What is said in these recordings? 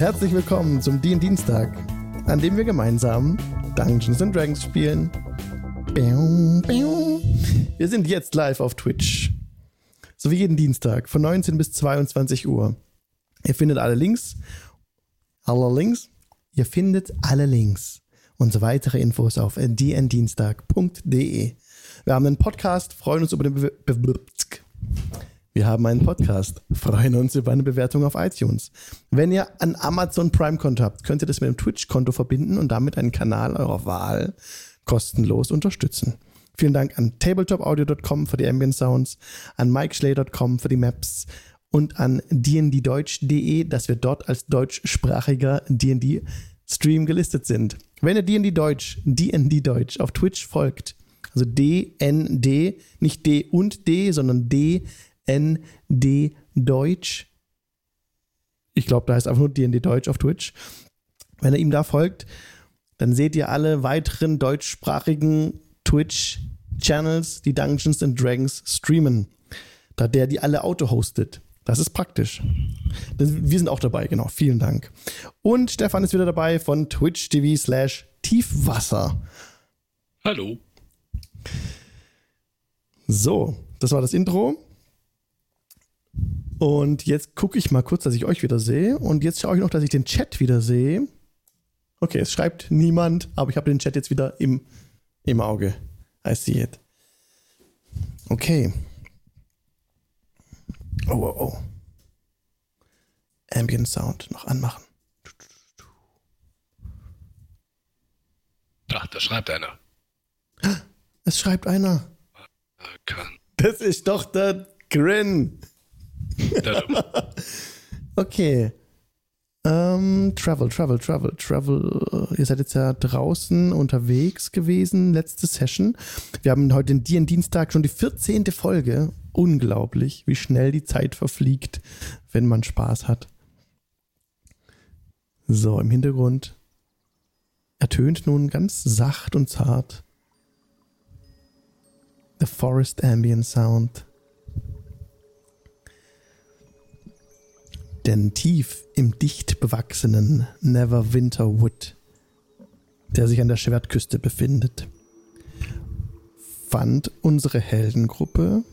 Herzlich willkommen zum DIN Dienstag, an dem wir gemeinsam Dungeons and Dragons spielen. Wir sind jetzt live auf Twitch. So wie jeden Dienstag von 19 bis 22 Uhr. Ihr findet alle Links. Alle Links. Ihr findet alle Links und weitere Infos auf dndienstag.de. Wir haben einen Podcast, freuen uns über den Be Be wir haben einen Podcast, freuen uns über eine Bewertung auf iTunes. Wenn ihr ein Amazon Prime-Konto habt, könnt ihr das mit einem Twitch-Konto verbinden und damit einen Kanal eurer Wahl kostenlos unterstützen. Vielen Dank an tabletopaudio.com für die Ambient Sounds, an mikeschley.com für die Maps und an dnddeutsch.de, dass wir dort als deutschsprachiger D&D Stream gelistet sind. Wenn ihr D&D Deutsch, D&D Deutsch auf Twitch folgt, also D-N-D, nicht D und D, sondern D-N-D Deutsch. Ich glaube, da heißt einfach nur D&D Deutsch auf Twitch. Wenn ihr ihm da folgt, dann seht ihr alle weiteren deutschsprachigen Twitch-Channels, die Dungeons and Dragons streamen. Da der die alle auto-hostet. Das ist praktisch. Wir sind auch dabei, genau. Vielen Dank. Und Stefan ist wieder dabei von Twitch TV slash Tiefwasser. Hallo. So, das war das Intro. Und jetzt gucke ich mal kurz, dass ich euch wieder sehe. Und jetzt schaue ich noch, dass ich den Chat wieder sehe. Okay, es schreibt niemand, aber ich habe den Chat jetzt wieder im, im Auge. I see it. Okay. Oh, oh, oh. Ambient Sound noch anmachen. Ach, da schreibt einer. Es schreibt einer. Das ist doch der Grin. okay. Ähm, travel, Travel, Travel, Travel. Ihr seid jetzt ja draußen unterwegs gewesen, letzte Session. Wir haben heute den Dienstag schon die 14. Folge. Unglaublich, wie schnell die Zeit verfliegt, wenn man Spaß hat. So, im Hintergrund ertönt nun ganz sacht und zart The Forest Ambient Sound. Denn tief im dicht bewachsenen Neverwinter Wood, der sich an der Schwertküste befindet, fand unsere Heldengruppe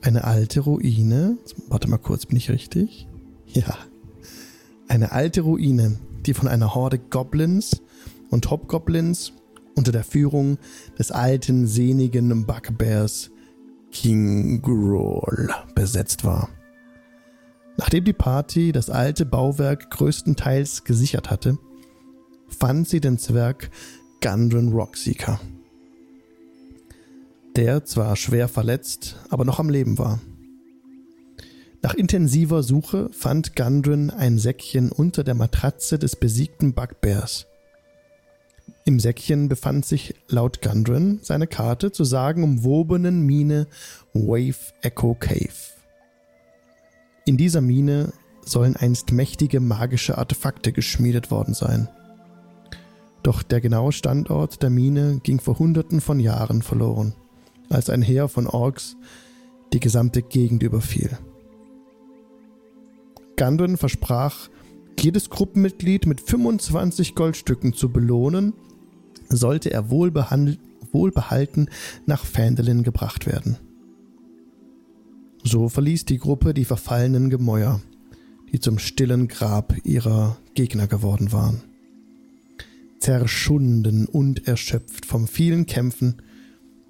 eine alte Ruine. Warte mal kurz, bin ich richtig? Ja. Eine alte Ruine, die von einer Horde Goblins und Hobgoblins unter der Führung des alten, sehnigen Bugbears King Grohl besetzt war. Nachdem die Party das alte Bauwerk größtenteils gesichert hatte, fand sie den Zwerg Gundren Rockseeker, der zwar schwer verletzt, aber noch am Leben war. Nach intensiver Suche fand Gundren ein Säckchen unter der Matratze des besiegten Bugbears. Im Säckchen befand sich laut Gundren seine Karte zur sagenumwobenen Mine Wave Echo Cave. In dieser Mine sollen einst mächtige magische Artefakte geschmiedet worden sein. Doch der genaue Standort der Mine ging vor Hunderten von Jahren verloren, als ein Heer von Orks die gesamte Gegend überfiel. Gundren versprach, jedes Gruppenmitglied mit 25 Goldstücken zu belohnen, sollte er wohlbehalten nach Phandelin gebracht werden. So verließ die Gruppe die verfallenen Gemäuer, die zum stillen Grab ihrer Gegner geworden waren. Zerschunden und erschöpft vom vielen Kämpfen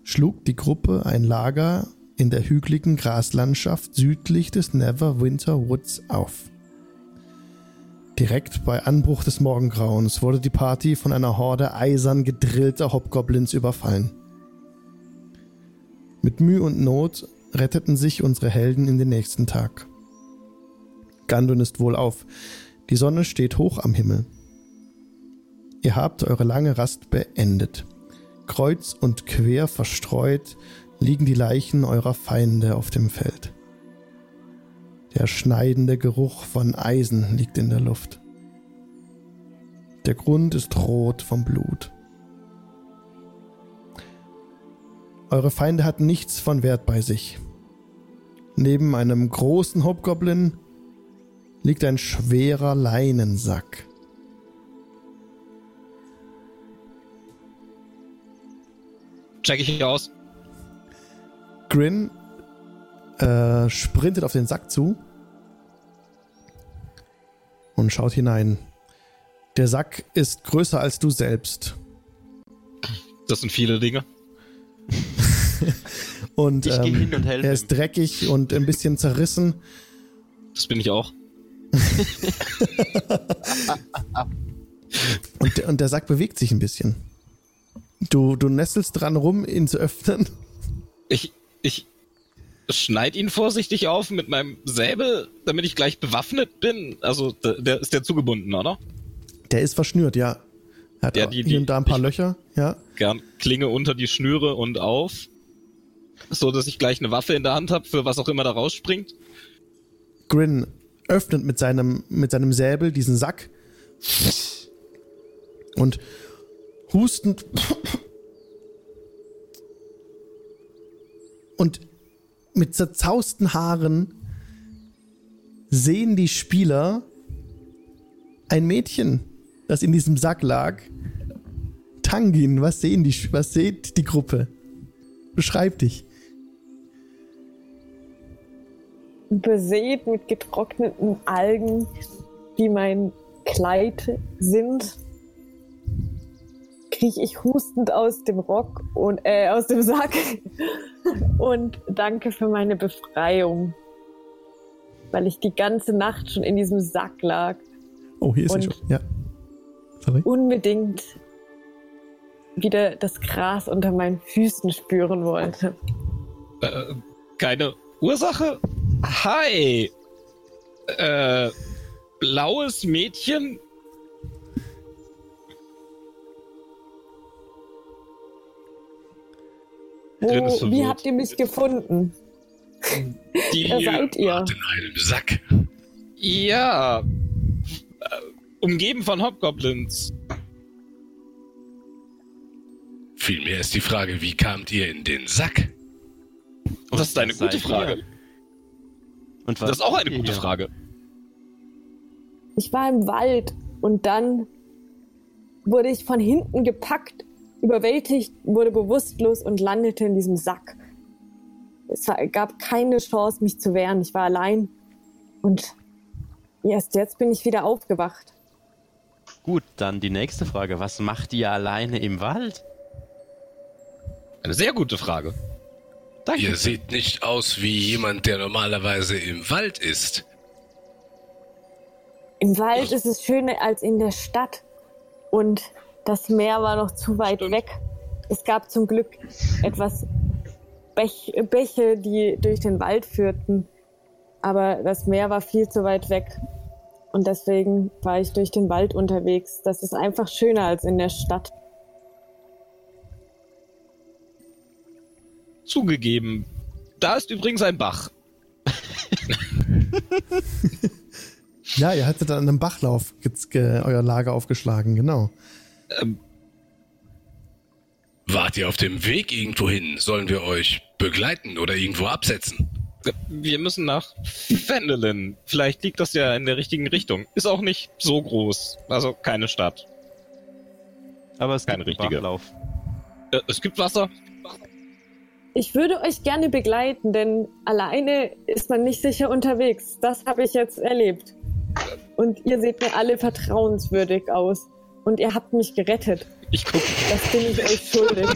schlug die Gruppe ein Lager in der hügeligen Graslandschaft südlich des Neverwinter Woods auf. Direkt bei Anbruch des Morgengrauens wurde die Party von einer Horde eisern gedrillter Hobgoblins überfallen. Mit Mühe und Not retteten sich unsere Helden in den nächsten Tag. Gandun ist wohlauf. Die Sonne steht hoch am Himmel. Ihr habt eure lange Rast beendet. Kreuz und quer verstreut liegen die Leichen eurer Feinde auf dem Feld. Der schneidende Geruch von Eisen liegt in der Luft. Der Grund ist rot vom Blut. Eure Feinde hatten nichts von Wert bei sich. Neben einem großen Hobgoblin liegt ein schwerer Leinensack. Check ich hier aus. Grin äh, sprintet auf den Sack zu und schaut hinein. Der Sack ist größer als du selbst. Das sind viele Dinge. Und Ich ähm, hin und helfe er ist dreckig und ein bisschen zerrissen. Das bin ich auch. Und, der- und der Sack bewegt sich ein bisschen. Du, du nestelst dran rum, ihn zu öffnen. Ich, ich schneid ihn vorsichtig auf mit meinem Säbel, damit ich gleich bewaffnet bin. Also, der, der ist der zugebunden, oder? Der ist verschnürt, ja. Er hat Ja, auch die- hier die- und da ein paar ich- Löcher, ja. Gern Klinge unter die Schnüre und auf. So, dass ich gleich eine Waffe in der Hand habe, für was auch immer da rausspringt. Grin öffnet mit seinem, mit seinem Säbel diesen Sack und hustend und mit zerzausten Haaren sehen die Spieler ein Mädchen, das in diesem Sack lag. Tangin, was sehen die, was sieht die Gruppe? Beschreib dich. besät mit getrockneten Algen, die mein Kleid sind, krieche ich hustend aus dem Rock und äh, aus dem Sack und danke für meine Befreiung, weil ich die ganze Nacht schon in diesem Sack lag, Oh, hier ist Und- schon. Ja. Sorry. unbedingt wieder das Gras unter meinen Füßen spüren wollte. Äh, keine Ursache? Hi! Äh, blaues Mädchen? Wo, wie habt ihr mich gefunden? Die, Wer seid ihr? In einem Sack. ja, äh, umgeben von Hobgoblins. Vielmehr ist die Frage, wie kamt ihr in den Sack? Das ist eine gute Frage. ihr? Und was Das ist auch eine gute hier? Frage. Ich war im Wald und dann wurde ich von hinten gepackt, überwältigt, wurde bewusstlos und landete in diesem Sack. Es gab keine Chance, mich zu wehren. Ich war allein und erst jetzt bin ich wieder aufgewacht. Gut, dann die nächste Frage. Was macht ihr alleine im Wald? Eine sehr gute Frage. Danke. Ihr seht nicht aus wie jemand, der normalerweise im Wald ist. Im Wald ist es schöner als in der Stadt und das Meer war noch zu weit Stimmt. weg. Es gab zum Glück etwas Bech, Bäche, die durch den Wald führten, aber das Meer war viel zu weit weg und deswegen war ich durch den Wald unterwegs. Das ist einfach schöner als in der Stadt. Zugegeben. Da ist übrigens ein Bach. Ja, ihr hattet an einem Bachlauf euer Lager aufgeschlagen, genau. Ähm, Wart ihr auf dem Weg irgendwo hin? Sollen wir euch begleiten oder irgendwo absetzen? wir müssen nach Fendelin. Vielleicht liegt das ja in der richtigen Richtung. Ist auch nicht so groß. Also keine Stadt. Aber es Kein gibt einen richtiger. Bachlauf. Äh, es gibt Wasser. Ich würde euch gerne begleiten, denn alleine ist man nicht sicher unterwegs. Das habe ich jetzt erlebt. Und ihr seht mir alle vertrauenswürdig aus. Und ihr habt mich gerettet. Ich guck, Das bin ich euch schuldig.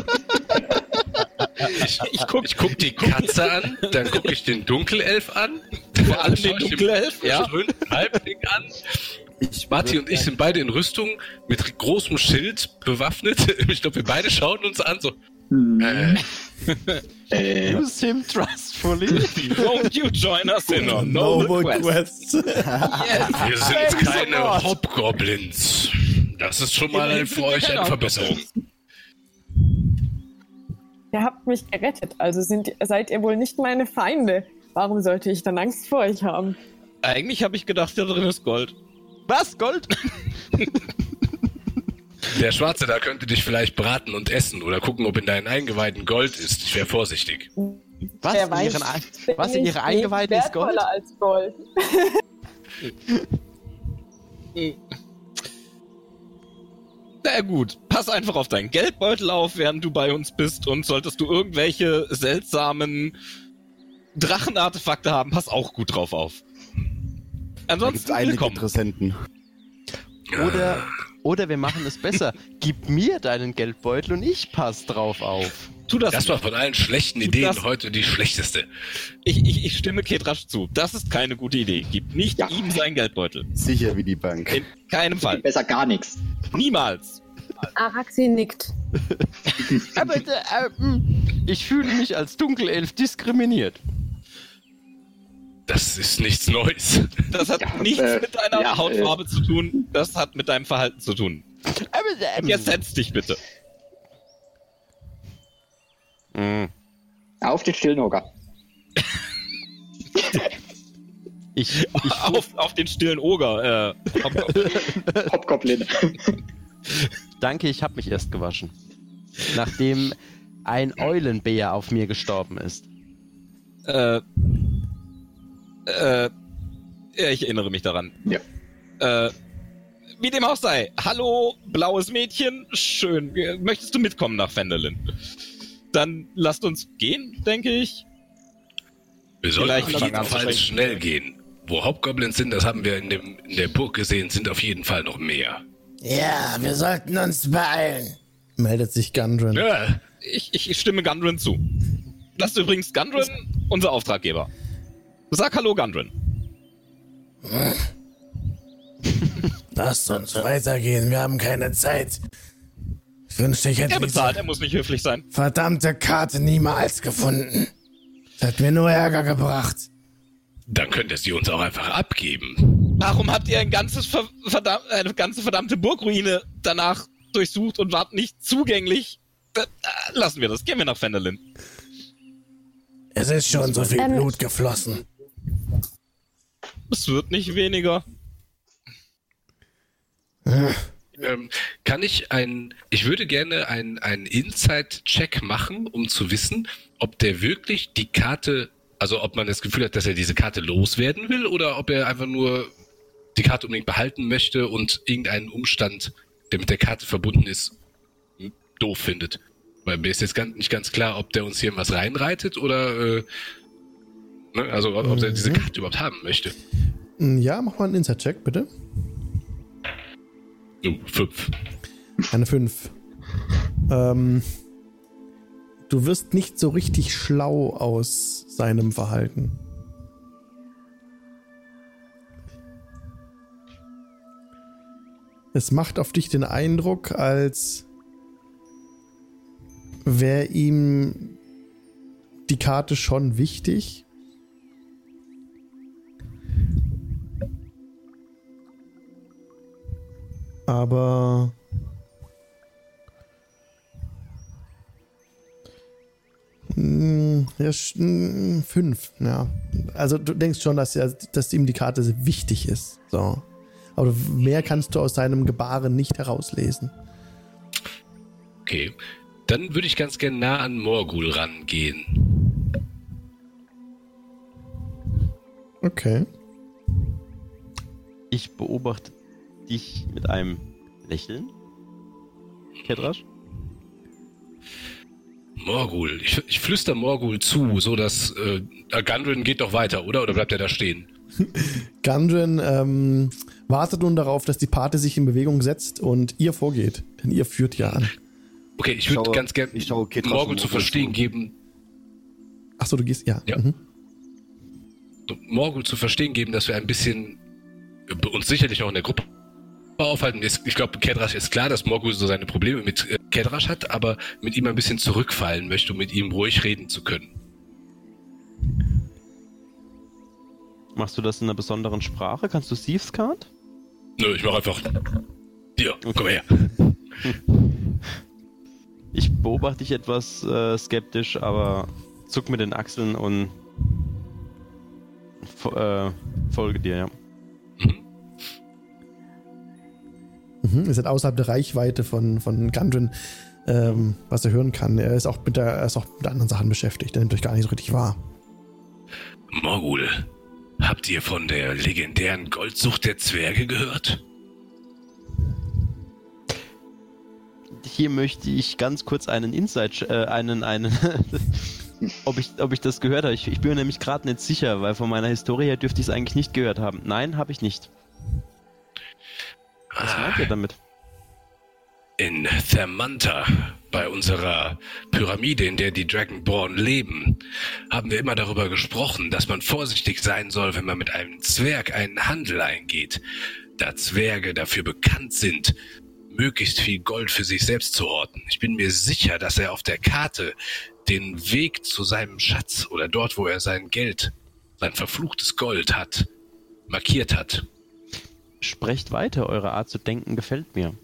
Ich, ich, guck, ich guck die Katze an, dann guck ich den Dunkelelf an. vor allem den ich Dunkelelf, ja. Halbling an. Martin und ich sind beide in Rüstung mit großem Schild bewaffnet. Ich glaube, wir beide schauen uns an, so. Äh, Use him trustfully. Won't you join us in a noble quest? wir sind Thanks a keine. Hobgoblins. Das ist schon mal für euch eine Verbesserung. Ihr habt mich gerettet, also sind, seid ihr wohl nicht meine Feinde. Warum sollte ich dann Angst vor euch haben? Eigentlich habe ich gedacht, da drin ist Gold. Was? Gold? Der Schwarze da könnte dich vielleicht braten und essen oder gucken, ob in deinen Eingeweiden Gold ist. Ich wäre vorsichtig. Was? Wer In weiß, ihren, was in ihre Eingeweiden ist Gold? wertvoller als Gold. Na gut, pass einfach auf deinen Geldbeutel auf, während du bei uns bist und solltest du irgendwelche seltsamen Drachenartefakte haben, pass auch gut drauf auf. Da gibt Ansonsten es einige willkommen. Interessenten. Oder, oder wir machen es besser. Gib mir deinen Geldbeutel und ich pass drauf auf. Tu das. Das war von allen schlechten Ideen das- heute die schlechteste. Ich, ich, ich stimme Ketrasch zu. Das ist keine gute Idee. Gib nicht Ja. ihm seinen Geldbeutel. Sicher wie die Bank. In keinem Fall. Besser gar nichts. Niemals. Araxi nickt. Aber äh, äh, mh, ich fühle mich als Dunkelelf diskriminiert. Das ist nichts Neues. Das hat Ja, nichts äh, mit deiner ja, Hautfarbe zu tun. Das hat mit deinem Verhalten zu tun. Aber, ähm, Jetzt setz dich bitte. mh, Auf den stillen Hocker. ich, ich, Auf, auf den stillen Oger. Äh. Hopgoblin. danke, ich habe mich erst gewaschen. Nachdem ein Eulenbär auf mir gestorben ist. äh, äh, ja, ich erinnere mich daran. Ja. Äh, wie dem auch sei. Hallo, blaues Mädchen. Schön. Möchtest du mitkommen nach Fendelin? Dann lasst uns gehen, denke ich. Wir sollten auf jeden Fall schnell gehen. Wo Hauptgoblins sind, das haben wir in, dem, in der Burg gesehen, sind auf jeden Fall noch mehr. Ja, wir sollten uns beeilen. Meldet sich Gundren. Ja, Ich, ich, ich stimme Gundren zu. Das ist übrigens Gundren, unser Auftraggeber. Sag Hallo, Gundren. Lasst uns weitergehen, wir haben keine Zeit. Ich wünschte, ich hätte Er bezahlt, er muss nicht höflich sein. verdammte Karte niemals gefunden. Das hat mir nur Ärger gebracht. dann könnt ihr sie uns auch einfach abgeben. Warum habt ihr ein ganzes ver verdam eine ganze verdammte Burgruine danach durchsucht und wart nicht zugänglich? Lassen wir das. Gehen wir nach Fendelin. Es ist schon so viel Ähm, Blut geflossen. Es wird nicht weniger. Ähm, kann ich ein, ich würde gerne einen Inside-Check machen, um zu wissen, ob der wirklich die Karte, also ob man das Gefühl hat, dass er diese Karte loswerden will oder ob er einfach nur die Karte unbedingt behalten möchte und irgendeinen Umstand, der mit der Karte verbunden ist, doof findet. Weil mir ist jetzt ganz, nicht ganz klar, ob der uns hier was reinreitet oder, äh, ne, also ob, ob er diese Karte überhaupt haben möchte. Ja, mach mal einen Inside-Check, bitte. So, fünf. Eine 5. Ähm, du wirst nicht so richtig schlau aus seinem Verhalten. Es macht auf dich den Eindruck, als wäre ihm die Karte schon wichtig. Aber Hm, Ja, hm, fünf, ja. Also du denkst schon, dass, er, dass ihm die Karte wichtig ist. So. Aber mehr kannst du aus seinem Gebaren nicht herauslesen. Okay. Dann würde ich ganz gerne nah an Morgul rangehen. Okay. Ich beobachte dich mit einem Lächeln. Kedrasch? Morgul. Ich, ich flüster Morgul zu, so dass äh, Gundren geht doch weiter, oder? Oder bleibt er da stehen? Gundren ähm, wartet nun darauf, dass die Pate sich in Bewegung setzt und ihr vorgeht. Denn ihr führt ja an. Okay, ich Ich würde ganz gerne Morgul zu verstehen geben, Achso, du gehst, ja. Ja. Mhm. Morgul zu verstehen geben, dass wir ein bisschen äh, uns sicherlich auch in der Gruppe aufhalten. Ich glaube, Kedrasch ist klar, dass Morgul so seine Probleme mit äh, Kedrasch hat, aber mit ihm ein bisschen zurückfallen möchte, um mit ihm ruhig reden zu können. Machst du das in einer besonderen Sprache? Kannst du Thieves Card? Nö, ich mache einfach. Dir, komm her. Ich beobachte dich etwas äh, skeptisch, aber zuck mit den Achseln und äh, folge dir, ja. Mhm. Ihr seid außerhalb der Reichweite von, von Gundren, ähm, was er hören kann. Er ist auch mit, der, er ist auch mit anderen Sachen beschäftigt. Er nimmt euch gar nicht so richtig wahr. Morgul, Habt ihr von der legendären Goldsucht der Zwerge gehört? Hier möchte ich ganz kurz einen Insight, äh, einen, einen, ob ich, ob ich das gehört habe. Ich, ich bin mir nämlich gerade nicht sicher, weil von meiner Historie her dürfte ich es eigentlich nicht gehört haben. Nein, habe ich nicht. Was meint ihr damit? In Thermanta, bei unserer Pyramide, in der die Dragonborn leben, haben wir immer darüber gesprochen, dass man vorsichtig sein soll, wenn man mit einem Zwerg einen Handel eingeht, da Zwerge dafür bekannt sind, möglichst viel Gold für sich selbst zu horten. Ich bin mir sicher, dass er auf der Karte den Weg zu seinem Schatz oder dort, wo er sein Geld, sein verfluchtes Gold hat, markiert hat. Sprecht weiter, eure Art zu denken gefällt mir.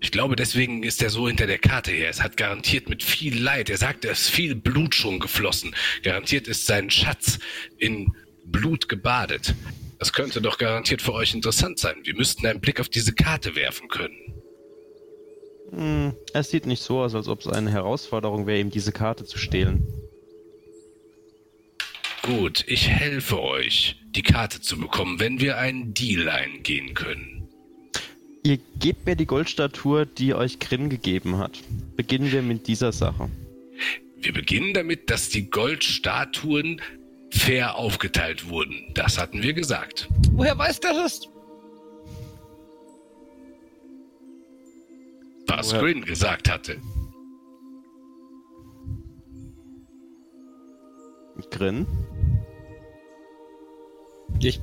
Ich glaube, deswegen ist er so hinter der Karte her. Es hat garantiert mit viel Leid. Er sagt, es ist viel Blut schon geflossen. Garantiert ist sein Schatz in Blut gebadet. Das könnte doch garantiert für euch interessant sein. Wir müssten einen Blick auf diese Karte werfen können. Hm, es sieht nicht so aus, als ob es eine Herausforderung wäre, ihm diese Karte zu stehlen. Gut, ich helfe euch, die Karte zu bekommen, wenn wir einen Deal eingehen können. Ihr gebt mir die Goldstatue, die euch Grin gegeben hat. Beginnen wir mit dieser Sache. Wir beginnen damit, dass die Goldstatuen fair aufgeteilt wurden. Das hatten wir gesagt. Woher weiß der das? Was Woher- Grin gesagt hatte. Grin? Ich.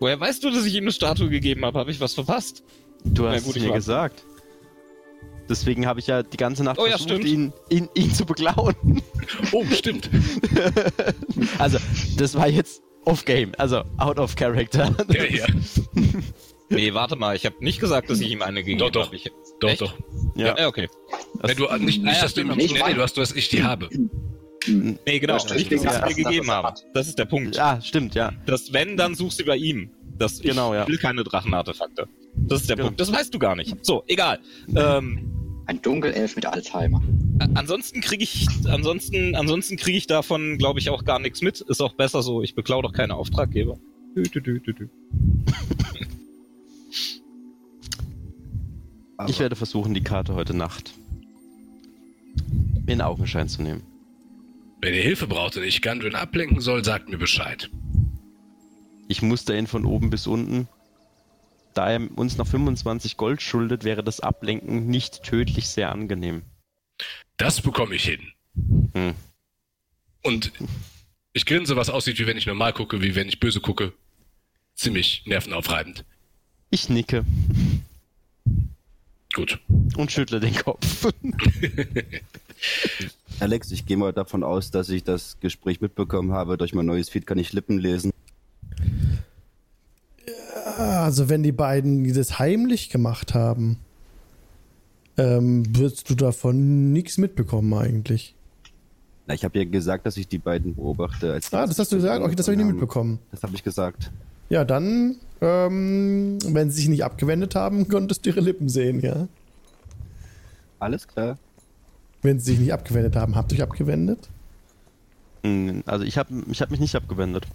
Woher weißt du, dass ich ihm eine Statue gegeben habe? Habe ich was verpasst? Du hast gut, es mir war- gesagt. Deswegen habe ich ja die ganze Nacht Oh ja, versucht, stimmt. ihn, ihn, ihn zu beklauen. Oh, stimmt. Also, das war jetzt off-game, also out of character. Ja, ja. Nee, warte mal, ich habe nicht gesagt, dass ich ihm eine gegeben Doch, doch. habe. Ich- Doch, Echt? doch. Ja. Ja, okay. Nee, du, nicht, nicht, ja, dass du ihm stimmt. nee, Ich nee, du hast, du hast, ich die habe. Nee, genau. Nicht gesagt, Ja, dass das- wir gegeben das- haben. Das ist der Punkt. Ja, stimmt, ja. Das wenn, dann suchst du bei ihm. Das, ich Genau, ja. will keine Drachenartefakte. Das ist der Genau. Punkt. Das weißt du gar nicht. So, egal. Ähm, Ein Dunkelelf mit Alzheimer. ansonsten kriege ich, ansonsten, ansonsten kriege ich davon, glaube ich, auch gar nichts mit. Ist auch besser so. Ich beklau doch keine Auftraggeber. Dü, dü, dü, dü, dü. Ich werde versuchen, die Karte heute Nacht in Augenschein zu nehmen. Wenn ihr Hilfe braucht und ich Gundren ablenken soll, sagt mir Bescheid. Ich muster ihn von oben bis unten. Da er uns noch 25 Gold schuldet, wäre das Ablenken nicht tödlich sehr angenehm. Das bekomme ich hin. Hm. Und ich grinse, was aussieht, wie wenn ich normal gucke, wie wenn ich böse gucke. Ziemlich nervenaufreibend. Ich nicke Gut. und schüttle den Kopf. Alex, ich gehe mal davon aus, dass ich das Gespräch mitbekommen habe. Durch mein neues Feed kann ich Lippen lesen. Also wenn die beiden die das heimlich gemacht haben, ähm, wirst du davon nichts mitbekommen eigentlich. Na, ich habe ja gesagt, dass ich die beiden beobachte. Ah, das hast du gesagt? Okay, das habe ich nicht mitbekommen. Das habe ich gesagt. Ja, dann, ähm, wenn sie sich nicht abgewendet haben, konntest du ihre Lippen sehen, ja. Alles klar. Wenn sie sich nicht abgewendet haben, habt ihr euch abgewendet? Hm, Also ich habe ich hab mich nicht abgewendet.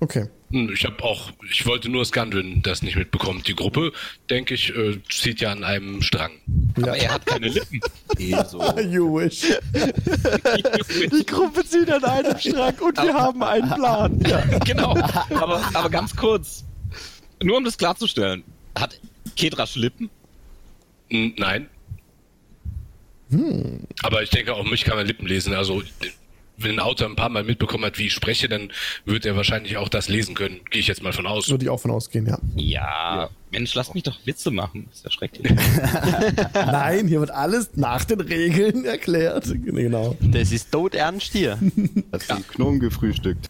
Okay. Hm, Ich habe auch, ich wollte nur, dass Gundren das nicht mitbekommt. Die Gruppe, denke ich, äh, zieht ja an einem Strang. Aber er hat keine Lippen. So. You wish. Die Gruppe zieht an einem Strang und wir haben einen Plan. Ja. genau. Aber, aber ganz kurz. Nur um das klarzustellen. Hat Kedrasch Lippen? Hm, Nein. Aber ich denke, auch mich kann man Lippen lesen. Also, wenn ein Autor ein paar Mal mitbekommen hat, wie ich spreche, dann wird er wahrscheinlich auch das lesen können. Gehe ich jetzt mal von aus. Würde ich auch von ausgehen, ja. Ja. Mensch, lass mich doch Witze machen. Ist ja schrecklich. Nein, hier wird alles nach den Regeln erklärt. Genau. Das ist todernst hier. Hast den Gnom gefrühstückt.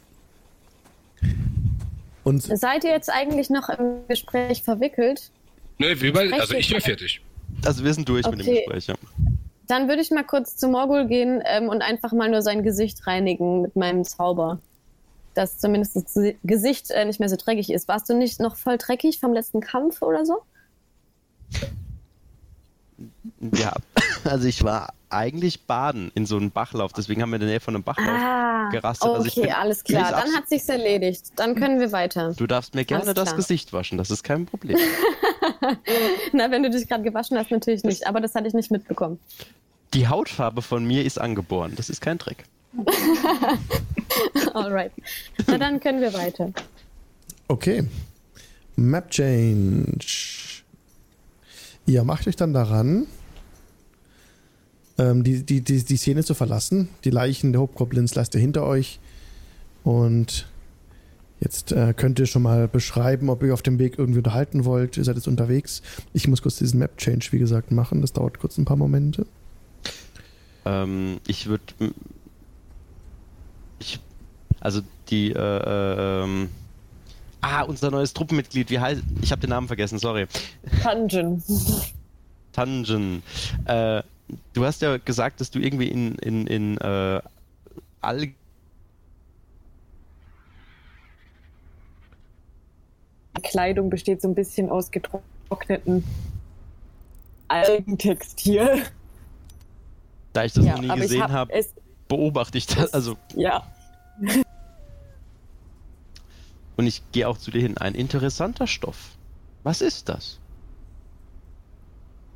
Und Seid ihr jetzt eigentlich noch im Gespräch verwickelt? Ne, wie bei, also ich ich- fertig. Also wir sind durch mit dem Okay. Gespräch. Ja. Dann würde ich mal kurz zu Morgul gehen ähm, und einfach mal nur sein Gesicht reinigen mit meinem Zauber. Dass zumindest das Gesi- Gesicht äh, nicht mehr so dreckig ist. Warst du nicht noch voll dreckig vom letzten Kampf oder so? ja, also ich war eigentlich baden in so einem Bachlauf. Deswegen haben wir in der Nähe von einem Bachlauf Ah, gerastet. Also ich okay, bin alles klar. Dann hat sich's erledigt. Dann können wir weiter. Du darfst mir gerne das. Gesicht waschen, das ist kein Problem. Na, wenn du dich gerade gewaschen hast, natürlich nicht. Aber das hatte ich nicht mitbekommen. Die Hautfarbe von mir ist angeboren, das ist kein Trick. Alright. Na, dann können wir weiter. Okay. Map Change. Ihr macht euch dann daran, ähm, die, die, die, die Szene zu verlassen. Die Leichen der Hobgoblins lasst ihr hinter euch. Und jetzt äh, könnt ihr schon mal beschreiben, ob ihr auf dem Weg irgendwie unterhalten wollt. Ihr seid jetzt unterwegs. Ich muss kurz diesen Map Change, wie gesagt, machen. Das dauert kurz ein paar Momente. Ähm, ich würde. Ich. Also die. Äh, ähm, ah, unser neues Truppenmitglied, wie heißt. Ich habe den Namen vergessen, sorry. Dungeon. Tangen. Äh, du hast ja gesagt, dass du irgendwie in, in, in äh, all Die Kleidung besteht so ein bisschen aus getrockneten Algentextil. da ich das ja, noch nie gesehen hab habe, es. beobachte ich das. Also, Ja. und ich gehe auch zu dir hin. Ein interessanter Stoff. Was ist das?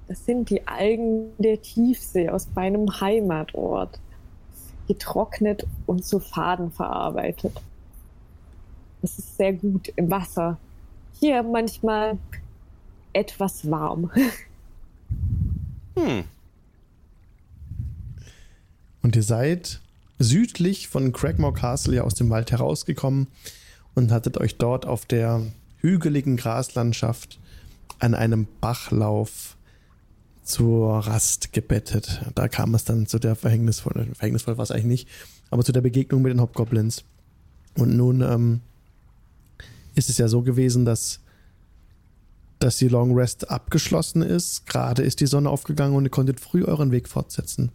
Das sind die Algen der Tiefsee aus meinem Heimatort. Getrocknet und zu Faden verarbeitet. Das ist sehr gut im Wasser. Hier manchmal etwas warm. Hm. Und ihr seid südlich von Cragmore Castle ja aus dem Wald herausgekommen und hattet euch dort auf der hügeligen Graslandschaft an einem Bachlauf zur Rast gebettet. Da kam es dann zu der verhängnisvollen, verhängnisvoll war es eigentlich nicht, aber zu der Begegnung mit den Hobgoblins. Und nun ähm, ist es ja so gewesen, dass, dass die Long Rest abgeschlossen ist. Gerade ist die Sonne aufgegangen und ihr konntet früh euren Weg fortsetzen.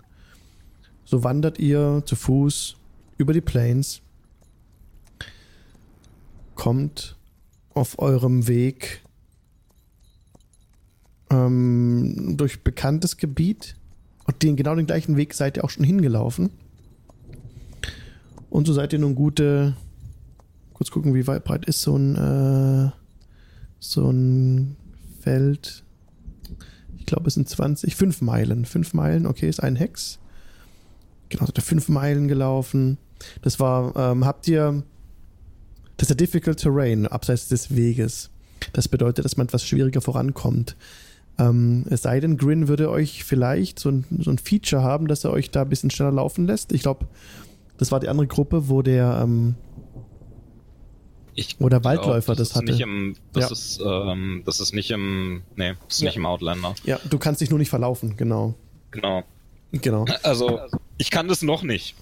So wandert ihr zu Fuß über die Plains, kommt auf eurem Weg ähm, durch bekanntes Gebiet und den genau den gleichen Weg seid ihr auch schon hingelaufen. Und so seid ihr nun gute, kurz gucken, wie weit breit ist so ein äh, so ein Feld. Ich glaube, es sind 20, 5 Meilen. 5 Meilen, okay, ist ein Hex. Genau, seid ihr 5 Meilen gelaufen. Das war, ähm, habt ihr, das ist der Difficult Terrain, abseits des Weges. Das bedeutet, dass man etwas schwieriger vorankommt. Ähm, es sei denn, Grin würde euch vielleicht so ein, so ein Feature haben, dass er euch da ein bisschen schneller laufen lässt. Ich glaube, das war die andere Gruppe, wo der, ähm, Ich wo der glaub, Waldläufer das, ist hatte. Nicht im, das, Ja. ist, ähm, das ist nicht im. Nee, das ist Ja. nicht im Outlander. ja, du kannst dich nur nicht verlaufen, genau. Genau. Genau. Also, ich kann das noch nicht.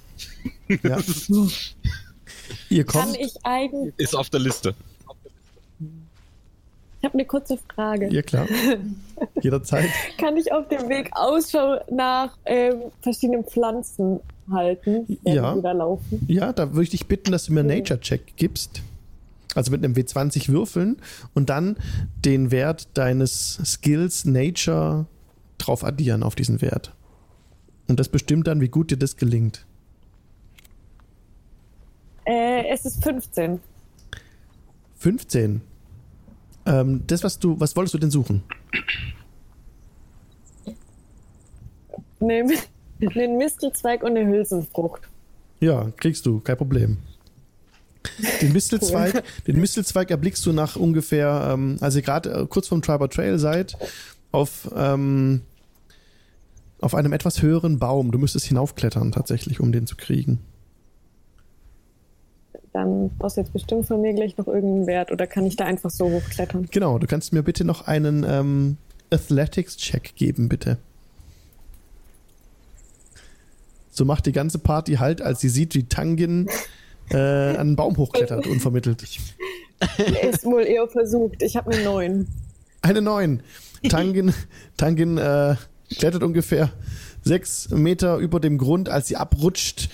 Ja. Ihr Kann kommt, ich eigentlich. Ist auf der Liste. Ich habe eine kurze Frage. ja klar, jederzeit. Kann ich auf dem Weg Ausschau nach ähm, verschiedenen Pflanzen halten, Ja. da laufen? Ja, da würde ich dich bitten, dass du mir einen Nature-Check gibst. Also mit einem W20 würfeln und dann den Wert deines Skills Nature drauf addieren auf diesen Wert. Und das bestimmt dann, wie gut dir das gelingt. Äh, es ist 15. 15. Ähm, das, was du, was wolltest du denn suchen? Einen einen Mistelzweig und eine Hülsenfrucht. Ja, kriegst du, kein Problem. Den Mistelzweig, den Mistelzweig erblickst du nach ungefähr, ähm, als ihr gerade äh, kurz vom Triber Trail seid, auf, ähm, auf einem etwas höheren Baum. Du müsstest hinaufklettern tatsächlich, um den zu kriegen. Dann brauchst du jetzt bestimmt von mir gleich noch irgendeinen Wert oder kann ich da einfach so hochklettern? Genau, du kannst mir bitte noch einen ähm, Athletics-Check geben, bitte. So macht die ganze Party halt, als sie sieht, wie Tangin äh, an einen Baum hochklettert, unvermittelt. Ist wohl eher versucht. Ich habe eine 9. Eine 9. Tangin, Tangin äh, klettert ungefähr sechs Meter über dem Grund, als sie abrutscht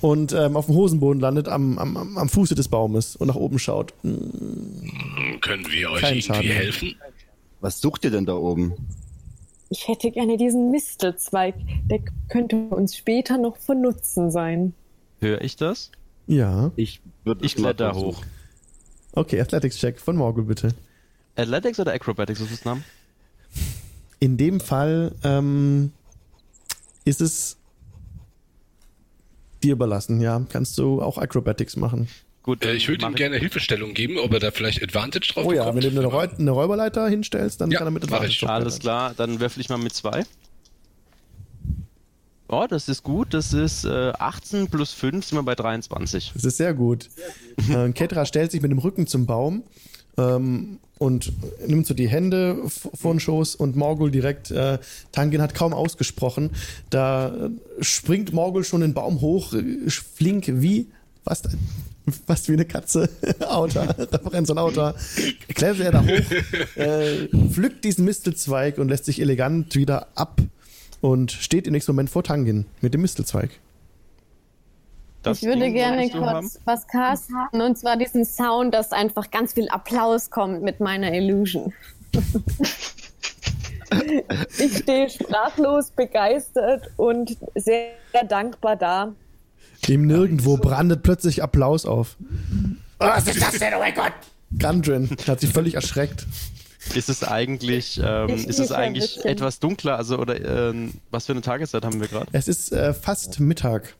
und ähm, auf dem Hosenboden landet am, am, am Fuße des Baumes und nach oben schaut. Können wir euch Kein irgendwie Schaden. helfen? Was sucht ihr denn da oben? ich hätte gerne diesen Mistelzweig. Der könnte uns später noch von Nutzen sein. Höre ich das? Ja. Ich würde Ich kletter hoch. Okay, Athletics-Check von Morgul bitte. Athletics oder Acrobatics, was ist das Name? In dem Fall ähm, ist es dir überlassen, ja. Kannst du auch Acrobatics machen. Gut, Äh, ich würde ihm gerne Hilfestellung geben, ob er da vielleicht Advantage drauf Oh ja, bekommt. wenn du eine, Räu eine Räuberleiter hinstellst, dann Ja, kann er mit Advantage Alles klar, dann würfel ich mal mit zwei. Oh, das ist gut. Das ist äh, 18 plus 5, sind wir bei 23. Das ist sehr gut. äh, Ketra stellt sich mit dem Rücken zum Baum ähm, und nimmt so die Hände vor den Schoß und Morgul direkt, äh, Tangin hat kaum ausgesprochen, da äh, springt Morgul schon den Baum hoch, äh, flink wie, fast, fast wie eine Katze, Autor, Referenz an Autor, klettert er da hoch, äh, pflückt diesen Mistelzweig und lässt sich elegant wieder ab und steht im nächsten Moment vor Tangin mit dem Mistelzweig. Das ich würde Ding gerne kurz haben? was casten und zwar diesen Sound, dass einfach ganz viel Applaus kommt mit meiner Illusion. ich stehe sprachlos, begeistert und sehr, sehr dankbar da. Dem nirgendwo brandet plötzlich Applaus auf. Was ist das denn? Oh mein Gott! Gundren hat sich völlig erschreckt. Ist es eigentlich, ähm, ist es eigentlich etwas dunkler? Also, oder ähm, was für eine Tageszeit haben wir gerade? Es ist äh, fast Mittag.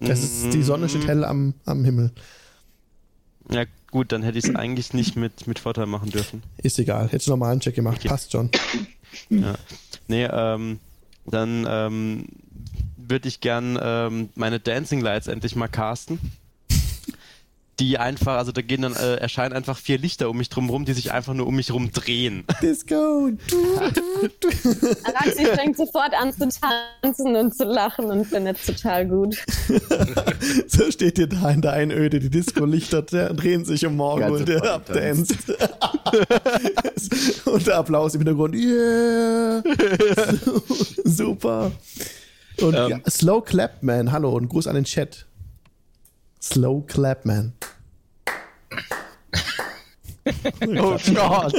Es ist, die Sonne steht hell am, am Himmel. Ja, gut, dann hätte ich es eigentlich nicht mit, mit Vorteil machen dürfen. Ist egal. Hättest du nochmal einen Check gemacht. Okay. Passt schon. Ja. Nee, ähm, dann ähm, würde ich gern ähm, meine Dancing Lights endlich mal casten. Die einfach, also da gehen dann, äh, erscheinen einfach vier Lichter um mich drum rum, die sich einfach nur um mich rum drehen. Disco. Araxi fängt sofort an zu tanzen und zu lachen und findet es total gut. so steht ihr da in der Einöde. Die Disco-Lichter drehen sich um Morgen und der Party abdanzt. und der Applaus im Hintergrund. Yeah. Super. Und Ähm. ja, Slow Clapman. Hallo und Gruß an den Chat. Slow Clapman. Oh Gott!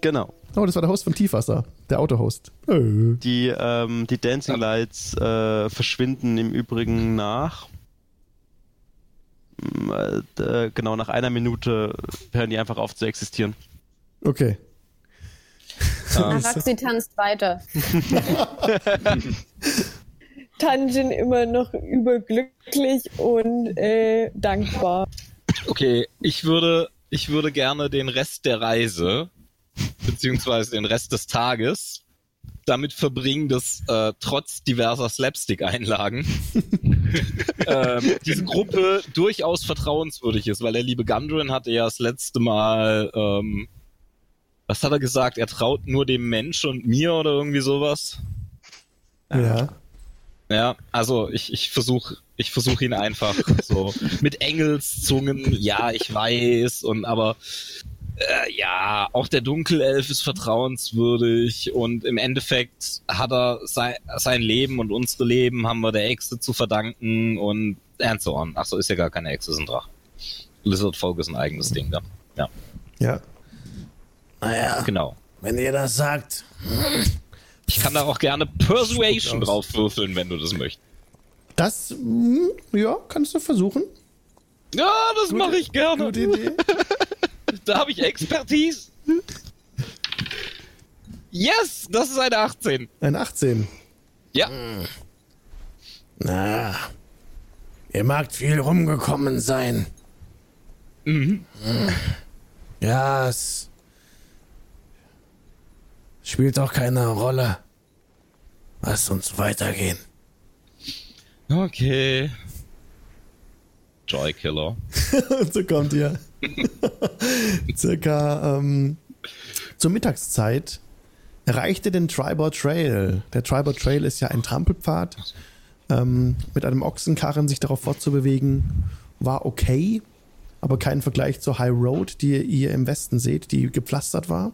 genau. Oh, das war der Host von Tiefwasser. Der Autohost. Die, ähm, die Dancing Lights äh, verschwinden im Übrigen nach. Mm, äh, äh, genau, nach einer Minute hören die einfach auf zu existieren. Okay. Araxi tanzt weiter. Tanjin immer noch überglücklich und äh, dankbar. Okay, ich würde, ich würde gerne den Rest der Reise, beziehungsweise den Rest des Tages, damit verbringen, dass äh, trotz diverser Slapstick-Einlagen ähm, diese Gruppe durchaus vertrauenswürdig ist, weil der liebe Gundren hatte ja das letzte Mal, ähm, was hat er gesagt? Er traut nur dem Mensch und mir oder irgendwie sowas. Ja. Ja, also ich, ich versuche ich versuch ihn einfach so mit Engelszungen, ja, ich weiß, und aber äh, ja, auch der Dunkelelf ist vertrauenswürdig und im Endeffekt hat er sein, sein Leben und unsere Leben haben wir der Echse zu verdanken und and so on. Ach so, ist ja gar keine Echse, ist ein Drache. Lizard Folk ist ein eigenes Ding da. Ja, Ja. Naja, genau. wenn ihr das sagt. Ich kann da auch gerne Persuasion drauf würfeln, wenn du das möchtest. Das, hm, ja, kannst du versuchen. Ja, das mache ich gerne. Gute Idee. Da habe ich Expertise. Yes, das ist eine 18. Ein 18. Ja. Na, ihr magt viel rumgekommen sein. Mhm. Ja, es spielt auch keine Rolle. Lass uns weitergehen. Okay. Joy Killer. Und so kommt ihr circa ähm, zur Mittagszeit erreicht ihr den Tribor Trail. Der Tribor Trail ist ja ein Trampelpfad. Ähm, mit einem Ochsenkarren sich darauf fortzubewegen, war okay, aber kein Vergleich zur High Road, die ihr im Westen seht, die gepflastert war.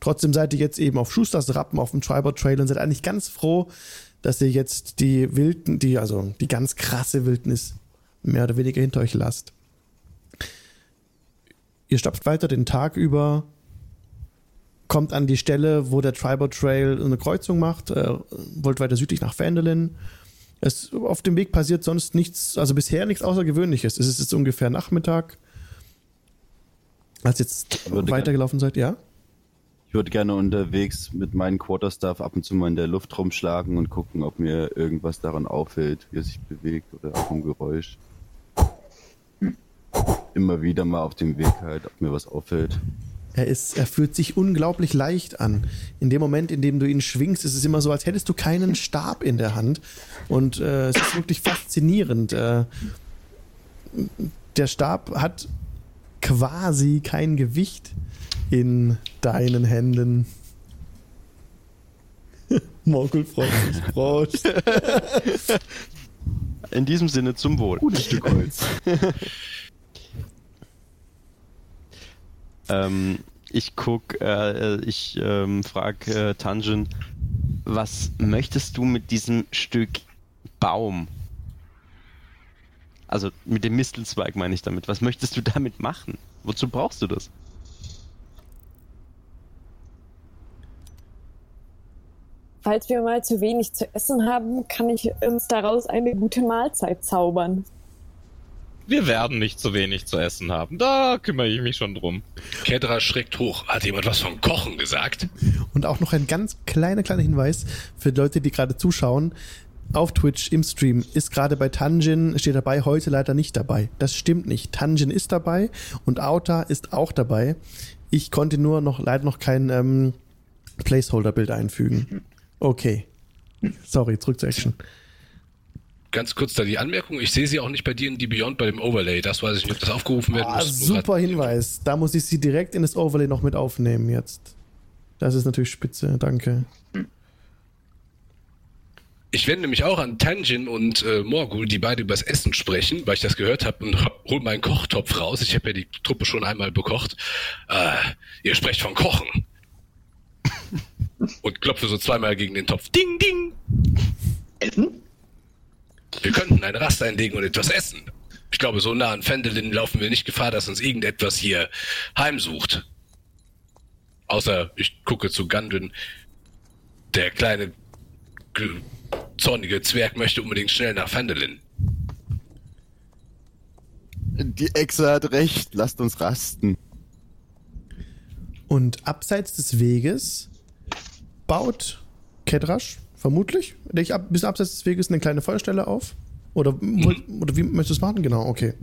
Trotzdem seid ihr jetzt eben auf Schusters Rappen auf dem Tribor Trail und seid eigentlich ganz froh, dass ihr jetzt die Wilden, die, also die ganz krasse Wildnis mehr oder weniger hinter euch lasst. ihr stapft weiter den Tag über, kommt an die Stelle, wo der Tribal Trail eine Kreuzung macht, äh, wollt weiter südlich nach Vandelin. Es, auf dem Weg passiert sonst nichts, also bisher nichts Außergewöhnliches. Es ist jetzt ungefähr Nachmittag. Als jetzt weitergelaufen seid, ja? Ich würde gerne unterwegs mit meinem Quarterstaff ab und zu mal in der Luft rumschlagen und gucken, ob mir irgendwas daran auffällt, wie er sich bewegt oder auch ein Geräusch. Immer wieder mal auf dem Weg halt, ob mir was auffällt. Er, ist, er fühlt sich unglaublich leicht an. In dem Moment, in dem du ihn schwingst, ist es immer so, als hättest du keinen Stab in der Hand. Und äh, es ist wirklich faszinierend. Äh, der Stab hat quasi kein Gewicht in deinen Händen. Morgul freut sich. Prost. In diesem Sinne zum Wohl. Gutes Stück Holz. Ähm, ich guck, äh, ich ähm, frag äh, Tanjin, was möchtest du mit diesem Stück Baum? Also mit dem Mistelzweig meine ich damit. Was möchtest du damit machen? Wozu brauchst du das? Falls wir mal zu wenig zu essen haben, kann ich uns daraus eine gute Mahlzeit zaubern. Wir werden nicht zu wenig zu essen haben. Da kümmere ich mich schon drum. Kedra schreckt hoch. Hat jemand was vom Kochen gesagt? Und auch noch ein ganz kleiner, kleiner Hinweis für Leute, die gerade zuschauen. Auf Twitch im Stream ist gerade bei Tanjin, steht dabei, heute leider nicht dabei. Das stimmt nicht. Tanjin ist dabei und Auta ist auch dabei. Ich konnte nur noch leider noch kein ähm, Placeholder-Bild einfügen. Okay. Sorry, zurück zur Action. Ganz kurz da die Anmerkung. Ich sehe sie auch nicht bei dir in die Beyond bei dem Overlay. Das weiß ich nicht, ob das aufgerufen werden Ah, muss. Super Hinweis. Da muss ich sie direkt in das Overlay noch mit aufnehmen jetzt. Das ist natürlich spitze, danke. Ich wende mich auch an Tanjin und äh, Morgul, die beide übers Essen sprechen, weil ich das gehört habe und hab, hol meinen Kochtopf raus. Ich habe ja die Truppe schon einmal bekocht. Äh, ihr sprecht von Kochen. Und klopfe so zweimal gegen den Topf. Ding, ding. Essen? Wir könnten eine Rast einlegen und etwas essen. Ich glaube, so nah an Fendelin laufen wir nicht Gefahr, dass uns irgendetwas hier heimsucht. Außer ich gucke zu Gundren. Der kleine ge- zornige Zwerg möchte unbedingt schnell nach Fendelin. Die Exe hat recht, lasst uns rasten. Und abseits des Weges baut Kedrasch, vermutlich, ich, ab, bis abseits des Weges eine kleine Feuerstelle auf. Oder, wollt- oder wie möchtest du es machen? Genau, okay.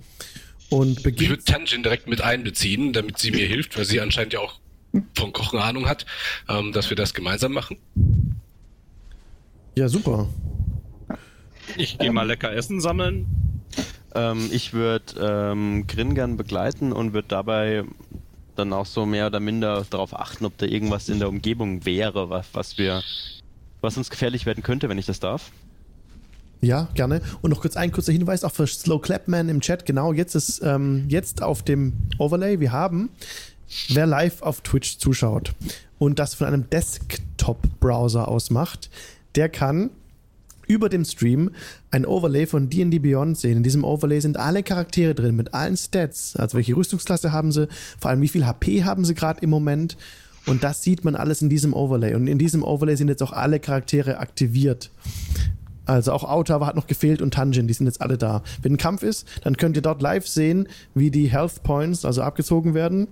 Und Ich würde beginnt. Tanjin direkt mit einbeziehen, damit sie mir hilft, weil sie anscheinend ja auch von Kochen Ahnung hat, ähm, dass wir das gemeinsam machen. Ja, super. Ich gehe mal lecker Essen sammeln. Ähm, ich würde ähm, Gringern begleiten und würde dabei dann auch so mehr oder minder darauf achten, ob da irgendwas in der Umgebung wäre, was, was wir, was uns gefährlich werden könnte, wenn ich das darf. Ja, gerne. Und noch kurz ein kurzer Hinweis auch für Slow Clapman im Chat. Genau, jetzt ist ähm, jetzt auf dem Overlay, wir haben, wer live auf Twitch zuschaut und das von einem Desktop-Browser aus macht, der kann über dem Stream ein Overlay von D&D Beyond sehen. In diesem Overlay sind alle Charaktere drin mit allen Stats. Also welche Rüstungsklasse haben sie, vor allem wie viel HP haben sie gerade im Moment. Und das sieht man alles in diesem Overlay. Und in diesem Overlay sind jetzt auch alle Charaktere aktiviert. Also auch Autawa hat noch gefehlt und Tanjin, die sind jetzt alle da. Wenn ein Kampf ist, dann könnt ihr dort live sehen, wie die Health Points also abgezogen werden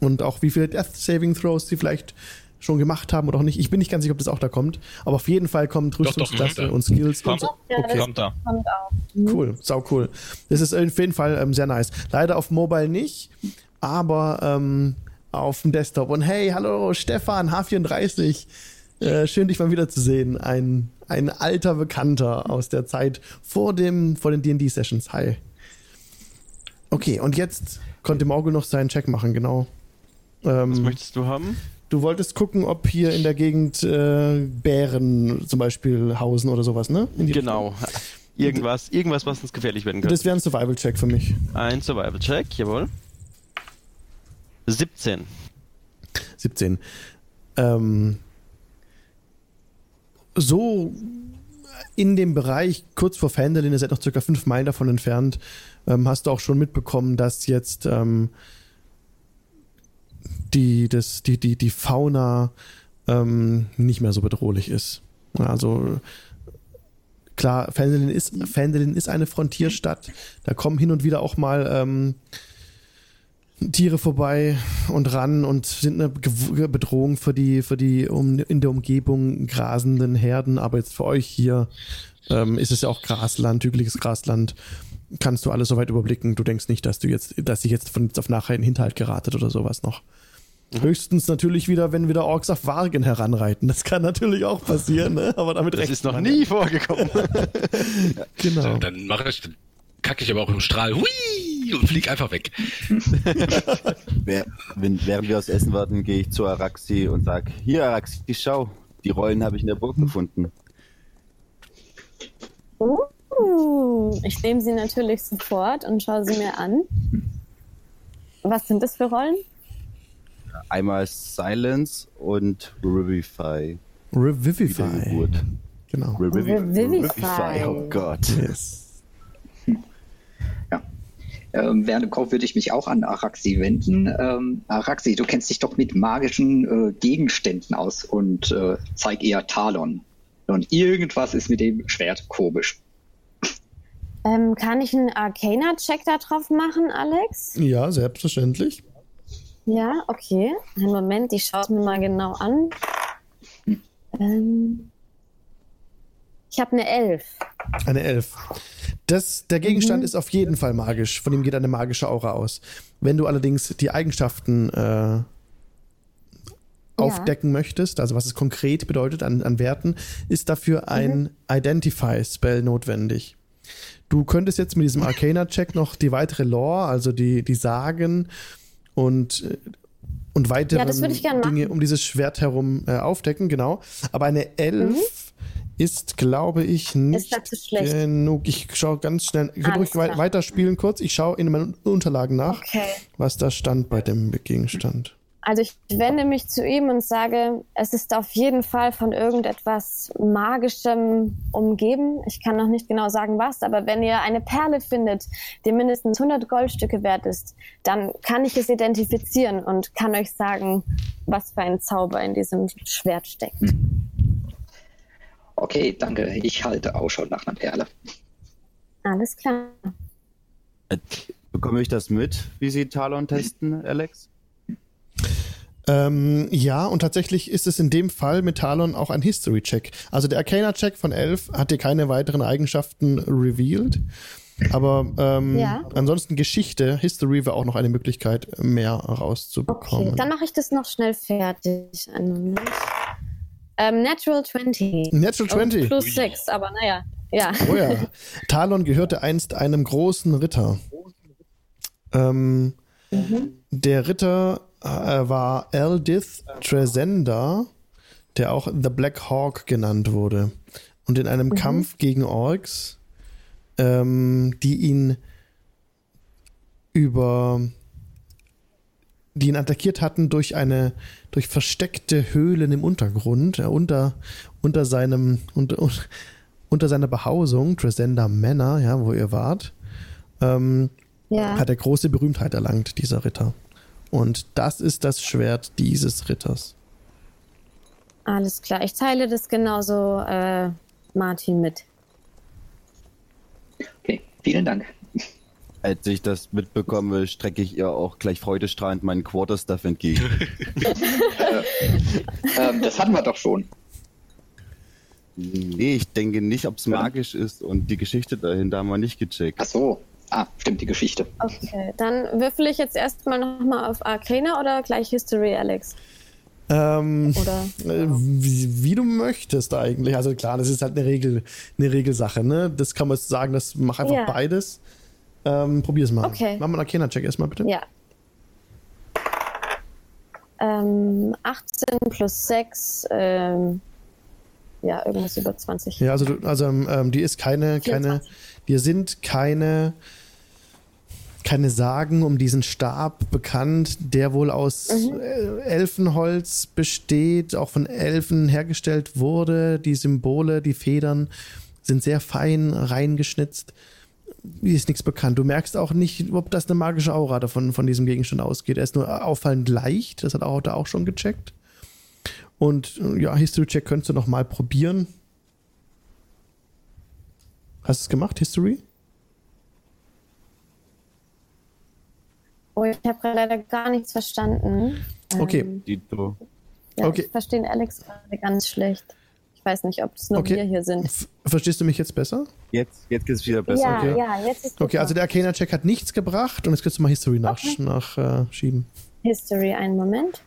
und auch wie viele Death Saving Throws sie vielleicht schon gemacht haben oder auch nicht. Ich bin nicht ganz sicher, ob das auch da kommt, aber auf jeden Fall kommt Rüstungsklasse mhm, und Skills Kommt. und so. Okay. Kommt da. auch. Cool, sau cool. Das ist auf jeden Fall ähm, sehr nice. Leider auf Mobile nicht, aber ähm, auf dem Desktop. Und hey, hallo Stefan, H34. Äh, schön, dich mal wiederzusehen. Ein, ein alter Bekannter aus der Zeit vor, dem, vor den D&D-Sessions. Hi. Okay, und jetzt konnte Morgul noch seinen Check machen, genau. Was Ähm, möchtest du haben? Du wolltest gucken, ob hier in der Gegend äh, Bären zum Beispiel hausen oder sowas, ne? Genau. Irgendwas, irgendwas, was uns gefährlich werden könnte. Das wäre ein Survival-Check für mich. Ein Survival-Check, jawohl. 17. 17. Ähm, so in dem Bereich kurz vor Fandolin, ihr seid noch circa fünf Meilen davon entfernt, ähm, hast du auch schon mitbekommen, dass jetzt ähm, die, das, die, die, die Fauna ähm, nicht mehr so bedrohlich ist. Also klar, Fendelin ist, Fendelin ist eine Frontierstadt. Da kommen hin und wieder auch mal ähm, Tiere vorbei und ran und sind eine Bedrohung für die, für die um, in der Umgebung grasenden Herden. Aber jetzt für euch hier ähm, ist es ja auch Grasland, hügeliges Grasland. Kannst du alles soweit überblicken. Du denkst nicht, dass du jetzt, dass sich jetzt von jetzt auf nachher in Hinterhalt geratet oder sowas noch. Höchstens natürlich wieder, wenn wieder Orks auf Wagen heranreiten. Das kann natürlich auch passieren, ne? aber damit Das rechnet ist noch nie vorgekommen. Genau. Dann mache ich, kacke ich aber auch im Strahl, hui, und flieg einfach weg. Wer- wenn, während wir aus Essen warten, gehe ich zu Araxi und sag, hier Araxi, schau, die Rollen habe ich in der Burg gefunden. Uh, ich nehme sie natürlich sofort und schaue sie mir an. Was sind das für Rollen? Einmal Silence und Revivify. Revivify. Genau. Revivify. oh Gott. Yes. Ähm, während dem Kauf würde ich mich auch an Araxi wenden. Ähm, Araxi, du kennst dich doch mit magischen äh, Gegenständen aus und äh, zeig eher Talon. Und irgendwas ist mit dem Schwert komisch. Ähm, kann ich einen Arcana-Check da drauf machen, Alex? Ja, selbstverständlich. Ja, okay. Einen Moment, ich schaue es mir mal genau an. Ähm, ich habe eine Elf. Eine Elf. Das, der Gegenstand ist auf jeden Fall magisch. Von ihm geht eine magische Aura aus. Wenn du allerdings die Eigenschaften äh, aufdecken möchtest, also was es konkret bedeutet an, an Werten, ist dafür ein Identify-Spell notwendig. Du könntest jetzt mit diesem Arcana-Check noch die weitere Lore, also die, die Sagen und, äh, und weitere Ja, Dinge um dieses Schwert herum äh, aufdecken, genau. Aber eine Elf ist, glaube ich, nicht Mhm. Genug. Ich schaue ganz schnell. Ich würde ruhig klar. weiterspielen kurz. Ich schaue in meinen Unterlagen nach, Okay. was da stand bei dem Gegenstand. Also ich wende mich zu ihm und sage, es ist auf jeden Fall von irgendetwas Magischem umgeben. Ich kann noch nicht genau sagen was, aber wenn ihr eine Perle findet, die mindestens 100 Goldstücke wert ist, dann kann ich es identifizieren und kann euch sagen, was für ein Zauber in diesem Schwert steckt. Okay, danke. Ich halte Ausschau nach einer Perle. Alles klar. Äh, Bekomme ich das mit, wie Sie Talon testen, Alex? Ähm, ja, und tatsächlich ist es in dem Fall mit Talon auch ein History-Check. Also der Arcana-Check von 11 hat dir keine weiteren Eigenschaften revealed. Aber ähm, Ja. ansonsten Geschichte, History wäre auch noch eine Möglichkeit, mehr rauszubekommen. Okay, dann mache ich das noch schnell fertig. Ähm, Natural 20. Natural 20. Oh, plus 6, aber naja. Ja. Oh ja. Talon gehörte einst einem großen Ritter. Ähm, Der Ritter war Eldith Tresenda, der auch The Black Hawk genannt wurde. Und in einem Kampf gegen Orks, ähm, die ihn über die ihn attackiert hatten durch eine durch versteckte Höhlen im Untergrund, ja, unter unter seinem unter, unter seiner Behausung Tresenda Manor, ja, wo ihr wart, ähm, Ja. hat er große Berühmtheit erlangt, dieser Ritter. Und das ist das Schwert dieses Ritters. Alles klar. Ich teile das genauso äh, Martin mit. Okay, vielen Dank. Als ich das mitbekomme, strecke ich ihr auch gleich freudestrahlend meinen Quarterstaff entgegen. ähm, das hatten wir doch schon. nee, ich denke nicht, ob es magisch ist und die Geschichte dahinter haben wir nicht gecheckt. Ach so. Ah, stimmt, die Geschichte. Okay, dann würfel ich jetzt erstmal nochmal auf Arcana oder gleich History, Alex? Ähm, Oder? äh, wie, wie du möchtest eigentlich. Also klar, das ist halt eine Regel, eine Regelsache, ne? Das kann man sagen, das mach einfach Ja. beides. Ähm, probier's mal. Okay. Mach mal einen Arcana-Check erstmal, bitte. Ja. Ähm, 18 plus 6, ähm, ja, irgendwas über 20. Ja, also, du, also ähm, die ist keine, keine, 24. dir sind keine, keine Sagen um diesen Stab bekannt, der wohl aus äh, Elfenholz besteht, auch von Elfen hergestellt wurde. Die Symbole, die Federn sind sehr fein reingeschnitzt. ist nichts bekannt. Du merkst auch nicht, ob das eine magische Aura davon von diesem Gegenstand ausgeht. Er ist nur auffallend leicht. Das hat auch da auch schon gecheckt. Und äh, ja, History Check könntest du noch mal probieren. Hast du es gemacht, History? Oh, ich habe gerade leider gar nichts verstanden. Okay. Ähm, Dito. ja, Okay. Ich verstehe Alex gerade ganz schlecht. Ich weiß nicht, ob es nur Okay. wir hier sind. Verstehst du mich jetzt besser? Jetzt, jetzt geht's wieder besser. ja, okay. ja, jetzt ist Okay, also der Arcana-Check hat nichts gebracht und jetzt kannst du mal History nachschieben. Nach, äh, schieben. History, einen Moment.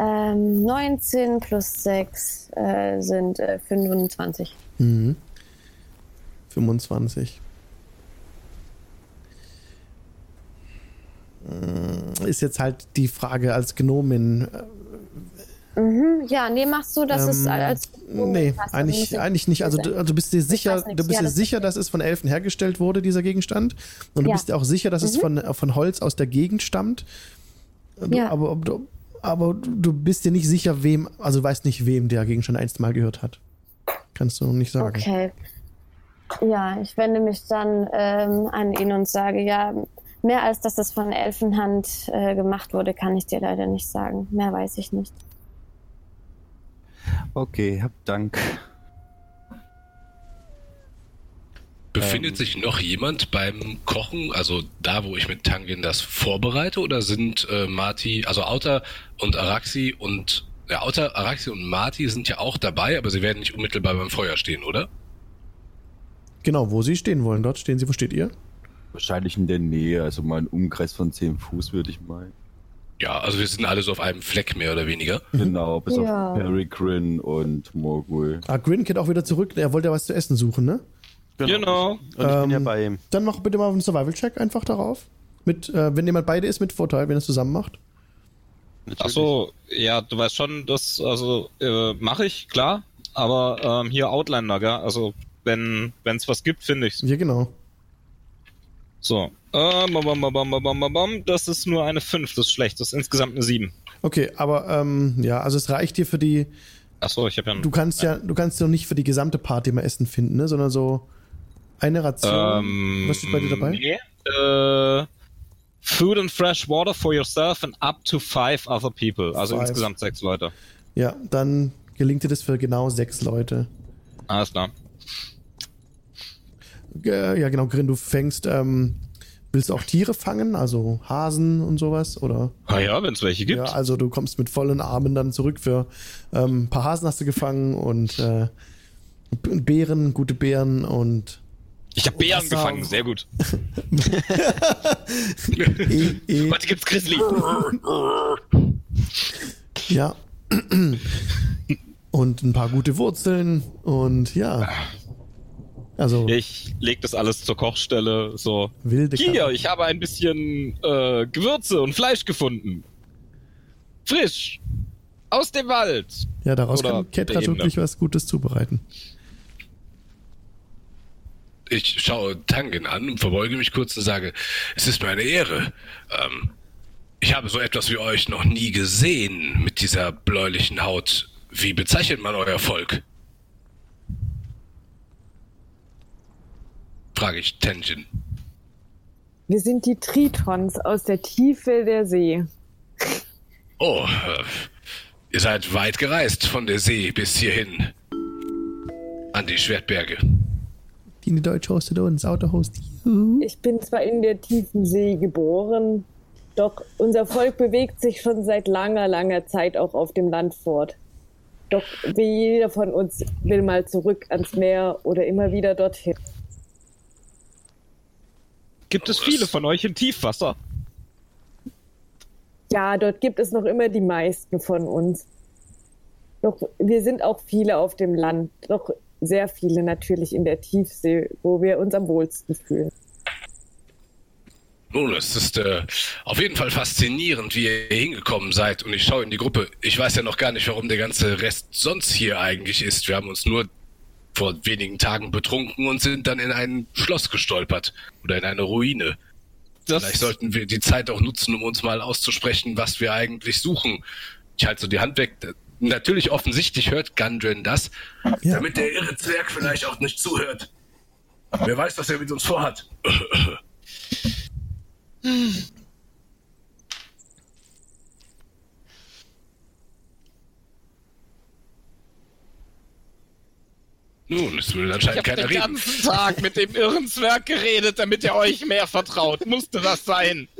Ähm, 19 plus 6 äh, sind äh, 25. Mhm. 25. Mm, Ist jetzt halt die Frage als Gnomin. äh, Mhm, ja, nee, machst du, das ist ähm, als. nee, passt, eigentlich, ich- eigentlich nicht. Also du, also bist dir sicher, nicht, du bist ja, dir das sicher, dass es von Elfen hergestellt wurde, dieser Gegenstand. Und du Ja. bist dir auch sicher, dass es von, von Holz aus der Gegend stammt. Ja. aber, ob du, aber du bist dir nicht sicher, wem, also du weißt nicht, wem der Gegenstand einst mal gehört hat. Kannst du nicht sagen. Okay. Ja, ich wende mich dann ähm, an ihn und sage, ja, mehr als dass das von Elfenhand äh, gemacht wurde, kann ich dir leider nicht sagen. Mehr weiß ich nicht. Okay, hab Dank. Befindet sich noch jemand beim Kochen, also da, wo ich mit Tangin das vorbereite, oder sind äh, Marty, also Auta und Araxi und ja, Auta, Araxi und Marty sind ja auch dabei, aber sie werden nicht unmittelbar beim Feuer stehen, oder? Genau, wo sie stehen wollen. Dort stehen sie. Wo steht ihr? Wahrscheinlich in der Nähe, also mal ein Umkreis von 10 Fuß, würde ich meinen. Ja, also wir sind alle so auf einem Fleck mehr oder weniger. Genau, bis Ja. auf Peregrine und Morgul. Ah, Grin kehrt auch wieder zurück. Er wollte ja was zu essen suchen, ne? Genau. Und ich bin ja Ähm, bei ihm. Dann mach bitte mal einen Survival-Check einfach darauf. Mit, äh, wenn jemand beide ist, mit Vorteil, wenn er es zusammen macht. Natürlich. Ach so, ja, du weißt schon, das, also, äh, mache ich, klar. Aber ähm, hier Outlander, gell? Also, wenn es was gibt, finde ich's. Ja, genau. So. Äh, bam, bam, bam, bam, bam, bam, bam. Das ist nur eine 5, das ist schlecht. Das ist insgesamt eine 7. Okay, aber ähm, ja, also es reicht dir für die. Ach so, ich habe ja Du kannst ja, du kannst ja noch nicht für die gesamte Party mal Essen finden, ne? Sondern so eine Ration. Ähm, Was steht bei dir dabei? Nee. Äh, food and fresh water for yourself and up to five other people. Also Five. insgesamt sechs Leute. Ja, dann gelingt dir das für genau sechs Leute. Alles klar. Äh, ja, genau, Grin, du fängst, ähm, willst du auch Tiere fangen, also Hasen und sowas? Oder? Ah ja, wenn es welche gibt. Ja, also du kommst mit vollen Armen dann zurück für ähm, ein paar Hasen hast du gefangen und äh, Beeren, gute Beeren und ich habe Bären Wasser. gefangen, sehr gut. eh, eh, Heute gibt's Grizzly. ja. und ein paar gute Wurzeln und ja. Also Ich leg das alles zur Kochstelle. So. wilde Hier, Kartoffeln. ich habe ein bisschen äh, Gewürze und Fleisch gefunden. Frisch. Aus dem Wald. Ja, daraus oder kann Ketra wirklich was Gutes zubereiten. Ich schaue Tangin an und verbeuge mich kurz und sage, es ist mir eine Ehre. Ähm, ich habe so etwas wie euch noch nie gesehen mit dieser bläulichen Haut. Wie bezeichnet man euer Volk? Frage ich Tenjin. Wir sind die Tritons aus der Tiefe der See. Oh, äh, ihr seid weit gereist von der See bis hierhin. An die Schwertberge. Die Deutsch hostet uns, Autohost. Ich bin zwar in der tiefen See geboren, doch unser Volk bewegt sich schon seit langer, langer Zeit auch auf dem Land fort. Doch wie jeder von uns will mal zurück ans Meer oder immer wieder dorthin. Gibt es viele das- von euch in Tiefwasser? Ja, dort gibt es noch immer die meisten von uns. Doch wir sind auch viele auf dem Land, doch sehr viele natürlich in der Tiefsee, wo wir uns am wohlsten fühlen. Nun, es ist äh, auf jeden Fall faszinierend, wie ihr hier hingekommen seid. Und ich schaue in die Gruppe. Ich weiß ja noch gar nicht, warum der ganze Rest sonst hier eigentlich ist. Wir haben uns nur vor wenigen Tagen betrunken und sind dann in ein Schloss gestolpert. Oder in eine Ruine. Das, Vielleicht sollten wir die Zeit auch nutzen, um uns mal auszusprechen, was wir eigentlich suchen. Ich halte so die Hand weg. Natürlich offensichtlich hört Gundren das, Ja. damit der irre Zwerg vielleicht auch nicht zuhört. Wer weiß, was er mit uns vorhat. Nun, es will Ich anscheinend habe keiner den reden. ganzen Tag mit dem irren Zwerg geredet, damit er euch mehr vertraut. Musste das sein?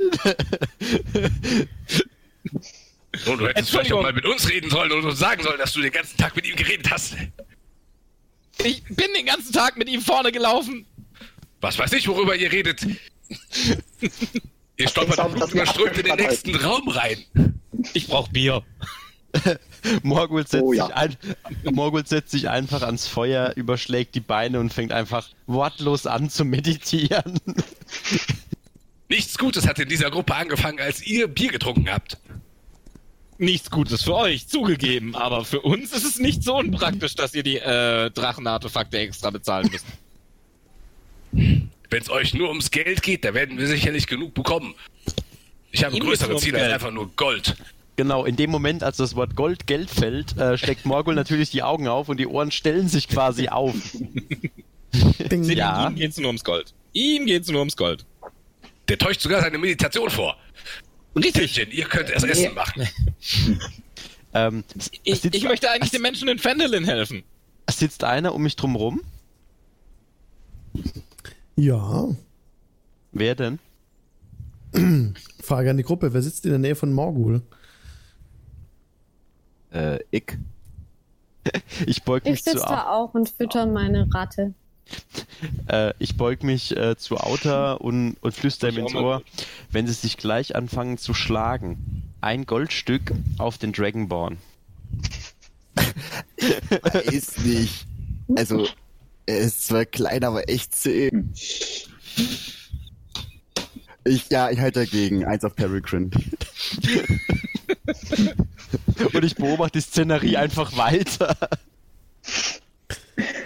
Nun, du hättest vielleicht auch mal mit uns reden sollen und uns sagen sollen, dass du den ganzen Tag mit ihm geredet hast. Ich bin den ganzen Tag mit ihm vorne gelaufen. Was weiß ich, worüber ihr redet. ihr stolpert dass wir überströmt in den nächsten Raum rein. Ich brauch Bier. Morgul setzt, Oh ja. sich ein, Morgul setzt sich einfach ans Feuer, überschlägt die Beine und fängt einfach wortlos an zu meditieren. Nichts Gutes hat in dieser Gruppe angefangen, als ihr Bier getrunken habt. Nichts Gutes für euch, zugegeben. Aber für uns ist es nicht so unpraktisch, dass ihr die äh, Drachenartefakte extra bezahlen müsst. Wenn es euch nur ums Geld geht, da werden wir sicherlich genug bekommen. Ich habe Ihm größere Ziele als einfach nur Gold. Genau, in dem Moment, als das Wort Gold Geld fällt, äh, schlägt Morgul natürlich die Augen auf und die Ohren stellen sich quasi auf. Ding. Ja. Ihm geht's nur ums Gold. Ihm geht's nur ums Gold. Der täuscht sogar seine Meditation vor. Richtig. Tintin, ihr könnt erst Essen machen. Ähm, es Ich, ich möchte eigentlich den Menschen in Fendelin helfen. es sitzt einer um mich drum rum. Ja. Wer denn? Frage an die Gruppe. Wer sitzt in der Nähe von Morgul? Äh, ich. Ich beug mich Ich sitze zu, da auch und fütter meine Ratte. Äh, ich beug mich äh, zu Autor und, und flüster ihm ins. Ohr, wenn sie sich gleich anfangen zu schlagen. Ein Goldstück auf den Dragonborn. Ist nicht. Also, er ist zwar klein, aber echt zäh. Ich, ja, ich halte dagegen. Eins auf Peregrine. Und ich beobachte die Szenerie einfach weiter.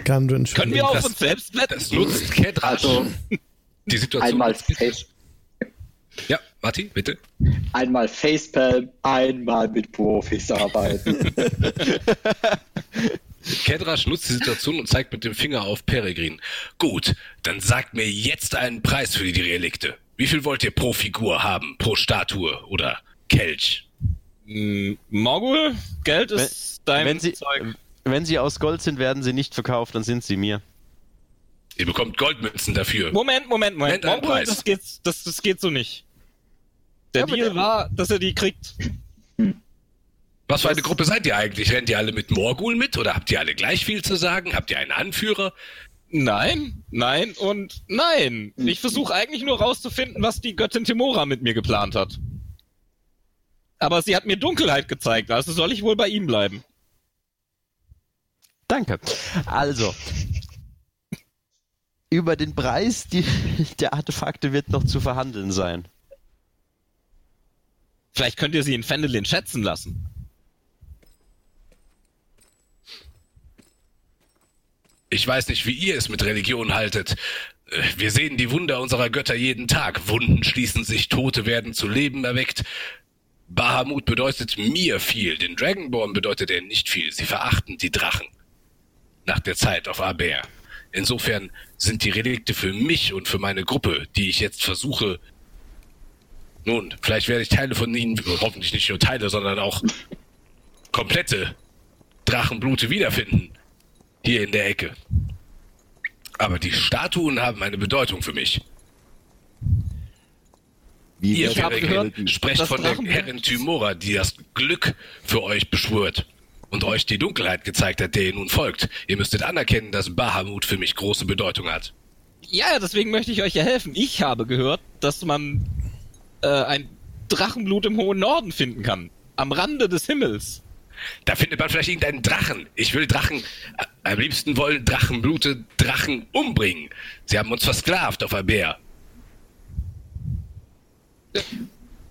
Können wir auf Das- uns selbst wetten? Das nutzt Kedrasch. Also die Situation. einmal Face, Ja, Martin, bitte. einmal Facepalm, einmal mit Profis arbeiten. Kedrasch nutzt die Situation und zeigt mit dem Finger auf Peregrin. Gut, dann sagt mir jetzt einen Preis für die Relikte. Wie viel wollt ihr pro Figur haben? Pro Statue oder Kelch? Mm, Morgul, Geld ist dein wenn, sie, Zeug. Wenn sie aus Gold sind, werden sie nicht verkauft, dann sind sie mir. Ihr bekommt Goldmünzen dafür. Moment, Moment, Moment. Nennt Morgul, Preis. das geht, das, das geht so nicht. Der Ja, Deal der- war, dass er die kriegt. Was für eine Gruppe seid ihr eigentlich? Rennt ihr alle mit Morgul mit oder habt ihr alle gleich viel zu sagen? Habt ihr einen Anführer? Nein, nein und nein. Ich versuche eigentlich nur rauszufinden, was die Göttin Timora mit mir geplant hat. Aber sie hat mir Dunkelheit gezeigt, also soll ich wohl bei ihm bleiben. Danke. Also, über den Preis die, der Artefakte wird noch zu verhandeln sein. Vielleicht könnt ihr sie in Fendelin schätzen lassen. Ich weiß nicht, wie ihr es mit Religion haltet. Wir sehen die Wunder unserer Götter jeden Tag. Wunden schließen sich, Tote werden zu Leben erweckt. Bahamut bedeutet mir viel, den Dragonborn bedeutet er nicht viel. Sie verachten die Drachen. Nach der Zeit auf Aber. Insofern sind die Relikte für mich und für meine Gruppe, die ich jetzt versuche. Nun, vielleicht werde ich Teile von ihnen, hoffentlich nicht nur Teile, sondern auch komplette Drachenblute wiederfinden. Hier in der Ecke. Aber die Statuen haben eine Bedeutung für mich. Wie Ihr Ich habe gehört, sprecht von der Herrin Tymora, die das Glück für euch beschwört und euch die Dunkelheit gezeigt hat, der ihr nun folgt. Ihr müsstet anerkennen, dass Bahamut für mich große Bedeutung hat. Ja, deswegen möchte ich euch ja helfen. Ich habe gehört, dass man äh, ein Drachenblut im hohen Norden finden kann. Am Rande des Himmels. Da findet man vielleicht irgendeinen Drachen. Ich will Drachen. äh, Am liebsten wollen Drachenblute Drachen umbringen. Sie haben uns versklavt auf Aber.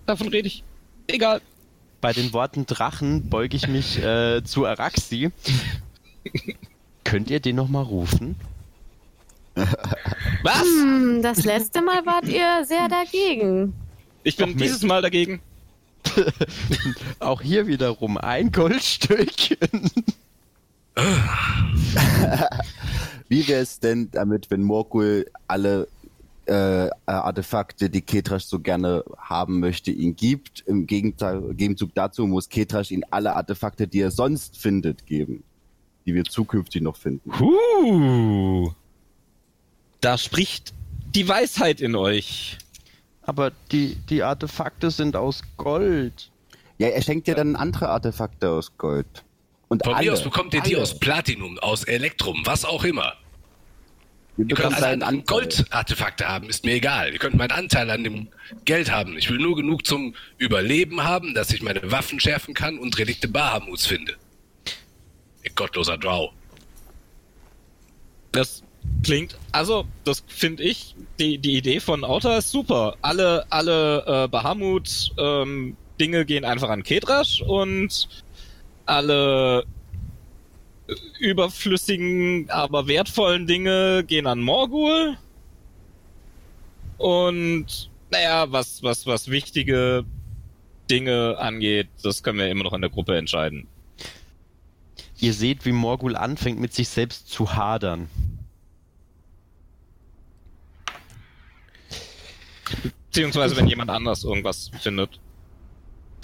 Davon rede ich. Egal. Bei den Worten Drachen beuge ich mich äh, zu Araxi. Könnt ihr den nochmal rufen? Was? Hm, das letzte Mal wart ihr sehr dagegen. Ich bin Doch, dieses Mal dagegen. Auch hier wiederum ein Goldstück. Wie wäre es denn damit, wenn Morgul alle äh, Artefakte, die Ketrasch so gerne haben möchte, ihn gibt? Im Gegenteil, Gegenzug dazu muss Ketrasch ihn alle Artefakte, die er sonst findet, geben. Die wir zukünftig noch finden. Huh. Da spricht die Weisheit in euch. Aber die, die Artefakte sind aus Gold. Ja, er schenkt ja dann andere Artefakte aus Gold. Und Von alle, mir aus bekommt ihr die alle. aus Platinum, aus Elektrum, was auch immer. Wir Ihr könnt seinen anderen Anteil. Goldartefakte haben, ist mir egal. Ihr könnt meinen Anteil an dem Geld haben. Ich will nur genug zum Überleben haben, dass ich meine Waffen schärfen kann und Relikte Bahamuts finde. Ihr gottloser Drow. Das klingt, also das finde ich, die, die Idee von Auta ist super. Alle, alle äh, Bahamut ähm, Dinge gehen einfach an Kedrash und alle überflüssigen, aber wertvollen Dinge gehen an Morgul. Und naja, was, was, was wichtige Dinge angeht, das können wir immer noch in der Gruppe entscheiden. Ihr seht, wie Morgul anfängt, mit sich selbst zu hadern. Beziehungsweise wenn jemand anders irgendwas findet.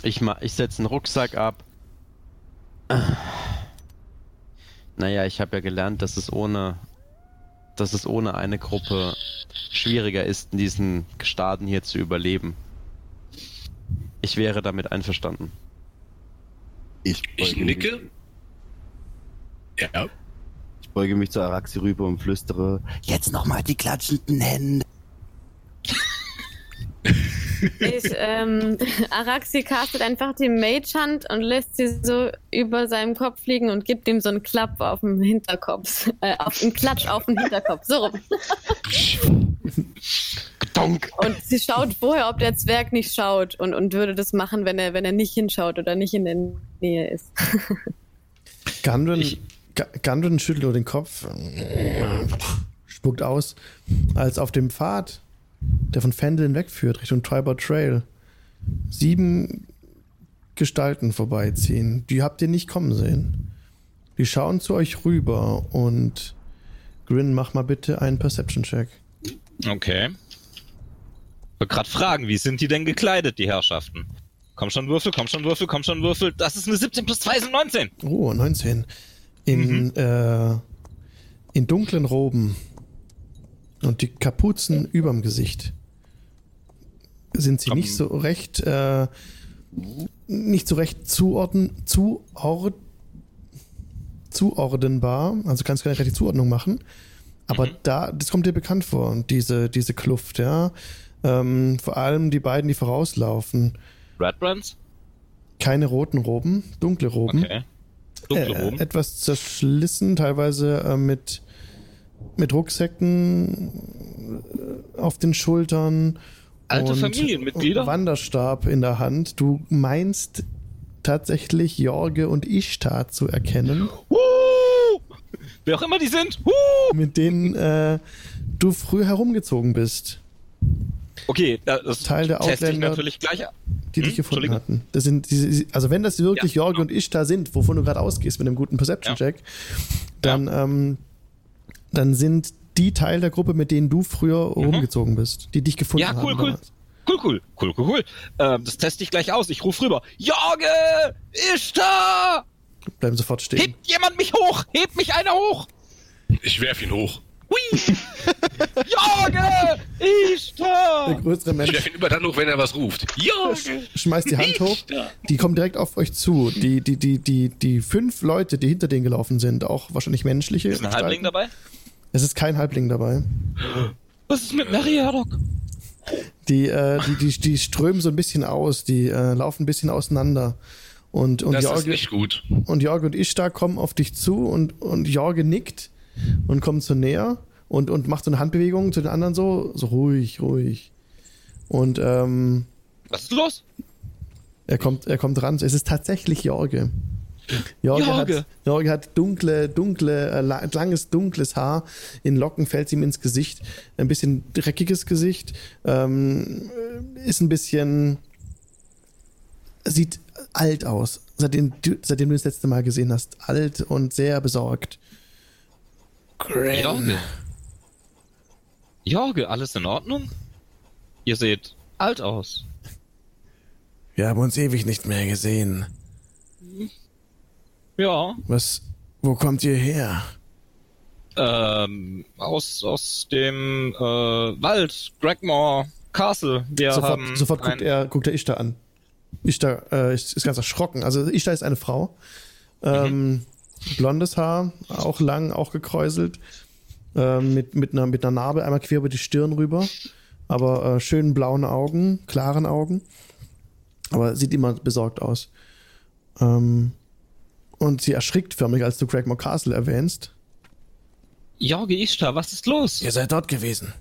Ich, ma ich setze einen Rucksack ab. Naja, ich habe ja gelernt, dass es ohne dass es ohne eine Gruppe schwieriger ist, in diesen Gestaden hier zu überleben. Ich wäre damit einverstanden. Ich, Ich nicke. Mich, Ja. ich beuge mich zu Araxi rüber und flüstere. Jetzt nochmal die klatschenden Hände. Ich, ähm, Araxi castet einfach die Mage Hand und lässt sie so über seinem Kopf liegen und gibt ihm so einen Klapp auf den Hinterkopf. Äh, auf einen Klatsch auf den Hinterkopf. So rum. Und sie schaut vorher, ob der Zwerg nicht schaut und, und würde das machen, wenn er, wenn er nicht hinschaut oder nicht in der Nähe ist. Gundren, Ich- Ga- Gundren schüttelt nur den Kopf, spuckt aus, als auf dem Pfad, der von Fendeln wegführt, Richtung Triber Trail, sieben Gestalten vorbeiziehen. Die habt ihr nicht kommen sehen. Die schauen zu euch rüber und Grin, mach mal bitte einen Perception-Check. Okay. Ich wollte gerade fragen, wie sind die denn gekleidet, die Herrschaften? Komm schon Würfel, komm schon Würfel, komm schon Würfel. Das ist eine 17 plus 2 sind 19. Oh, 19. In, äh, in dunklen Roben und die Kapuzen überm Gesicht sind sie nicht so recht, äh, nicht so recht zuordnen, zuord, zuordnenbar. Also kannst keine richtige Zuordnung machen. Aber da, das kommt dir bekannt vor, diese, diese Kluft, ja. Ähm, vor allem die beiden, die vorauslaufen. Red Brands? Keine roten Roben, dunkle Roben. Okay. Dunkle Äh, Roben. etwas zerschlissen, teilweise äh, mit, mit Rucksäcken äh, auf den Schultern. Alte und Familienmitglieder? Wanderstab in der Hand. Du meinst tatsächlich Jorge und Ishtar zu erkennen, Huh! Wer auch immer die sind. Huh! mit denen äh, du früher herumgezogen bist, Okay, da- das Teil der Outlander. natürlich gleich. ab. die Hm, dich gefunden Entschuldigung. hatten. Das sind diese, also wenn das wirklich Ja, Jorge genau. und Ishtar sind, wovon du gerade ausgehst mit einem guten Perception-Check, dann, ähm, dann sind die Teil der Gruppe, mit denen du früher rumgezogen bist, die dich gefunden Mhm. Ja, haben. cool, cool. damals. Cool, cool, cool, cool, cool. Ähm, das teste ich gleich aus. Ich rufe rüber. Jorge! Ishtar! Bleiben sofort stehen. Hebt jemand mich hoch! Hebt mich einer hoch! Ich werf ihn hoch. Hui! Jorge! Der Ishtar! größere Ich Mensch werf ihn immer dann hoch, wenn er was ruft. Ja! schmeißt die Hand hoch. Da. Die kommen direkt auf euch zu. Die, die, die, die, die fünf Leute, die hinter denen gelaufen sind, auch wahrscheinlich menschliche. Ist ein Halbling dabei? Es ist kein Halbling dabei. Was ist mit Mary Haddock? Die, äh, die, die, die strömen so ein bisschen aus, die äh, laufen ein bisschen auseinander. Und, und, Das ist Jorge, nicht gut. und Jorge und Ishtar kommen auf dich zu und, und Jorge nickt und kommt so näher und, und macht so eine Handbewegung zu den anderen so, so ruhig, ruhig. Und ähm, Was ist los? er kommt, er kommt ran. Es ist tatsächlich Jorge. Jorge, Jorge. Hat, Jorge hat dunkle, dunkle, äh, la- langes, dunkles Haar. In Locken fällt ihm ins Gesicht. Ein bisschen dreckiges Gesicht. Ähm, ist ein bisschen sieht alt aus, seitdem du, seitdem du das letzte Mal gesehen hast. Alt und sehr besorgt. Jorge. Jorge, alles in Ordnung? Ihr seht alt aus. Wir haben uns ewig nicht mehr gesehen. Ja, Was, wo kommt ihr her? ähm, aus, aus dem äh, Wald, Gregmore Castle. Wir sofort haben sofort guckt, er, guckt er Ishtar an. Ishtar äh, ist, ist ganz erschrocken. Also Ishtar ist eine Frau. Ähm, Blondes Haar, auch lang, auch gekräuselt. Ähm, mit, mit, einer, mit einer Narbe einmal quer über die Stirn rüber. Aber äh, schönen blauen Augen, klaren Augen. Aber sieht immer besorgt aus. Ähm, und sie erschrickt förmlich, als du Craigmore Castle erwähnst. Jorge Ishtar, was ist los? Ihr seid dort gewesen.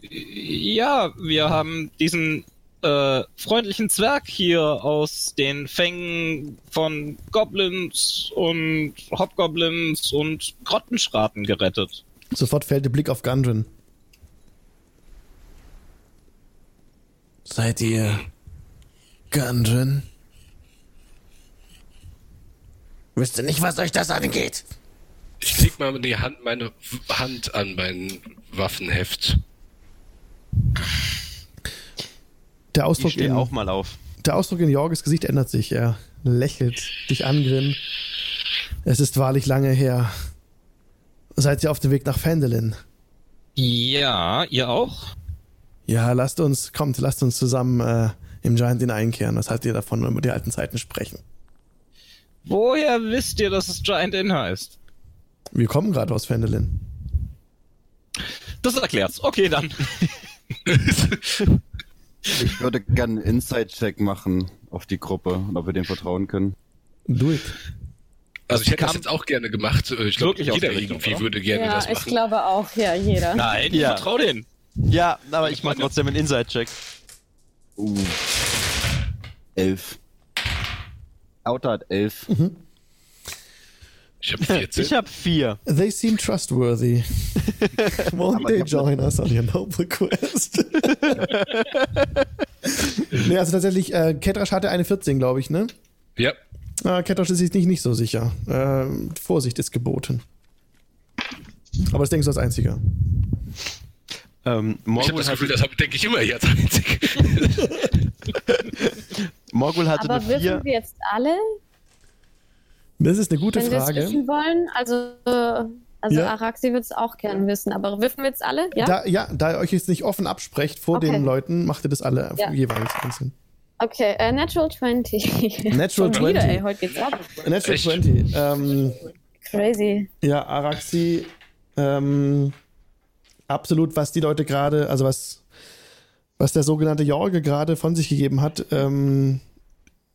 Ja, wir haben diesen äh, freundlichen Zwerg hier aus den Fängen von Goblins und Hobgoblins und Grottenschraten gerettet. Sofort fällt der Blick auf Gundren. Seid ihr Gundren? Wisst ihr nicht, was euch das angeht? Ich leg mal die Hand, meine Hand an mein Waffenheft. Der Ich Ausdruck, in, auch mal auf. der Ausdruck in Jorges Gesicht ändert sich. Er lächelt dich angrin. Es ist wahrlich lange her. Seid ihr auf dem Weg nach Fendelin? Ja, ihr auch? Ja, lasst uns, kommt, lasst uns zusammen äh, im Giant Inn einkehren. Was haltet ihr davon, wenn wir über die alten Zeiten sprechen? Woher wisst ihr, dass es Giant Inn heißt? Wir kommen gerade aus Fendelin. Das erklärt's. Okay, dann. Ich würde gerne einen Inside-Check machen auf die Gruppe und ob wir dem vertrauen können. Do it. Also ich hätte das jetzt auch gerne gemacht. Ich glaube, jeder irgendwie oder? würde gerne Ja, das ich machen. glaube auch, ja, jeder. Nein, ich Ja. vertrau denen. Ja, aber ich mache trotzdem einen Inside-Check. Uh. Elf. Outer hat elf. Ich habe 14. Ich habe vier. They seem trustworthy. Won't they join us on your noble quest? nee, also tatsächlich, äh, Ketrasch hatte eine 14, glaube ich, ne? ja, Äh, Ketrasch ist sich nicht, nicht so sicher. Ähm, Vorsicht ist geboten. Aber das denkst du als einziger. Ähm, ich habe das Gefühl, das denke ich immer hier als einzig. Morgul hatte Aber eine vier. wissen wir jetzt alle, Das ist eine gute wenn wir es Frage. wissen wollen? Also, äh, also Ja. Araxi wird es auch gern wissen, aber wissen wir jetzt alle? Ja? Da, ja, da ihr euch jetzt nicht offen absprecht vor Okay. den Leuten, macht ihr das alle Ja. jeweils einzeln. Okay, äh, Natural 20. Natural Schon wieder, 20. ey, heute geht's ab. Natural Echt? 20. Ähm, Crazy. Ja, Araxi, ähm, absolut, was die Leute gerade, also was, was der sogenannte Jorge gerade von sich gegeben hat, ähm,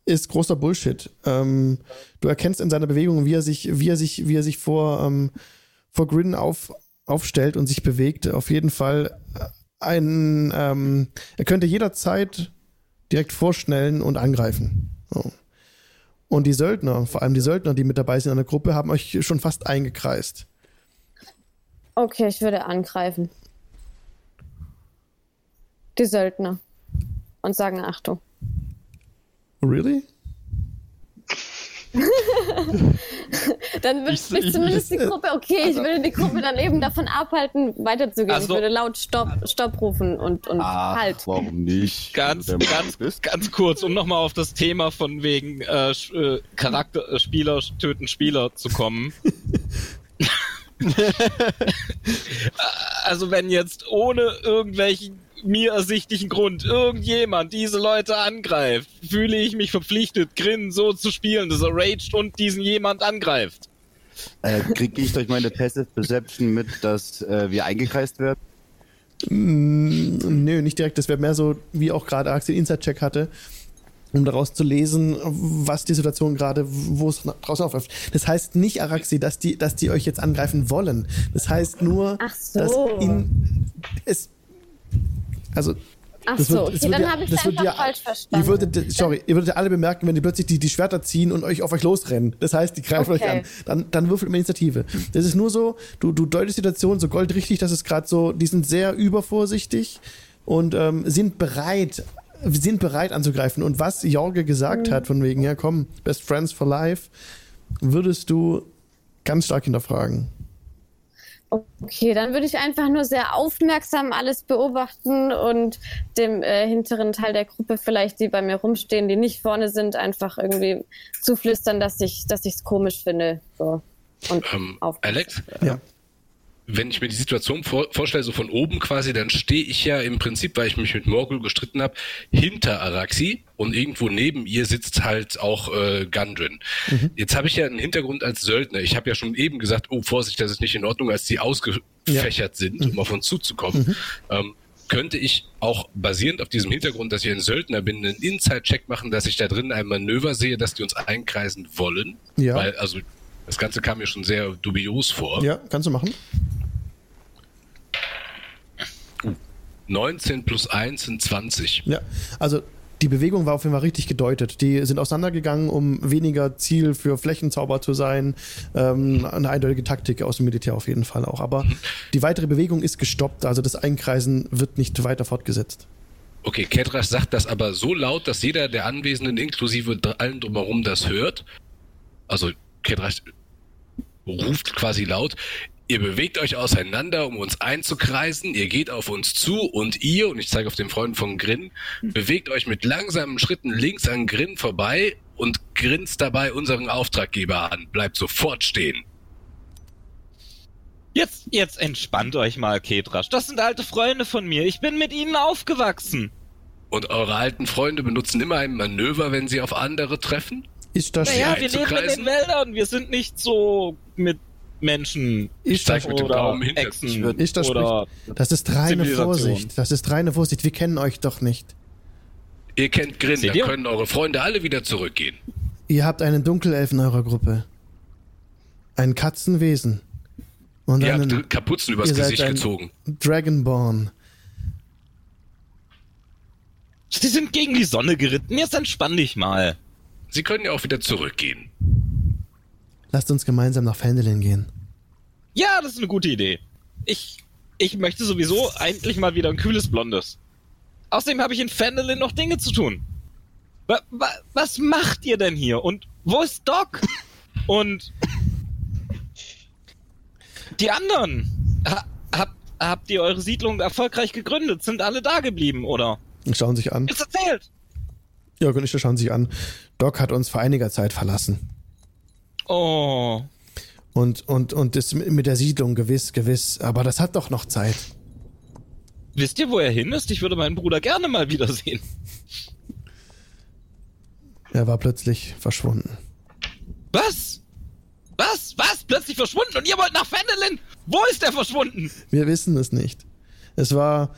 ist großer Bullshit. Ähm, du erkennst in seiner Bewegung, wie er sich, wie er sich, wie er sich vor, ähm, vor Grin auf, aufstellt und sich bewegt. Auf jeden Fall ein, ähm, er könnte jederzeit direkt vorschnellen und angreifen. So. Und die Söldner, vor allem die Söldner, die mit dabei sind in der Gruppe, haben euch schon fast eingekreist. Okay, ich würde angreifen. Die Söldner. Und sagen Achtung. Really? Dann würde Ich- ich, ich- zumindest die Gruppe, okay, ich würde die Gruppe dann eben davon abhalten, weiterzugehen. Also- ich würde laut Stopp, Stopp rufen und, und Ah, halt. warum nicht? Ganz, ganz, bist. ganz kurz, um nochmal auf das Thema von wegen äh, äh, Charakter, äh, Spieler töten Spieler zu kommen. also wenn jetzt ohne irgendwelchen mir ersichtlichen Grund irgendjemand diese Leute angreift, fühle ich mich verpflichtet, Grin so zu spielen, dass er raged und diesen jemand angreift. Äh, Kriege ich durch meine Passive Perception mit, dass äh, wir eingekreist werden? Mm, nö, nicht direkt. Das wäre mehr so, wie auch gerade Axel Inside-Check hatte, um daraus zu lesen, was die Situation gerade, wo es draußen aufläuft. Das heißt nicht, Araxi, dass die, dass die euch jetzt angreifen wollen. Das heißt nur, so. dass in, es, also, Ach das so, wird- okay, dann habe ich das einfach ja- falsch verstanden. ihr würdet, sorry, ihr würdet alle bemerken, wenn die plötzlich die, die Schwerter ziehen und euch auf euch losrennen. Das heißt, die greifen euch Okay. an. Dann, dann würfelt man Initiative. Das ist nur so, du, du deutest die Situation so goldrichtig, dass es gerade so, die sind sehr übervorsichtig und ähm, sind bereit, sind bereit anzugreifen. Und was Jorge gesagt hat, von wegen, ja komm, Best Friends for Life, würdest du ganz stark hinterfragen. Okay, dann würde ich einfach nur sehr aufmerksam alles beobachten und dem äh, hinteren Teil der Gruppe vielleicht, die bei mir rumstehen, die nicht vorne sind, einfach irgendwie zuflüstern, dass ich dass ich's komisch finde. So. Und Ähm. Alex, Ja. Wenn ich mir die Situation vor, vorstelle, so von oben quasi, dann stehe ich ja im Prinzip, weil ich mich mit Morgul gestritten habe, hinter Araxi und irgendwo neben ihr sitzt halt auch äh, Gundren. Jetzt habe ich ja einen Hintergrund als Söldner. Ich habe ja schon eben gesagt, oh Vorsicht, das ist nicht in Ordnung, als die ausgefächert sind, um auf uns zuzukommen. Ähm, könnte ich auch basierend auf diesem Hintergrund, dass ich ein Söldner bin, einen Inside-Check machen, dass ich da drin ein Manöver sehe, dass die uns einkreisen wollen? Ja. Weil, also, das Ganze kam mir schon sehr dubios vor. Ja, kannst du machen. 19 plus 1 sind 20. Ja, also die Bewegung war auf jeden Fall richtig gedeutet. Die sind auseinandergegangen, um weniger Ziel für Flächenzauber zu sein. Ähm, eine eindeutige Taktik aus dem Militär auf jeden Fall auch. Aber die weitere Bewegung ist gestoppt, also das Einkreisen wird nicht weiter fortgesetzt. Okay, Kedrasch sagt das aber so laut, dass jeder der Anwesenden inklusive allen drumherum das hört. Also Kedrasch ruft quasi laut, ihr bewegt euch auseinander, um uns einzukreisen, ihr geht auf uns zu und ihr, und ich zeige auf den Freund von Grin, bewegt euch mit langsamen Schritten links an Grin vorbei und grinst dabei unseren Auftraggeber an. Bleibt sofort stehen. Jetzt, jetzt entspannt euch mal, Ketrasch. Das sind alte Freunde von mir. Ich bin mit ihnen aufgewachsen. Und eure alten Freunde benutzen immer ein Manöver, wenn sie auf andere treffen? Ist das, Naja, wir leben in den Wäldern. Wir sind nicht so mit Menschen ist zeig das, mit dem oder Daumen hinter. Echsen ist das, oder das ist reine. Vorsicht. Das ist reine Vorsicht. Wir kennen euch doch nicht. Ihr kennt Grin, ihr? können eure Freunde alle wieder zurückgehen. Ihr habt einen Dunkelelf in eurer Gruppe. Ein Katzenwesen. Und Ihr einen habt Kapuzen übers ihr seid Gesicht ein- gezogen. Dragonborn. Sie sind gegen die Sonne geritten. Jetzt entspann dich mal. Sie können ja auch wieder zurückgehen. Lasst uns gemeinsam nach Fendelin gehen. Ja, das ist eine gute Idee. Ich, ich möchte sowieso eigentlich mal wieder ein kühles Blondes. Außerdem habe ich in Fendelin noch Dinge zu tun. Wa, wa, was macht ihr denn hier? Und wo ist Doc? Und die anderen? Ha, hab, habt ihr eure Siedlung erfolgreich gegründet? Sind alle da geblieben, oder? Schauen sich an. Jetzt erzählt! Jörg und ich schauen sich an. Doc hat uns vor einiger Zeit verlassen. Oh. Und, und, und ist mit der Siedlung gewiss, gewiss. Aber das hat doch noch Zeit. Wisst ihr, wo er hin ist? Ich würde meinen Bruder gerne mal wiedersehen. Er war plötzlich verschwunden. Was? Was? Was? Plötzlich verschwunden und ihr wollt nach Fendelin? Wo ist er verschwunden? Wir wissen es nicht. Es war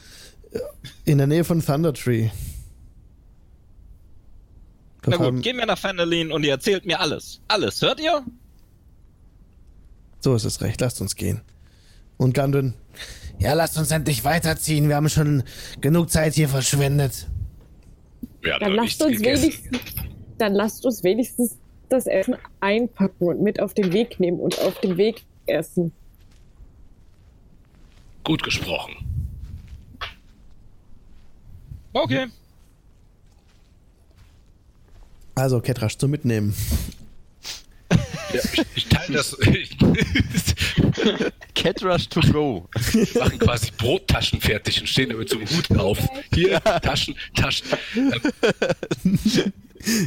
äh, in der Nähe von Thundertree. Na gut, haben, gehen wir nach Fendelin und ihr erzählt mir alles. Alles, hört ihr? so ist es recht. Lasst uns gehen. Und Gundren. Ja, lasst uns endlich weiterziehen. Wir haben schon genug Zeit hier verschwendet. Wir haben Dann lasst uns gegessen. wenigstens, dann lasst uns wenigstens das Essen einpacken und mit auf den Weg nehmen und auf dem Weg essen. Gut gesprochen. Okay. Also, Ketrasch zum Mitnehmen. Ja, ich, teile das. Catrush to go. machen quasi Brottaschen fertig und stehen damit zum Hut auf. Hier, Taschen, Taschen.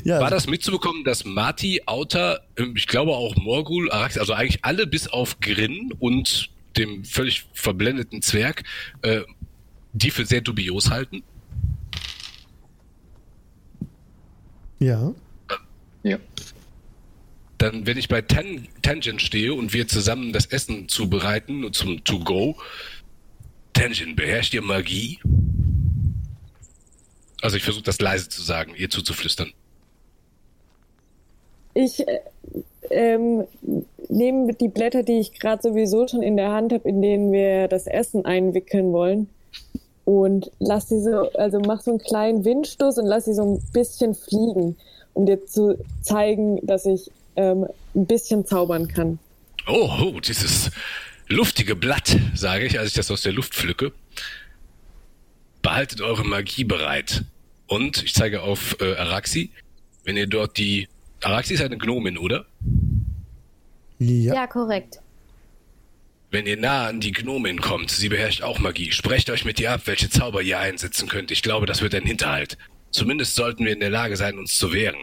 Ja, War das mitzubekommen, dass Marty, Auta, ähm, ich glaube auch Morgul, Arax, also eigentlich alle bis auf Grin und dem völlig verblendeten Zwerg, äh, die für sehr dubios halten? Ja. Ja. Dann, wenn ich bei Tan Tangent stehe und wir zusammen das Essen zubereiten und zum To-Go, Tangent, beherrscht ihr Magie? Also ich versuche das leise zu sagen, ihr zuzuflüstern. Ich äh, ähm, nehme die Blätter, die ich gerade sowieso schon in der Hand habe, in denen wir das Essen einwickeln wollen. Und lass sie so, also mach so einen kleinen Windstoß und lass sie so ein bisschen fliegen, um dir zu zeigen, dass ich ähm, ein bisschen zaubern kann. Oh, oh, dieses luftige Blatt, sage ich, als ich das aus der Luft pflücke. Behaltet eure Magie bereit. Und ich zeige auf äh, Araxi. Wenn ihr dort die. Araxi ist eine Gnomin, oder? Ja. Ja, korrekt. Wenn ihr nah an die Gnomin kommt, sie beherrscht auch Magie. Sprecht euch mit ihr ab, welche Zauber ihr einsetzen könnt. Ich glaube, das wird ein Hinterhalt. Zumindest sollten wir in der Lage sein, uns zu wehren.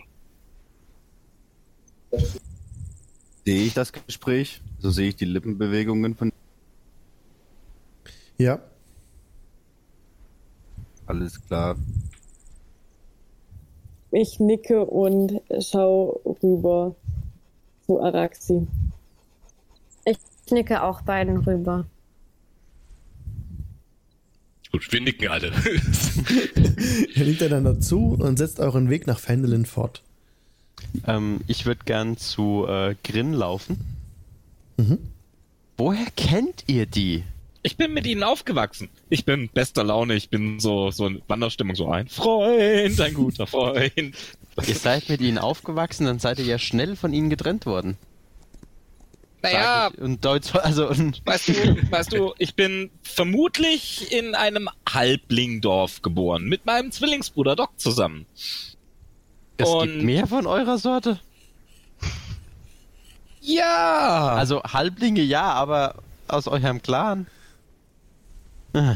Sehe ich das Gespräch? So sehe ich die Lippenbewegungen von. Ja. Alles klar. Ich nicke und schau rüber zu Araxi. Ich nicke auch beiden rüber. Gut, wir nicken alle. Ihr liegt einander zu und setzt euren Weg nach Fendelin fort. Ähm, ich würde gern zu äh, Grin laufen. Mhm. Woher kennt ihr die? Ich bin mit ihnen aufgewachsen. Ich bin bester Laune, ich bin so, so in Wanderstimmung, so ein Freund, ein guter Freund. Ihr seid mit ihnen aufgewachsen, dann seid ihr ja schnell von ihnen getrennt worden. Naja. Und Deutsch, also und weißt du, weißt du, ich bin vermutlich in einem Halblingdorf geboren, mit meinem Zwillingsbruder Doc zusammen. es und- gibt mehr von eurer Sorte. Ja! Also Halblinge ja, aber aus eurem Clan. Äh,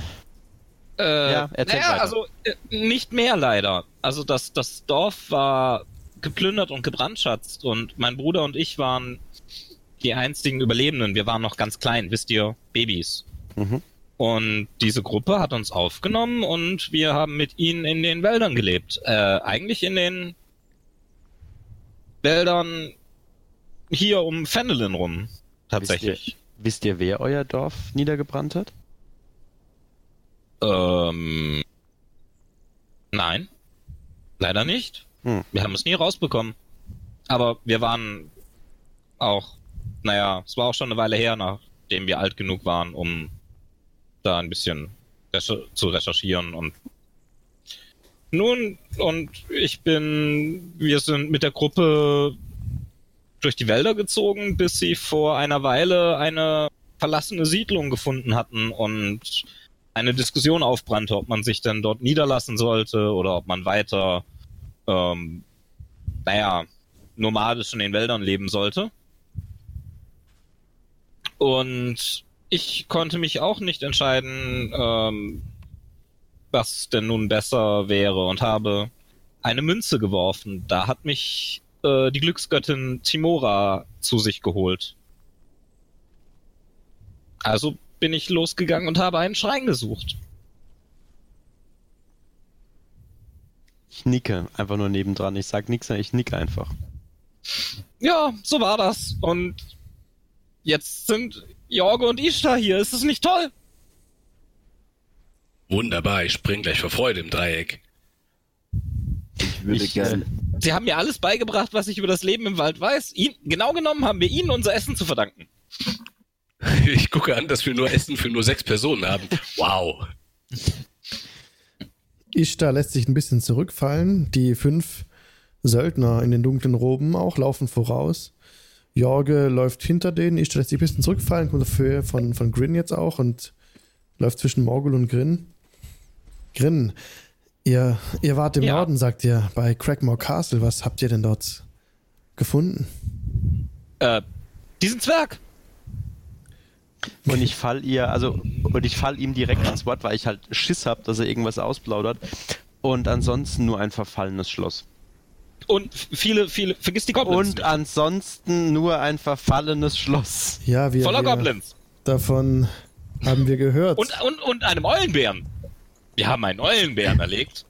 Ja, erzähl naja, weiter. also äh, nicht mehr leider. Also das, das Dorf war geplündert und gebrandschatzt und mein Bruder und ich waren die einzigen Überlebenden. Wir waren noch ganz klein, wisst ihr, Babys. Mhm. Und diese Gruppe hat uns aufgenommen und wir haben mit ihnen in den Wäldern gelebt. Äh, eigentlich in den Wäldern hier um Fendelin rum. Tatsächlich. Wisst ihr, wer euer Dorf niedergebrannt hat? Ähm, nein, leider nicht. Hm. Wir haben es nie rausbekommen. Aber wir waren auch, naja, es war auch schon eine Weile her, nachdem wir alt genug waren, um da ein bisschen recher zu recherchieren und nun, und ich bin, wir sind mit der Gruppe durch die Wälder gezogen, bis sie vor einer Weile eine verlassene Siedlung gefunden hatten und eine Diskussion aufbrannte, ob man sich denn dort niederlassen sollte oder ob man weiter, ähm, naja, nomadisch in den Wäldern leben sollte. Und ich konnte mich auch nicht entscheiden, ähm, was denn nun besser wäre und habe eine Münze geworfen. Da hat mich äh, die Glücksgöttin Timora zu sich geholt. Also bin ich losgegangen und habe einen Schrein gesucht. Ich nicke einfach nur nebendran. Ich sag nichts, ich nicke einfach. Ja, so war das. Und jetzt sind Jorge und Ishtar hier. Ist es nicht toll? Wunderbar, ich spring gleich vor Freude im Dreieck. Ich würde Ich, gerne. Sie haben mir alles beigebracht, was ich über das Leben im Wald weiß. Ihn, genau genommen haben wir ihnen unser Essen zu verdanken. Ich gucke an, dass wir nur Essen für nur sechs Personen haben. Wow. Ishtar lässt sich ein bisschen zurückfallen. Die fünf Söldner in den dunklen Roben auch laufen voraus. Jorge läuft hinter denen. Ishtar lässt sich ein bisschen zurückfallen, kommt dafür von, von Grin jetzt auch und läuft zwischen Morgul und Grin. Grin, ihr, ihr wart im Ja. Norden, sagt ihr, bei Crackmore Castle. Was habt ihr denn dort gefunden? Äh, diesen Zwerg. Und ich fall ihr, also, und ich fall ihm direkt ins Wort, weil ich halt Schiss hab, dass er irgendwas ausplaudert. Und ansonsten nur ein verfallenes Schloss. Und viele, viele, vergiss die Goblins. Und ansonsten nur ein verfallenes Schloss. Ja, wir, Voller wir Goblins. davon haben wir gehört. Und, und, und einem Eulenbären. Wir haben einen Eulenbären erlegt.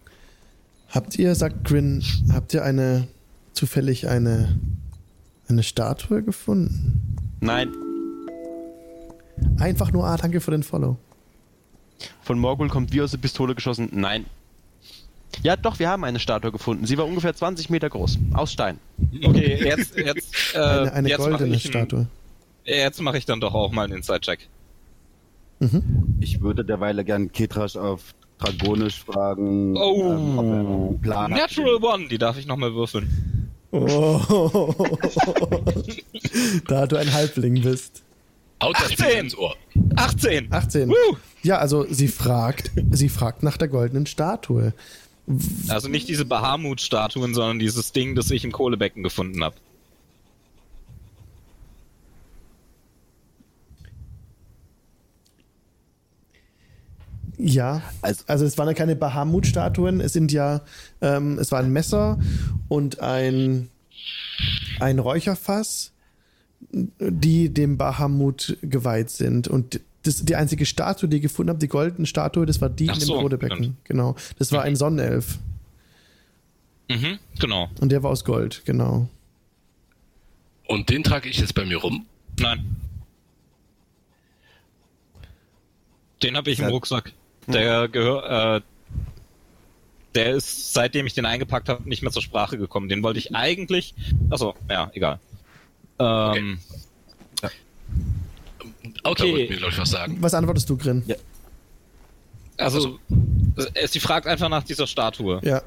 Habt ihr, sagt Grin, habt ihr eine zufällig eine eine Statue gefunden? Nein, Einfach nur, ah, danke für den Follow. von Morgul kommt wie aus der Pistole geschossen. Nein. Ja, doch, wir haben eine Statue gefunden. Sie war ungefähr 20 Meter groß. Aus Stein. Okay, jetzt, jetzt, äh, Eine, eine jetzt mache goldene Statue. jetzt mache ich dann doch auch mal einen Inside-Check. Ich würde derweil gern Ketrasch auf Dragonisch fragen, Oh. ähm, einen Plan hat. Natural One, die darf ich nochmal würfeln. Oh. da du ein Halbling bist. Haut das 18. Spiel ins Ohr. 18. 18. Woo! Ja, also sie fragt, sie fragt nach der goldenen Statue. Also nicht diese Bahamut-Statuen, sondern dieses Ding, das ich im Kohlebecken gefunden habe. Ja, Also- also, es waren ja keine Bahamut-Statuen, es sind ja, ähm, es war ein Messer und ein, ein Räucherfass, die dem Bahamut geweiht sind. Und das, die einzige Statue, die ich gefunden habe, die goldene Statue, das war die Ach in dem so, Kodebecken. stimmt. Genau. Das war ein Sonnenelf. Mhm, genau. Und der war aus Gold, genau. Und den trage ich jetzt bei mir rum. Nein. Den habe ich im. Rucksack. Der gehört, äh, der ist, seitdem ich den eingepackt habe, nicht mehr zur Sprache gekommen. Den wollte ich eigentlich. Achso, ja, egal. Ähm, Autor Okay. mir, glaube ich, was sagen. Was antwortest du, Grin? Ja. also, äh, sie fragt einfach nach dieser Statue. Ja.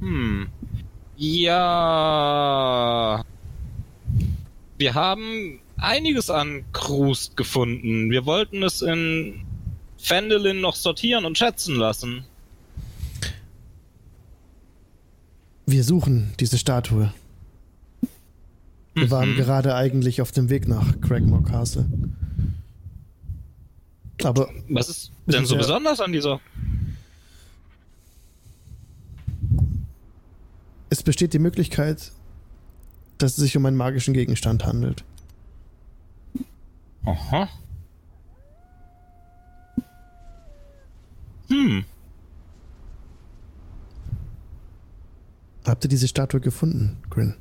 Hm. Ja. Wir haben einiges an Krust gefunden. Wir wollten es in Fendelin noch sortieren und schätzen lassen. Wir suchen diese Statue. Wir waren gerade eigentlich auf dem Weg nach Craigmore Castle. Aber Was ist denn so besonders an dieser? es besteht die Möglichkeit, dass es sich um einen magischen Gegenstand handelt. Aha. Hm. Habt ihr diese Statue gefunden, Grin?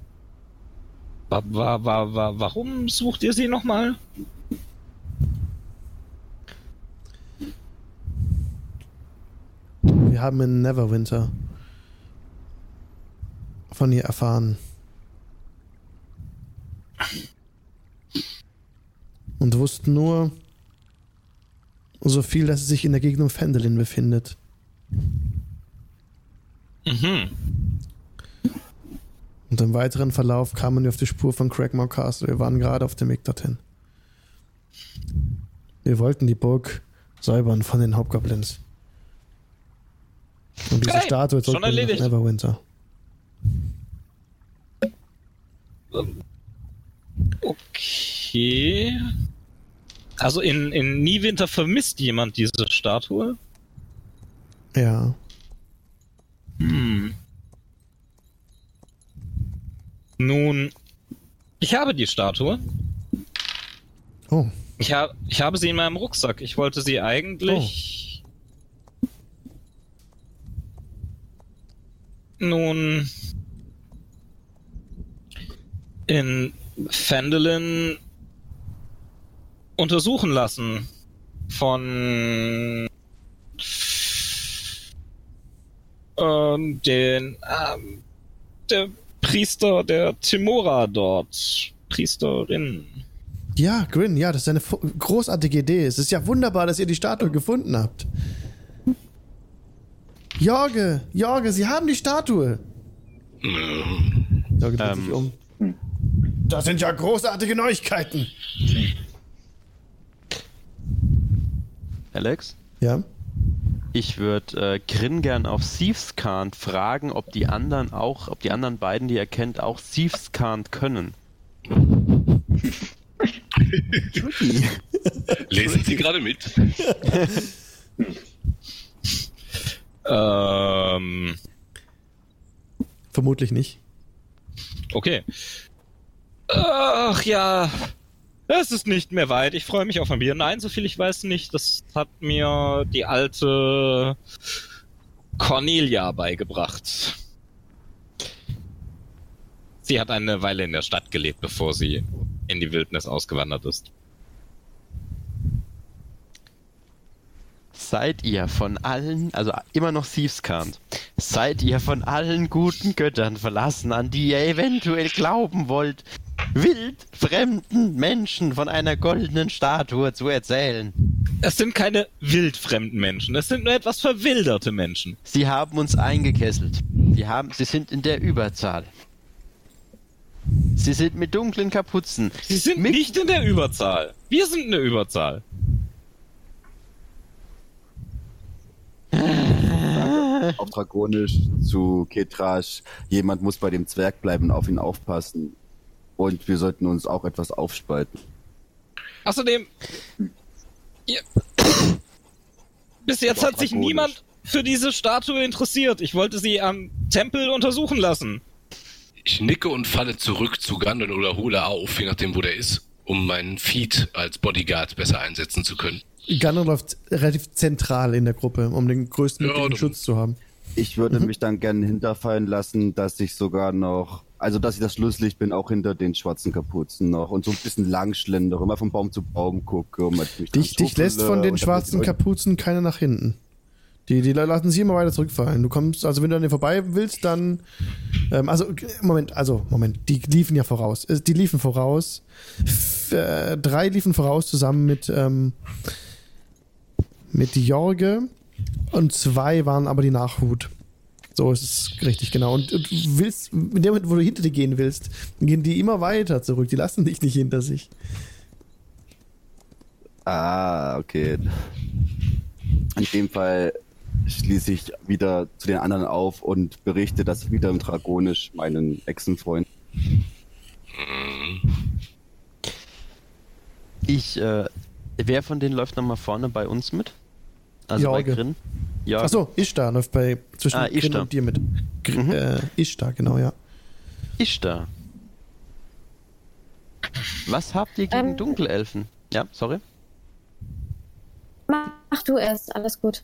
Wa wa wa wa warum sucht ihr sie nochmal? Wir haben in Neverwinter von ihr erfahren. Und wussten nur so viel, dass sie sich in der Gegend um Fendelin befindet. Mhm. Und im weiteren Verlauf kamen wir auf die Spur von Craigmore Castle. Wir waren gerade auf dem Weg dorthin. Wir wollten die Burg säubern von den Hobgoblins. Und diese Okay, Statue zurück nach erledigt. Neverwinter. Okay. Also in, in Niewinter vermisst jemand diese Statue? Ja. Hm. Nun, ich habe die Statue. Oh, Ich, hab, ich habe sie in meinem Rucksack. Ich wollte sie eigentlich. Nun. In Fendelin untersuchen lassen. Von. Ähm, den. Ähm, der Priester der Timora dort. Priesterin. Ja, Grin, ja, das ist eine großartige Idee. Es ist ja wunderbar, dass ihr die Statue gefunden habt. Jorge, Jorge, Sie haben die Statue. Jorge dreht Ähm. sich um. Das sind ja großartige Neuigkeiten. Alex? Ja. Ich würde äh, Grin gern auf Thiefskant fragen, ob die anderen auch, ob die anderen beiden, die er kennt, auch Thiefskant können. Lesen Sie gerade mit? Ähm, Vermutlich nicht. okay. Ach ja, es ist nicht mehr weit. Ich freue mich auf ein Bier. Nein, so viel ich weiß nicht. Das hat mir die alte Cornelia beigebracht. Sie hat eine Weile in der Stadt gelebt, bevor sie in die Wildnis ausgewandert ist. Seid ihr von allen, also immer noch Thiefskant, seid ihr von allen guten Göttern verlassen, an die ihr eventuell glauben wollt, wild fremden Menschen von einer goldenen Statue zu erzählen? Es sind keine wildfremden Menschen, es sind nur etwas verwilderte Menschen. Sie haben uns eingekesselt. Sie, haben, sie sind in der Überzahl. Sie sind mit dunklen Kapuzen. Sie sind Mit- nicht in der Überzahl. Wir sind in der Überzahl. auf Dragonisch zu Ketrasch, jemand muss bei dem Zwerg bleiben und auf ihn aufpassen. Und wir sollten uns auch etwas aufspalten. Außerdem, ihr, bis jetzt hat sich niemand für diese Statue interessiert. Ich wollte sie am Tempel untersuchen lassen. Ich nicke und falle zurück zu Gandalf oder hole auf, je nachdem, wo der ist, um meinen Feed als Bodyguard besser einsetzen zu können. Gunnar läuft relativ zentral in der Gruppe, um den größtmöglichen Ja, Schutz zu haben. Ich würde mich dann gerne hinterfallen lassen, dass ich sogar noch, also dass ich das Schlusslicht bin, auch hinter den schwarzen Kapuzen noch und so ein bisschen lang schlendere, immer von Baum zu Baum gucke. Dich, dich lässt von den schwarzen Kapuzen keiner nach hinten. Die, die lassen sich immer weiter zurückfallen. Du kommst, also wenn du an dir vorbei willst, dann. Ähm, also, Moment, also, Moment, die liefen ja voraus. Die liefen voraus. F äh, drei liefen voraus zusammen mit, ähm, mit Jorge und zwei waren aber die Nachhut. So ist es richtig, genau. Und, und du willst, in dem Moment, wo du hinter dir gehen willst, gehen die immer weiter zurück. Die lassen dich nicht hinter sich. Ah, okay. In dem Fall schließe ich wieder zu den anderen auf und berichte das wieder im Dragonisch meinen Echsenfreund. Ich, äh, wer von denen läuft nochmal vorne bei uns mit? Also Jorge. bei Grin? Ja. Achso, Ishtar läuft bei zwischen Ah, Grin und dir mit. Gr Mhm. äh, Ishtar, genau, ja. Ich da. Was habt ihr gegen Ähm. Dunkelelfen? Ja, sorry. Mach du erst, alles gut.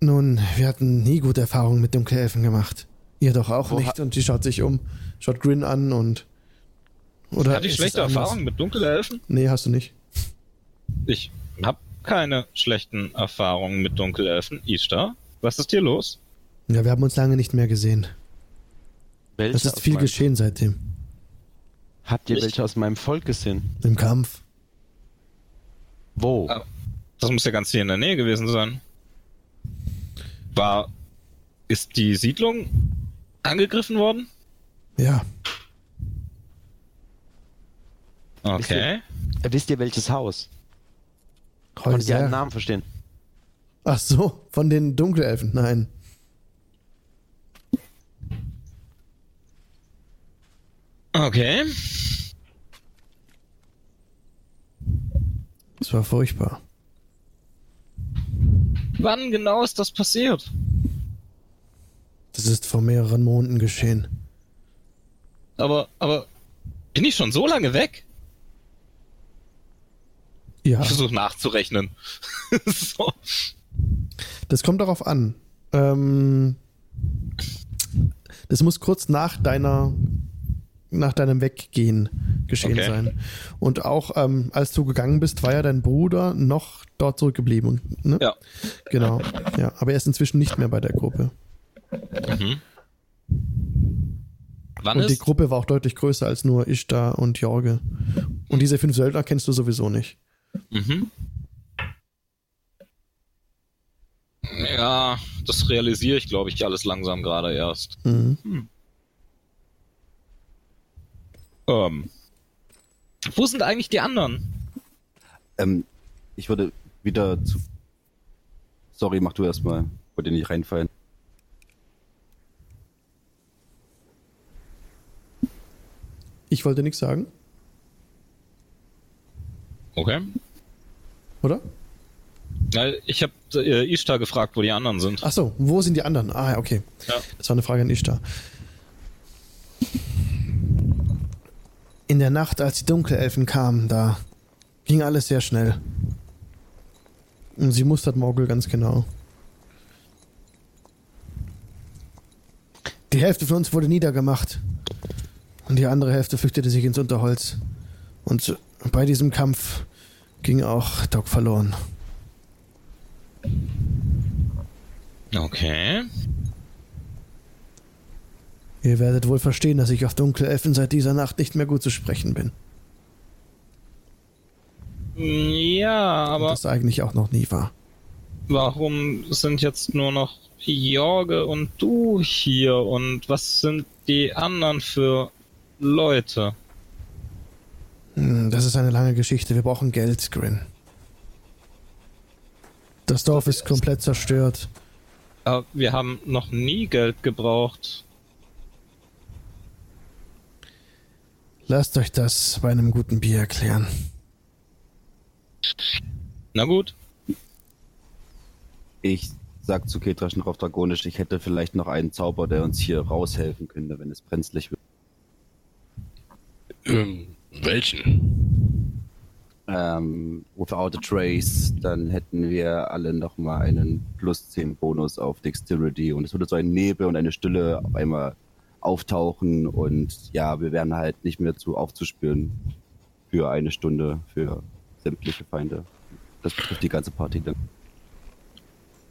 Nun, wir hatten nie gute Erfahrungen mit Dunkelelfen gemacht. Ihr doch auch Wo nicht. Und die schaut sich um, schaut Grin an und. Oder Hatte ich schlechte? Erfahrungen mit Dunkelelfen? Nee, hast du nicht. Ich habe keine schlechten Erfahrungen mit Dunkelelfen. Ishtar, was ist hier los? Ja, wir haben uns lange nicht mehr gesehen. Welche Es ist aus viel meinem- geschehen seitdem. Habt ihr Ich- welche aus meinem Volk gesehen? Im Kampf. Wo? Ah. Das muss ja ganz hier in der Nähe gewesen sein. War. Ist die Siedlung angegriffen worden? Ja. Okay. Äh, Wisst ihr welches Haus? Konntet ihr Häuser. einen Namen verstehen? Ach so, von den Dunkelelfen. Nein. Okay. Es war furchtbar. Wann genau ist das passiert? Das ist vor mehreren Monaten geschehen. Aber, aber. Bin ich schon so lange weg? Ja, Ich versuche nachzurechnen. so. das kommt darauf an. Ähm, das muss kurz nach deiner nach deinem Weggehen geschehen Okay. sein. Und auch ähm, als du gegangen bist, war ja dein Bruder noch dort zurückgeblieben. Ne? Ja. Genau. Ja, aber er ist inzwischen nicht mehr bei der Gruppe. Mhm. Wann und die ist. Gruppe war auch deutlich größer als nur Ishtar und Jorge. Und diese fünf Söldner kennst du sowieso nicht. Mhm. Ja, das realisiere ich, glaube ich, alles langsam gerade erst. Mhm. Ähm. Wo sind eigentlich die anderen? Ähm, ich würde wieder zu. Sorry, mach du erstmal. Wollte nicht reinfallen. Ich wollte nichts sagen, Okay. Oder? Ja, ich habe äh, Ishtar gefragt, wo die anderen sind. Ach so, wo sind die anderen? Ah, ja, okay. Ja. Das war eine Frage an Ishtar. In der Nacht, als die Dunkelelfen kamen, da ging alles sehr schnell. Und sie mustert Morgul ganz genau. Die Hälfte von uns wurde niedergemacht. Und die andere Hälfte flüchtete sich ins Unterholz. Und bei diesem Kampf ging auch Doc verloren. Okay. Ihr werdet wohl verstehen, dass ich auf Dunkelelfen seit dieser Nacht nicht mehr gut zu sprechen bin. Ja, Und aber das eigentlich auch noch nie war. warum sind jetzt nur noch Jorge und du hier und was sind die anderen für Leute? Hm, Das ist eine lange Geschichte. Wir brauchen Geld, Grin. Das Dorf ist komplett zerstört. Äh, wir haben noch nie Geld gebraucht. Lasst euch das bei einem guten Bier erklären. Na gut. Ich sag zu Ketraschen drauf Dragonisch, ich hätte vielleicht noch einen Zauber, der uns hier raushelfen könnte, wenn es brenzlig wird. Ähm, welchen? Ähm, without a trace, dann hätten wir alle nochmal einen plus 10 Bonus auf Dexterity und es würde so ein Nebel und eine Stille auf einmal auftauchen und ja, wir wären halt nicht mehr zu aufzuspüren für eine Stunde für sämtliche Feinde. Das betrifft die ganze Party dann.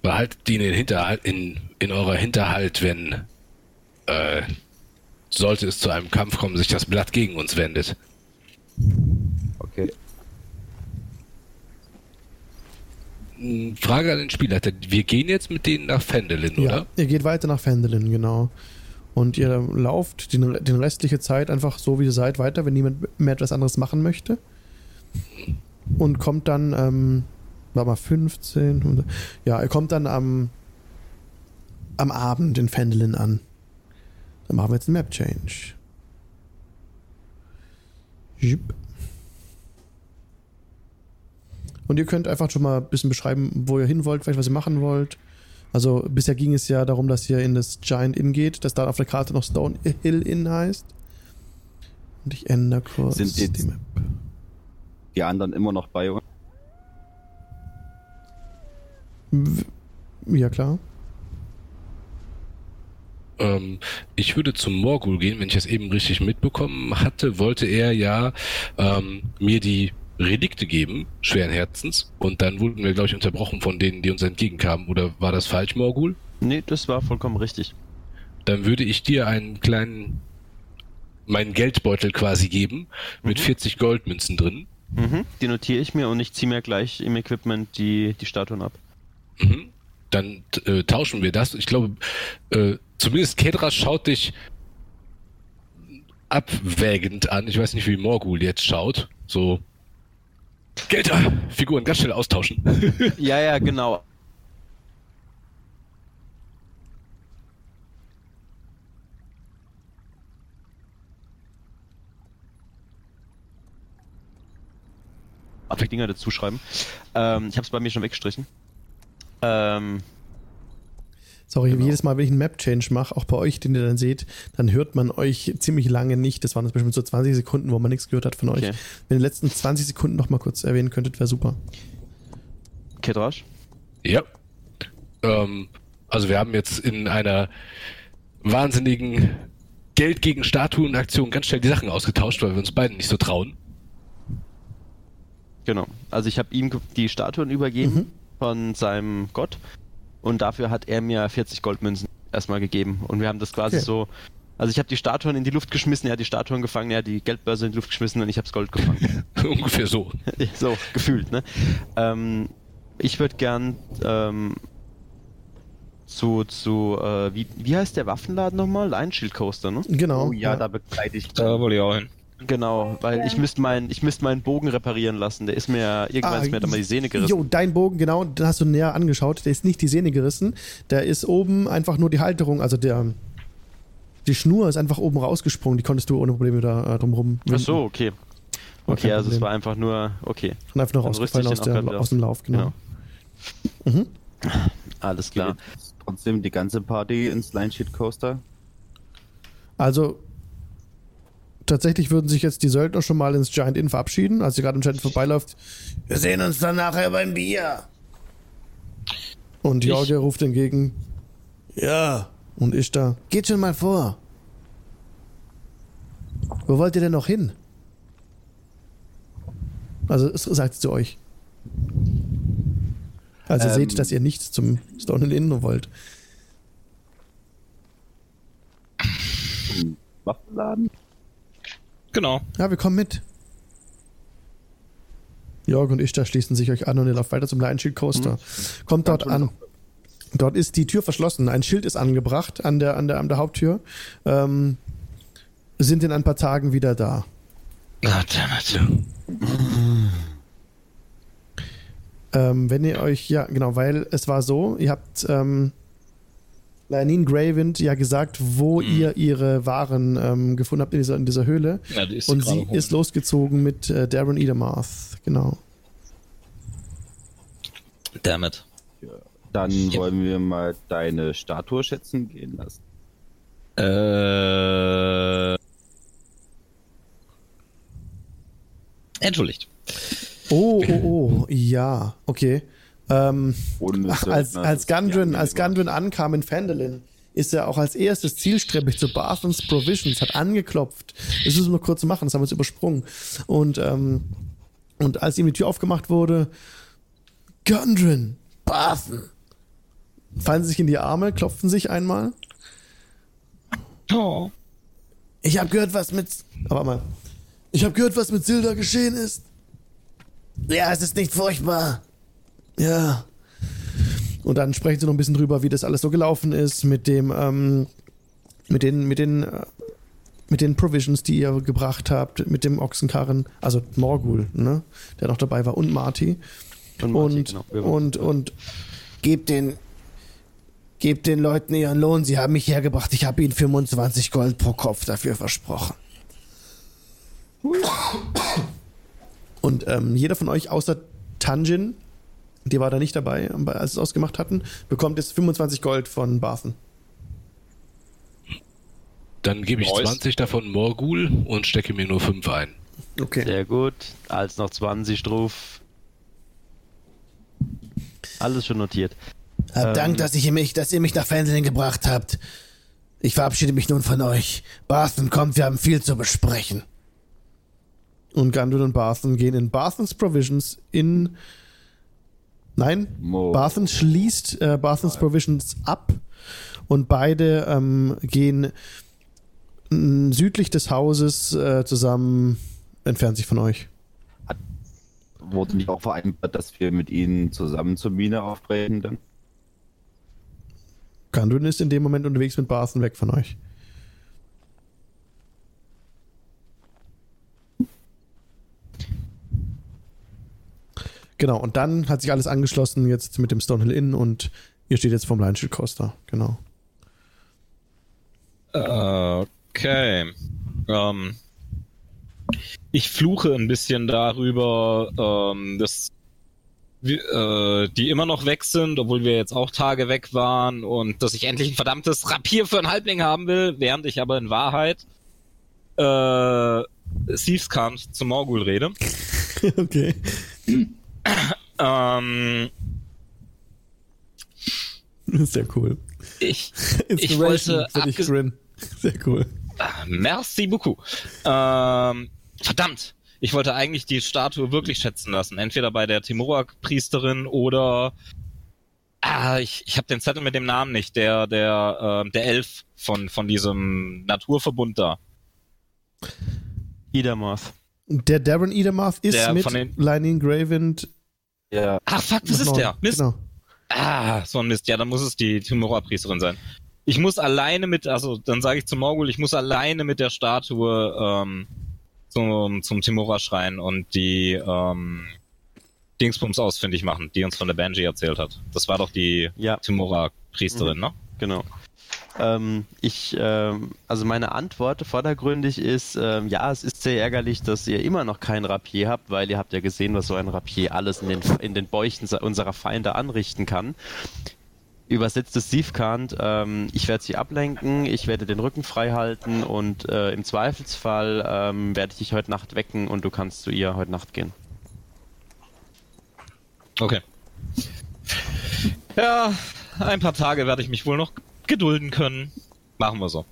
Behaltet die in, den Hinterhalt, in, in eurer Hinterhalt, wenn äh, sollte es zu einem Kampf kommen, sich das Blatt gegen uns wendet. Okay. Frage an den Spielleiter. Wir gehen jetzt mit denen nach Fendelin, Ja, oder? ihr geht weiter nach Fendelin, genau. Und ihr lauft den, den restliche Zeit einfach so, wie ihr seid, weiter, wenn niemand mehr etwas anderes machen möchte. Und kommt dann, ähm, war mal 15. und- Ja, ihr kommt dann am, am Abend in Fendelin an. Dann machen wir jetzt einen Map-Change. Und ihr könnt einfach schon mal ein bisschen beschreiben, wo ihr hin wollt, vielleicht was ihr machen wollt. Also bisher ging es ja darum, dass ihr in das Giant Inn geht, das da auf der Karte noch Stone Hill Inn heißt. Und ich ändere kurz Sind jetzt- die Map. Die anderen immer noch bei uns. Ja, klar. Ähm, ich würde zum Morgul gehen, wenn ich das eben richtig mitbekommen hatte, wollte er ja ähm, mir die Relikte geben, schweren Herzens, und dann wurden wir, glaube ich, unterbrochen von denen, die uns entgegenkamen. Oder war das falsch, Morgul? Nee, das war vollkommen richtig. Dann würde ich dir einen kleinen, meinen Geldbeutel quasi geben, mit 40 Goldmünzen drin. Mhm. Die notiere ich mir und ich ziehe mir gleich im Equipment die, die Statuen ab. Mhm. Dann äh, tauschen wir das. Ich glaube, äh, zumindest Kedras schaut dich abwägend an. Ich weiß nicht, wie Morgul jetzt schaut. So. Gelder, Figuren ganz schnell austauschen. Ja, ja, genau. Dinger dazu schreiben. Ähm, ich habe es bei mir schon weggestrichen. Ähm, Sorry, Genau. jedes Mal, wenn ich einen Map-Change mache, auch bei euch, den ihr dann seht, dann hört man euch ziemlich lange nicht. Das waren jetzt bestimmt so 20 Sekunden, wo man nichts gehört hat von euch. Okay. Wenn ihr die letzten 20 Sekunden noch mal kurz erwähnen könntet, wäre super. Kedrasch? ja. Ähm, also wir haben jetzt in einer wahnsinnigen Geld gegen Statuen-Aktion ganz schnell die Sachen ausgetauscht, weil wir uns beiden nicht so trauen. Genau. Also ich habe ihm die Statuen übergeben Mhm. Von seinem Gott und dafür hat er mir 40 Goldmünzen erstmal gegeben und wir haben das quasi Okay. so. Also ich habe die Statuen in die Luft geschmissen, er hat die Statuen gefangen, er hat die Geldbörse in die Luft geschmissen und ich habe das Gold gefangen. Ungefähr so. so gefühlt, ne? Ähm, ich würde gern ähm, zu zu äh, wie, wie heißt der Waffenladen nochmal? Line Shield Coaster, ne? Genau. Oh ja, da begleite ich. Da wollte ich auch hin. Genau, weil ich müsste meinen ich müsste meinen Bogen reparieren lassen. Der ist mir irgendwann Ah, ist mir da mal die Sehne gerissen. Jo, dein Bogen, genau, den hast du näher angeschaut. Der ist nicht die Sehne gerissen. Der ist oben einfach nur die Halterung, also der. Die Schnur ist einfach oben rausgesprungen. Die konntest du ohne Probleme da äh, drumrum. Ach so, okay. Okay, also es Problem. war einfach nur okay. Und einfach rüste rausgefallen aus, der, aus dem Lauf, genau. Mhm. Alles klar. Geht trotzdem die ganze Party ins Line Sheet Coaster. Also tatsächlich würden sich jetzt die Söldner schon mal ins Giant Inn verabschieden, als ihr gerade im Giant Inn vorbeiläuft. Wir sehen uns dann nachher beim Bier. Und Jorge ruft entgegen. Ja. Und ich da. Geht schon mal vor. Wo wollt ihr denn noch hin? Also es sagt sie zu euch. Also ihr Ähm. seht, dass ihr nicht zum Stone Inn wollt. Waffenladen. Genau. Ja, wir kommen mit. Jörg und ich da schließen sich euch an und ihr lauft weiter zum Lion Shield Coaster. Kommt dort an. Dort ist die Tür verschlossen. Ein Schild ist angebracht an der, an der, an der Haupttür. Ähm, sind in ein paar Tagen wieder da. Ah, dammit. Ähm, wenn ihr euch, ja, genau, weil es war so, ihr habt ähm, Lanine Gravind ja gesagt, wo Mhm. ihr ihre Waren ähm, gefunden habt in dieser, in dieser Höhle. Ja, die ist Und sie holen. ist losgezogen mit äh, Darren Edamarth, genau. Damn it. Dann Ja. wollen wir mal deine Statue schätzen gehen lassen. Äh. Entschuldigt. Oh, oh, oh, ja, okay. Ähm, als, als Gundren, als. Gundren ankam in Fandolin, ist er auch als erstes zielstrebig zu Barthens Provisions, hat angeklopft. Das müssen wir noch kurz machen, das haben wir uns übersprungen. Und, ähm, und als ihm die Tür aufgemacht wurde, Gundren, Barthen, fallen sie sich in die Arme, klopfen sich einmal. Oh. Ich habe gehört, was mit. Aber mal. Ich habe gehört, was mit Silda geschehen ist. Ja, es ist nicht furchtbar. Ja. Und dann sprechen sie noch ein bisschen drüber, wie das alles so gelaufen ist mit dem, ähm, mit den, mit den, äh, mit den Provisions, die ihr gebracht habt, mit dem Ochsenkarren, also Morgul, ne, der noch dabei war und Marty. Und, Und, genau. Waren- und, und gebt den, gebt den Leuten ihren Lohn. Sie haben mich hergebracht. Ich habe ihnen 25 Gold pro Kopf dafür versprochen. Und ähm, jeder von euch außer Tanjin, die war da nicht dabei, als sie es ausgemacht hatten, bekommt jetzt 25 Gold von Barthen. Dann gebe ich Nice. 20 davon Morgul und stecke mir nur 5 ein. Okay. Sehr gut. Als noch 20 drauf. Alles schon notiert. Hab Ähm, Dank, dass, ich mich, dass ihr mich nach Fernsehen gebracht habt. Ich verabschiede mich nun von euch. Barthen kommt, wir haben viel zu besprechen. Und Gandun und Barthen gehen in Barthens Provisions in. Nein, Mo. Barthen schließt äh, Barthens Provisions ab und beide ähm, gehen mm, südlich des Hauses äh, zusammen, entfernen sich von euch. Wurde nicht auch vereinbart, dass wir mit ihnen zusammen zur Mine aufbrechen dann? Gandun ist in dem Moment unterwegs mit Barthen weg von euch. Genau, und dann hat sich alles angeschlossen jetzt mit dem Stonehill Inn und ihr steht jetzt vom Lionshield Coaster. Genau. Okay. Ähm, ich fluche ein bisschen darüber, ähm, dass wir, äh, die immer noch weg sind, obwohl wir jetzt auch Tage weg waren und dass ich endlich ein verdammtes Rapier für einen Halbling haben will, während ich aber in Wahrheit äh, Thiefskant zum Morgul rede. okay. Ähm, Sehr cool. ich, Inspiration wollte für dich, abges- Grin. Sehr cool. Ah, Merci beaucoup. Ähm, verdammt. Ich wollte eigentlich die Statue wirklich schätzen lassen. Entweder bei der Timura-Priesterin oder... Ah, ich, ich habe den Zettel mit dem Namen nicht. Der, der, ähm, der Elf von, von diesem Naturverbund da. Idamoth. Der Darren Edamoth ist Der mit von den- Lightning Gravind. Ja, Ah, fuck, das ist der. Mist. Genau. Ah, so ein Mist. Ja, dann muss es die Timura-Priesterin sein. Ich muss alleine mit, also dann sage ich zu Morgul, ich muss alleine mit der Statue ähm, zum, zum Timura-Schrein und die ähm, Dingsbums ausfindig machen, die uns von der Banshee erzählt hat. Das war doch die Ja, Timura-Priesterin, ne? genau. Ähm, ich, ähm, also meine Antwort vordergründig ist, ähm, ja, es ist sehr ärgerlich, dass ihr immer noch kein Rapier habt, weil ihr habt ja gesehen, was so ein Rapier alles in den, in den Bäuchen se- unserer Feinde anrichten kann. Übersetztes Siefkant, ähm, ich werde sie ablenken, ich werde den Rücken frei halten und äh, im Zweifelsfall ähm, werde ich dich heute Nacht wecken und du kannst zu ihr heute Nacht gehen. Okay. Ja, ein paar Tage werde ich mich wohl noch gedulden können. Machen wir so.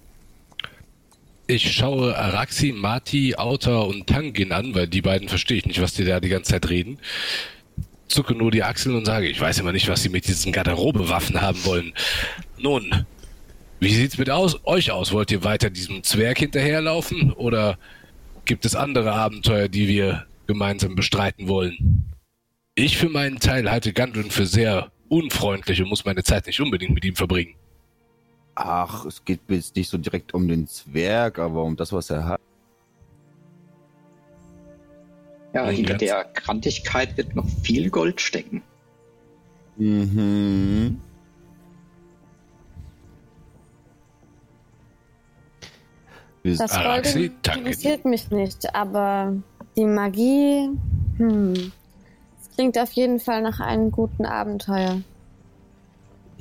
Ich schaue Araxi, Marti, Auta und Tangin an, weil die beiden verstehe ich nicht, was die da die ganze Zeit reden. Zucke nur die Achseln und sage, ich weiß immer nicht, was sie mit diesen Garderobewaffen haben wollen. Nun, wie sieht's mit aus, euch aus? Wollt ihr weiter diesem Zwerg hinterherlaufen oder gibt es andere Abenteuer, die wir gemeinsam bestreiten wollen? Ich für meinen Teil halte Gundren für sehr unfreundlich und muss meine Zeit nicht unbedingt mit ihm verbringen. Ach, es geht mir jetzt nicht so direkt um den Zwerg, aber um das, was er hat. Ja, Und hinter ganz- der Grantigkeit wird noch viel Gold stecken. Mhm. Wir- Das Gold interessiert mich nicht, aber die Magie, hm, das klingt auf jeden Fall nach einem guten Abenteuer.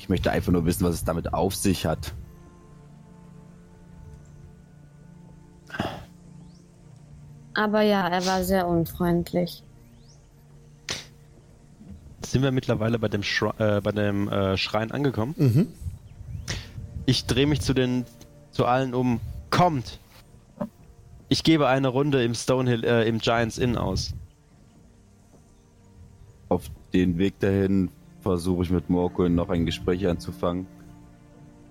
Ich möchte einfach nur wissen, was es damit auf sich hat. Aber ja, er war sehr unfreundlich. Sind wir mittlerweile bei dem, Schre äh, bei dem äh, Schrein angekommen? Mhm. Ich drehe mich zu den zu allen um. Kommt! Ich gebe eine Runde im Stonehill, äh, im Giants Inn aus. Auf den Weg dahin versuche ich mit Morko noch ein Gespräch anzufangen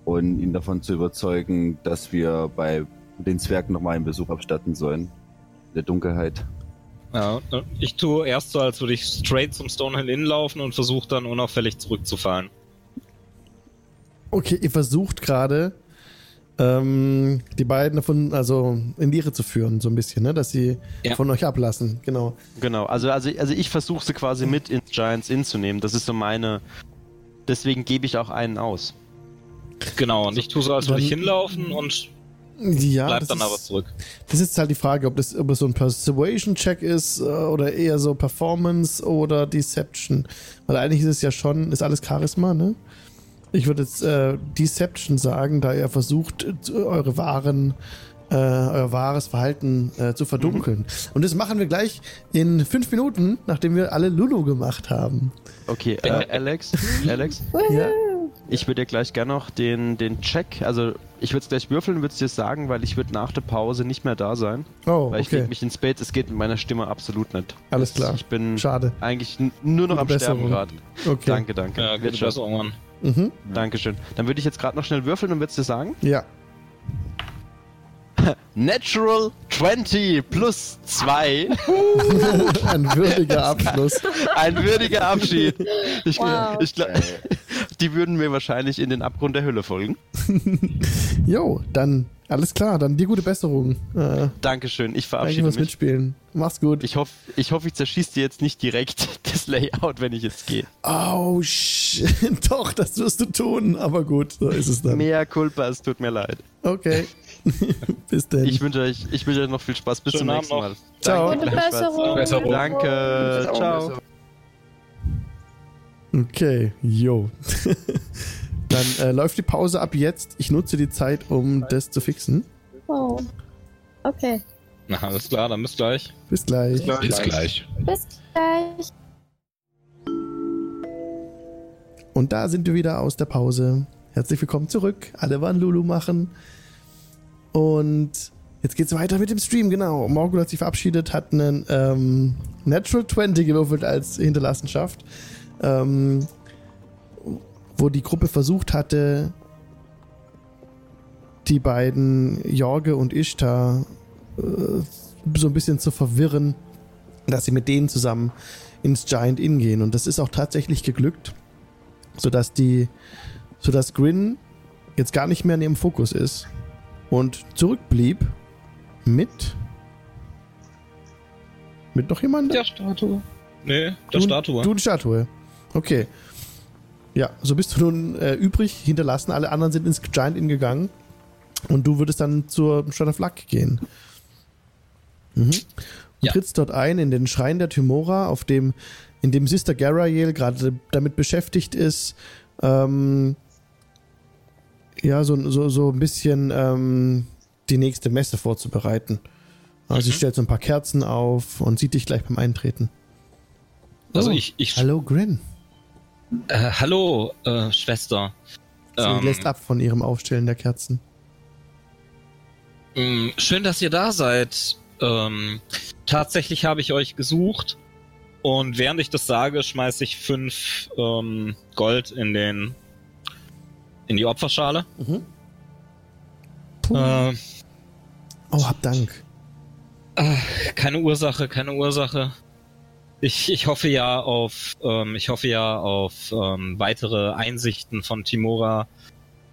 und ihn davon zu überzeugen, dass wir bei den Zwergen nochmal einen Besuch abstatten sollen. In der Dunkelheit. Ja, ne? ich tue erst so, als würde ich straight zum Stonehill Inn laufen und versuche dann unauffällig zurückzufahren. Okay, ihr versucht gerade, ähm, die beiden davon, also in die Irre zu führen, so ein bisschen, ne? Dass sie Ja. von euch ablassen. Genau. Genau, also, also, also ich versuche sie quasi mit ins Giants Inn zu nehmen. Das ist so meine. Deswegen gebe ich auch einen aus. Genau, und ich tue so, als würde ich hinlaufen und Ja, bleib das dann ist, aber zurück. Das ist halt die Frage, ob das ob es so ein Persuasion-Check ist äh, oder eher so Performance oder Deception. Weil eigentlich ist es ja schon, ist alles Charisma, ne? Ich würde jetzt äh, Deception sagen, da ihr versucht, äh, eure wahren, äh, euer wahres Verhalten äh, zu verdunkeln. Und das machen wir gleich in fünf Minuten, nachdem wir alle Lulu gemacht haben. Okay, äh, Alex, Alex, Ja? ich würde dir gleich gerne noch den, den Check, also ich würde es gleich würfeln, würde es dir sagen, weil ich würde nach der Pause nicht mehr da sein. Oh, Weil ich okay. mich ins Bett, es geht mit meiner Stimme absolut nicht. Alles klar. Ich bin Schade. eigentlich nur noch Gute am Sterben Besserung. gerade. Okay. Danke, danke. Ja, Wird gute. Besserung, Mann. Mhm. Dankeschön. Dann würde ich jetzt gerade noch schnell würfeln und würde es dir sagen. Ja. Natural 20 plus 2. Ein würdiger Abschluss. Ein würdiger Abschied. Ich, Wow. ich, glaub, die würden mir wahrscheinlich in den Abgrund der Hölle folgen. Jo, dann alles klar, dann dir gute Besserung. Äh, Dankeschön, ich danke verabschiede fürs mich. Mitspielen. Mach's gut. Ich hoffe, ich, hoff, ich zerschieße dir jetzt nicht direkt das Layout, wenn ich jetzt gehe. Oh, shit. Doch, das wirst du tun. Aber gut, so ist es dann. Mehr Culpa, es tut mir leid. Okay. Bis denn. Ich wünsche euch, ich wünsche euch noch viel Spaß. Bis Schönen zum nächsten. Mal. Ciao. Danke, Gute. Besserung. Besserung. Danke, ciao. okay, jo. Dann äh, läuft die Pause ab jetzt. Ich nutze die Zeit, um das zu fixen. Oh. Okay, Na, alles klar, dann bis gleich. Bis gleich. Bis gleich. bis gleich. Und da sind wir wieder aus der Pause. Herzlich willkommen zurück. Alle waren Lulu machen. Und jetzt geht's weiter mit dem Stream, genau. Morgul hat sich verabschiedet, hat einen ähm, Natural 20 gewürfelt als Hinterlassenschaft. Ähm, wo die Gruppe versucht hatte, die beiden Jorge und Ishtar äh, so ein bisschen zu verwirren, dass sie mit denen zusammen ins Giant Inn gehen. Und das ist auch tatsächlich geglückt sodass die, sodass Grin jetzt gar nicht mehr in ihrem Fokus ist und zurückblieb mit mit noch jemandem? Der Statue. Nee, der du, Statue. Du die Statue. Okay. Ja, so bist du nun äh, übrig hinterlassen. Alle anderen sind ins Giant Inn gegangen und du würdest dann zur Stadt of Luck gehen. Mhm. Und Ja. trittst dort ein in den Schrein der Tymora, auf dem, in dem Sister Garael gerade damit beschäftigt ist, ähm, ja, so, so, so ein bisschen ähm, die nächste Messe vorzubereiten. Also sie Mhm. stellt so ein paar Kerzen auf und sieht dich gleich beim Eintreten. Also Oh, ich, ich Hallo Grin. Äh, hallo, äh, Schwester. Sie Ähm, lässt ab von ihrem Aufstellen der Kerzen. mh, schön, dass ihr da seid. Ähm, tatsächlich habe ich euch gesucht und während ich das sage, schmeiße ich fünf ähm, Gold in den in die Opferschale. Puh. Äh, oh, hab Dank. keine Ursache, keine Ursache. Ich, ich hoffe ja auf, ähm, ich hoffe ja auf ähm, weitere Einsichten von Timora.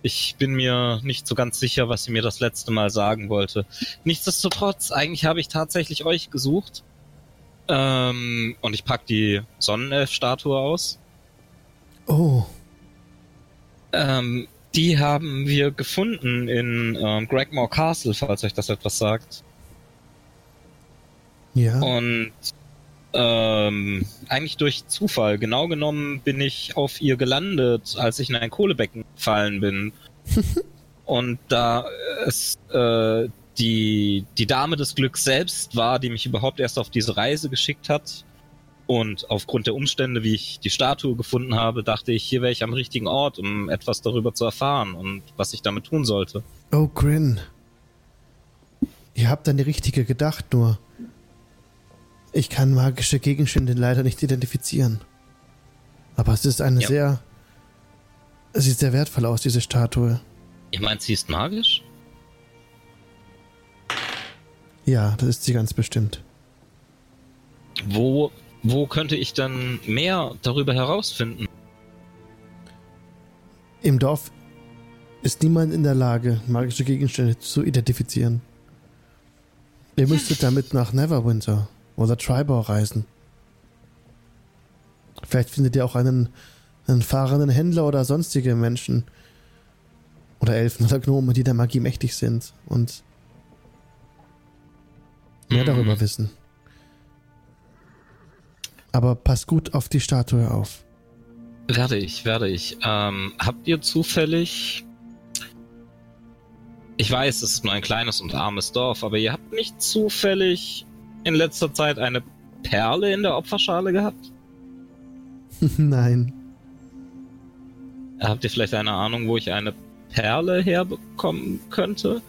Ich bin mir nicht so ganz sicher, was sie mir das letzte Mal sagen wollte. Nichtsdestotrotz, eigentlich habe ich tatsächlich euch gesucht. Ähm, und ich pack die Sonnenelf-Statue aus. Oh, Ähm, die haben wir gefunden in ähm, Gregmore Castle, falls euch das etwas sagt. ja. Und ähm, eigentlich durch Zufall. Genau genommen bin ich auf ihr gelandet, als ich in ein Kohlebecken gefallen bin. Und da es äh, die, die Dame des Glücks selbst war, die mich überhaupt erst auf diese Reise geschickt hat. Und aufgrund der Umstände, wie ich die Statue gefunden habe, dachte ich, hier wäre ich am richtigen Ort, um etwas darüber zu erfahren und was ich damit tun sollte. Oh, Grin. Ihr habt an die richtige gedacht, nur. Ich kann magische Gegenstände leider nicht identifizieren. Aber es ist eine Ja. sehr. Es sieht sehr wertvoll aus, diese Statue. Ihr meint, sie ist magisch? Ja, das ist sie ganz bestimmt. Wo, wo könnte ich dann mehr darüber herausfinden? Im Dorf ist niemand in der Lage, magische Gegenstände zu identifizieren. Ihr müsstet damit nach Neverwinter oder Tribor reisen. Vielleicht findet ihr auch einen, einen fahrenden Händler oder sonstige Menschen. Oder Elfen oder Gnomen, die der Magie mächtig sind und mehr Hm. darüber wissen. Aber passt gut auf die Statue auf. Werde ich, werde ich. Ähm, habt ihr zufällig. Ich weiß, es ist nur ein kleines und armes Dorf, aber ihr habt nicht zufällig in letzter Zeit eine Perle in der Opferschale gehabt? Nein. Habt ihr vielleicht eine Ahnung, wo ich eine Perle herbekommen könnte?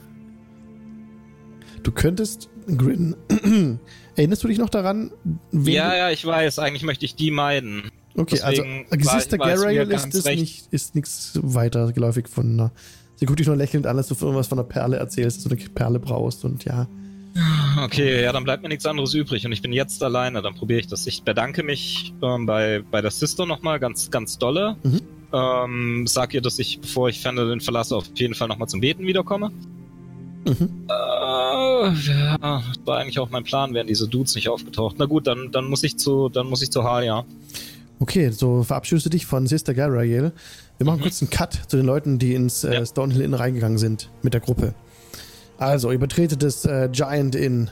Du könntest, Grin, erinnerst du dich noch daran? ja, ja, ich weiß. Eigentlich möchte ich die meiden. Okay, also deswegen es mir Garael ist, ist, nicht, ist nichts weiter geläufig von einer. Sie guckt dich nur lächelnd an, als du irgendwas von einer Perle erzählst, dass du eine Perle brauchst und ja. Okay, ja, dann bleibt mir nichts anderes übrig und ich bin jetzt alleine, dann probiere ich das. Ich bedanke mich ähm, bei, bei der Sister nochmal ganz, ganz dolle. Mhm. Ähm, sag ihr, dass ich, bevor ich Fendelin verlasse, auf jeden Fall nochmal zum Beten wiederkomme. Mhm. Äh, ja, das war eigentlich auch mein Plan, wären diese Dudes nicht aufgetaucht. Na gut, dann, dann muss ich zu, dann muss ich zu Halia. Okay, so verabschiedest du dich von Sister Garael. Wir machen Mhm. kurz einen Cut zu den Leuten, die ins äh, Ja. Stonehill Inn reingegangen sind mit der Gruppe. Also, ihr betretet das äh, Giant Inn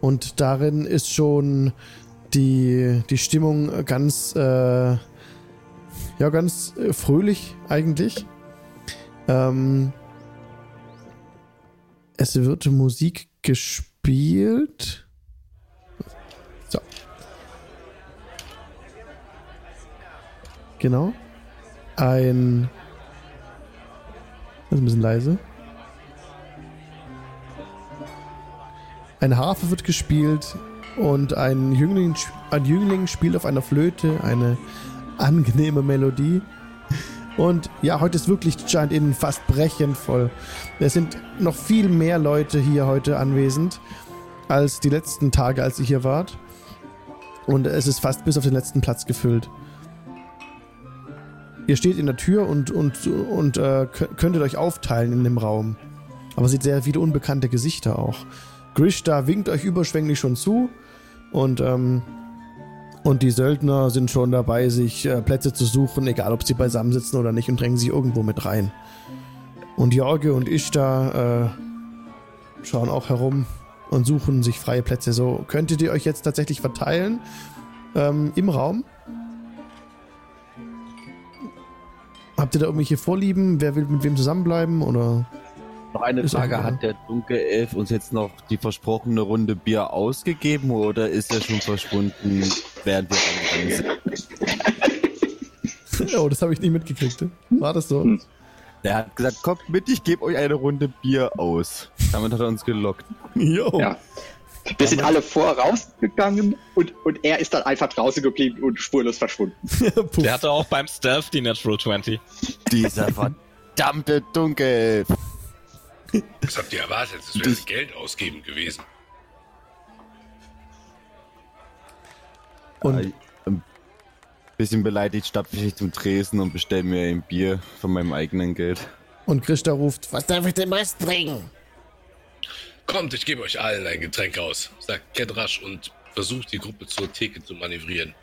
und darin ist schon die, die Stimmung ganz, äh, ja, ganz fröhlich eigentlich. Ähm, es wird Musik gespielt. So. Genau. Ein. Das ist ein bisschen leise. Eine Harfe wird gespielt und ein Jüngling, ein Jüngling spielt auf einer Flöte eine angenehme Melodie. Und ja, heute ist wirklich Giant Inn fast brechend voll. Es sind noch viel mehr Leute hier heute anwesend als die letzten Tage, als ihr hier wart. Und es ist fast bis auf den letzten Platz gefüllt. Ihr steht in der Tür und, und, und äh, kö- könntet euch aufteilen in dem Raum. Aber seht sehr viele unbekannte Gesichter auch. Grishta winkt euch überschwänglich schon zu und, ähm, und die Söldner sind schon dabei, sich äh, Plätze zu suchen, egal ob sie beisammen sitzen oder nicht, und drängen sich irgendwo mit rein. Und Jorge und Ishtar äh, schauen auch herum und suchen sich freie Plätze. So, könntet ihr euch jetzt tatsächlich verteilen ähm, im Raum? Habt ihr da irgendwelche Vorlieben? Wer will mit wem zusammenbleiben? Oder? Noch eine Ist Frage, hat der Dunkelelf uns jetzt noch die versprochene Runde Bier ausgegeben oder ist er schon verschwunden, während wir angegangen sind? oh, das habe ich nicht mitgekriegt. War das so? Hm. Der hat gesagt, kommt mit, ich gebe euch eine Runde Bier aus. Damit hat er uns gelockt. Jo. Ja. Wir sind alle vorausgegangen und, und er ist dann einfach draußen geblieben und spurlos verschwunden. Der hatte auch beim Stealth die Natural 20. Dieser verdammte Dunkelelf. Was habt ihr erwartet? Es wäre Geld ausgeben gewesen. Und Ein bisschen beleidigt stapfe ich zum Tresen und bestelle mir ein Bier von meinem eigenen Geld. Und Christa ruft, was darf ich dem Rest bringen? Kommt, ich gebe euch allen ein Getränk aus, sagt Kedrasch und versucht die Gruppe zur Theke zu manövrieren.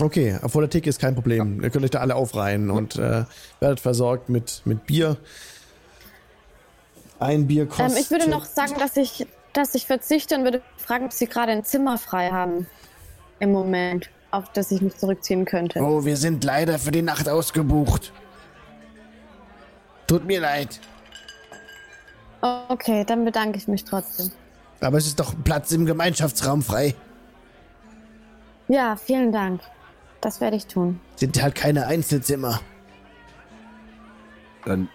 Okay, vor der Theke ist kein Problem. Ihr könnt euch da alle aufreihen und äh, werdet versorgt mit, mit Bier. Ein Bier kostet. Ähm, ich würde noch sagen, dass ich, dass ich verzichte und würde fragen, ob Sie gerade ein Zimmer frei haben. Im Moment, auf das ich mich zurückziehen könnte. Oh, wir sind leider für die Nacht ausgebucht. Tut mir leid. Okay, dann bedanke ich mich trotzdem. Aber es ist doch Platz im Gemeinschaftsraum frei. Ja, vielen Dank. Das werde ich tun. Sind halt keine Einzelzimmer. Dann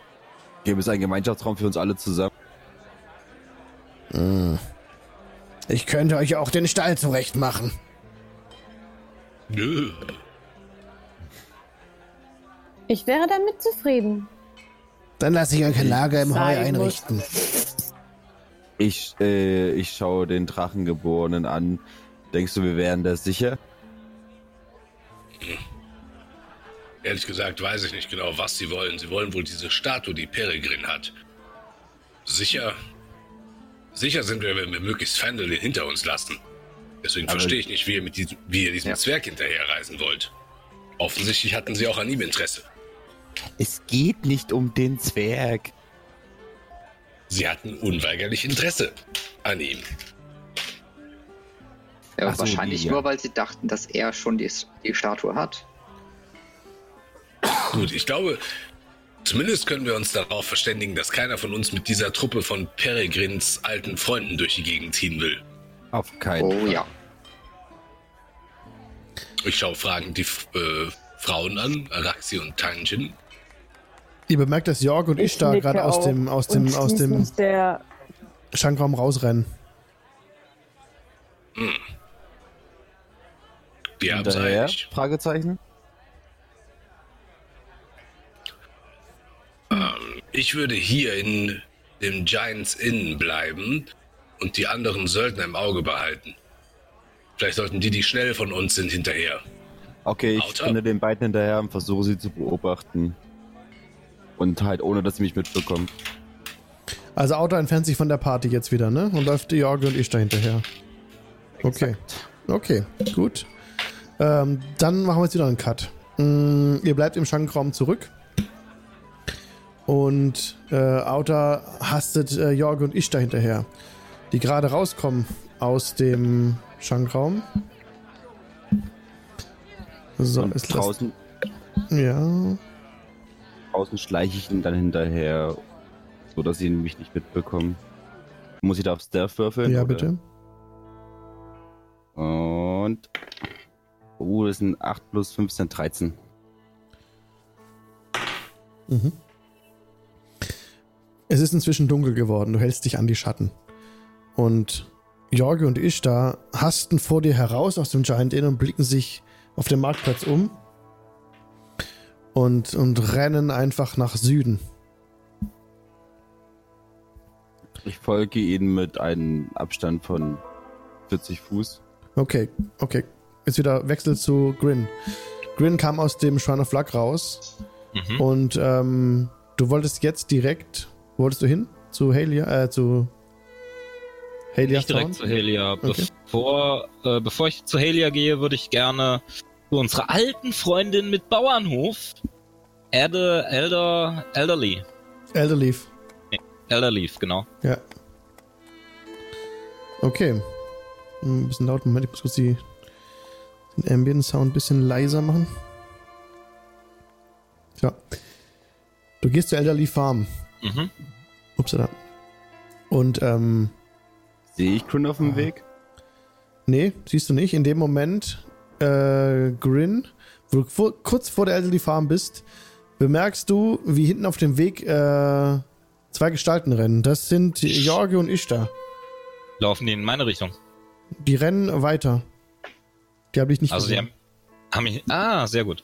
gäbe es einen Gemeinschaftsraum für uns alle zusammen. Ich könnte euch auch den Stall zurecht machen. Nö. Ich wäre damit zufrieden. Dann lasse ich euch ein Lager im Heu einrichten. Ich, äh, ich schaue den Drachengeborenen an. Denkst du, wir wären da sicher? Ehrlich gesagt weiß ich nicht genau, was sie wollen. Sie wollen wohl diese Statue, die Peregrin hat. Sicher. Sicher sind wir, wenn wir möglichst Fandel hinter uns lassen. Deswegen Aber- verstehe ich nicht, wie ihr, mit diesem, wie ihr diesem Ja. Zwerg hinterherreisen wollt. Offensichtlich hatten sie auch an ihm Interesse. Es geht nicht um den Zwerg. Sie hatten unweigerlich Interesse an ihm. Ja, so, wahrscheinlich die, ja. nur, weil sie dachten, dass er schon die, die Statue hat. Gut, ich glaube, zumindest können wir uns darauf verständigen, dass keiner von uns mit dieser Truppe von Peregrins alten Freunden durch die Gegend ziehen will. Auf keinen Oh Fall. ja. Ich schaue fragend die äh, Frauen an, Araxi und Tanjin. Ihr bemerkt, dass Jörg und ich, da nicke gerade aus auch dem, aus dem, aus dem der Schankraum rausrennen. Die haben es Hinterher? eilig. Fragezeichen? Ich würde hier in dem Giants Inn bleiben und die anderen Söldner im Auge behalten. Vielleicht sollten die, die schnell von uns sind, hinterher. Okay, ich finde den beiden hinterher und versuche sie zu beobachten. Und halt ohne, dass sie mich mitbekommen. Also Auto entfernt sich von der Party jetzt wieder, ne? Und läuft Jörg und ich da hinterher. Okay. Okay, gut. Ähm, dann machen wir jetzt wieder einen Cut. Mm, ihr bleibt im Schankraum zurück. Und äh, Auta hastet äh, Jörg und ich da hinterher. Die gerade rauskommen aus dem Schankraum. So, und ist das. draußen, Ja. draußen schleiche ich ihn dann hinterher, so dass sie mich nicht mitbekommen. Muss ich da auf Stealth würfeln? Ja, oder? bitte. Und. Oh, das sind 8 plus 15, 13. Mhm. Es ist inzwischen dunkel geworden. Du hältst dich an die Schatten. Und Jorge und ich da hasten vor dir heraus aus dem Giant Inn und blicken sich auf dem Marktplatz um. Und, und rennen einfach nach Süden. Ich folge ihnen mit einem Abstand von 40 Fuß. Okay, okay. Jetzt wieder Wechsel zu Grin. Grin kam aus dem Shrine of Luck raus. Mhm. Und ähm, du wolltest jetzt direkt. Wo wolltest du hin? Zu Halia, äh, zu Halia Nicht direkt Town? zu Helia. Okay. Bevor, äh, bevor ich zu Helia gehe, würde ich gerne zu unserer alten Freundin mit Bauernhof, Erde, Elder, Elderly. Elderleaf. Elderleaf, genau. Ja. Okay. Ein bisschen laut. Moment, ich muss kurz die, den Ambient Sound ein bisschen leiser machen. So. Du gehst zur Elderly Farm. Mhm. Upsala. Und, ähm, Sehe ich Grün auf dem Weg? nee, siehst du nicht. In dem Moment, äh, Grin, wo du vor, kurz vor der Elderly Farm bist, bemerkst du, wie hinten auf dem Weg, äh, zwei Gestalten rennen. Das sind Jorge und Ishtar. Laufen die in meine Richtung? Die rennen weiter. Die habe ich nicht Also die gesehen. haben, haben mich. Ah, sehr gut.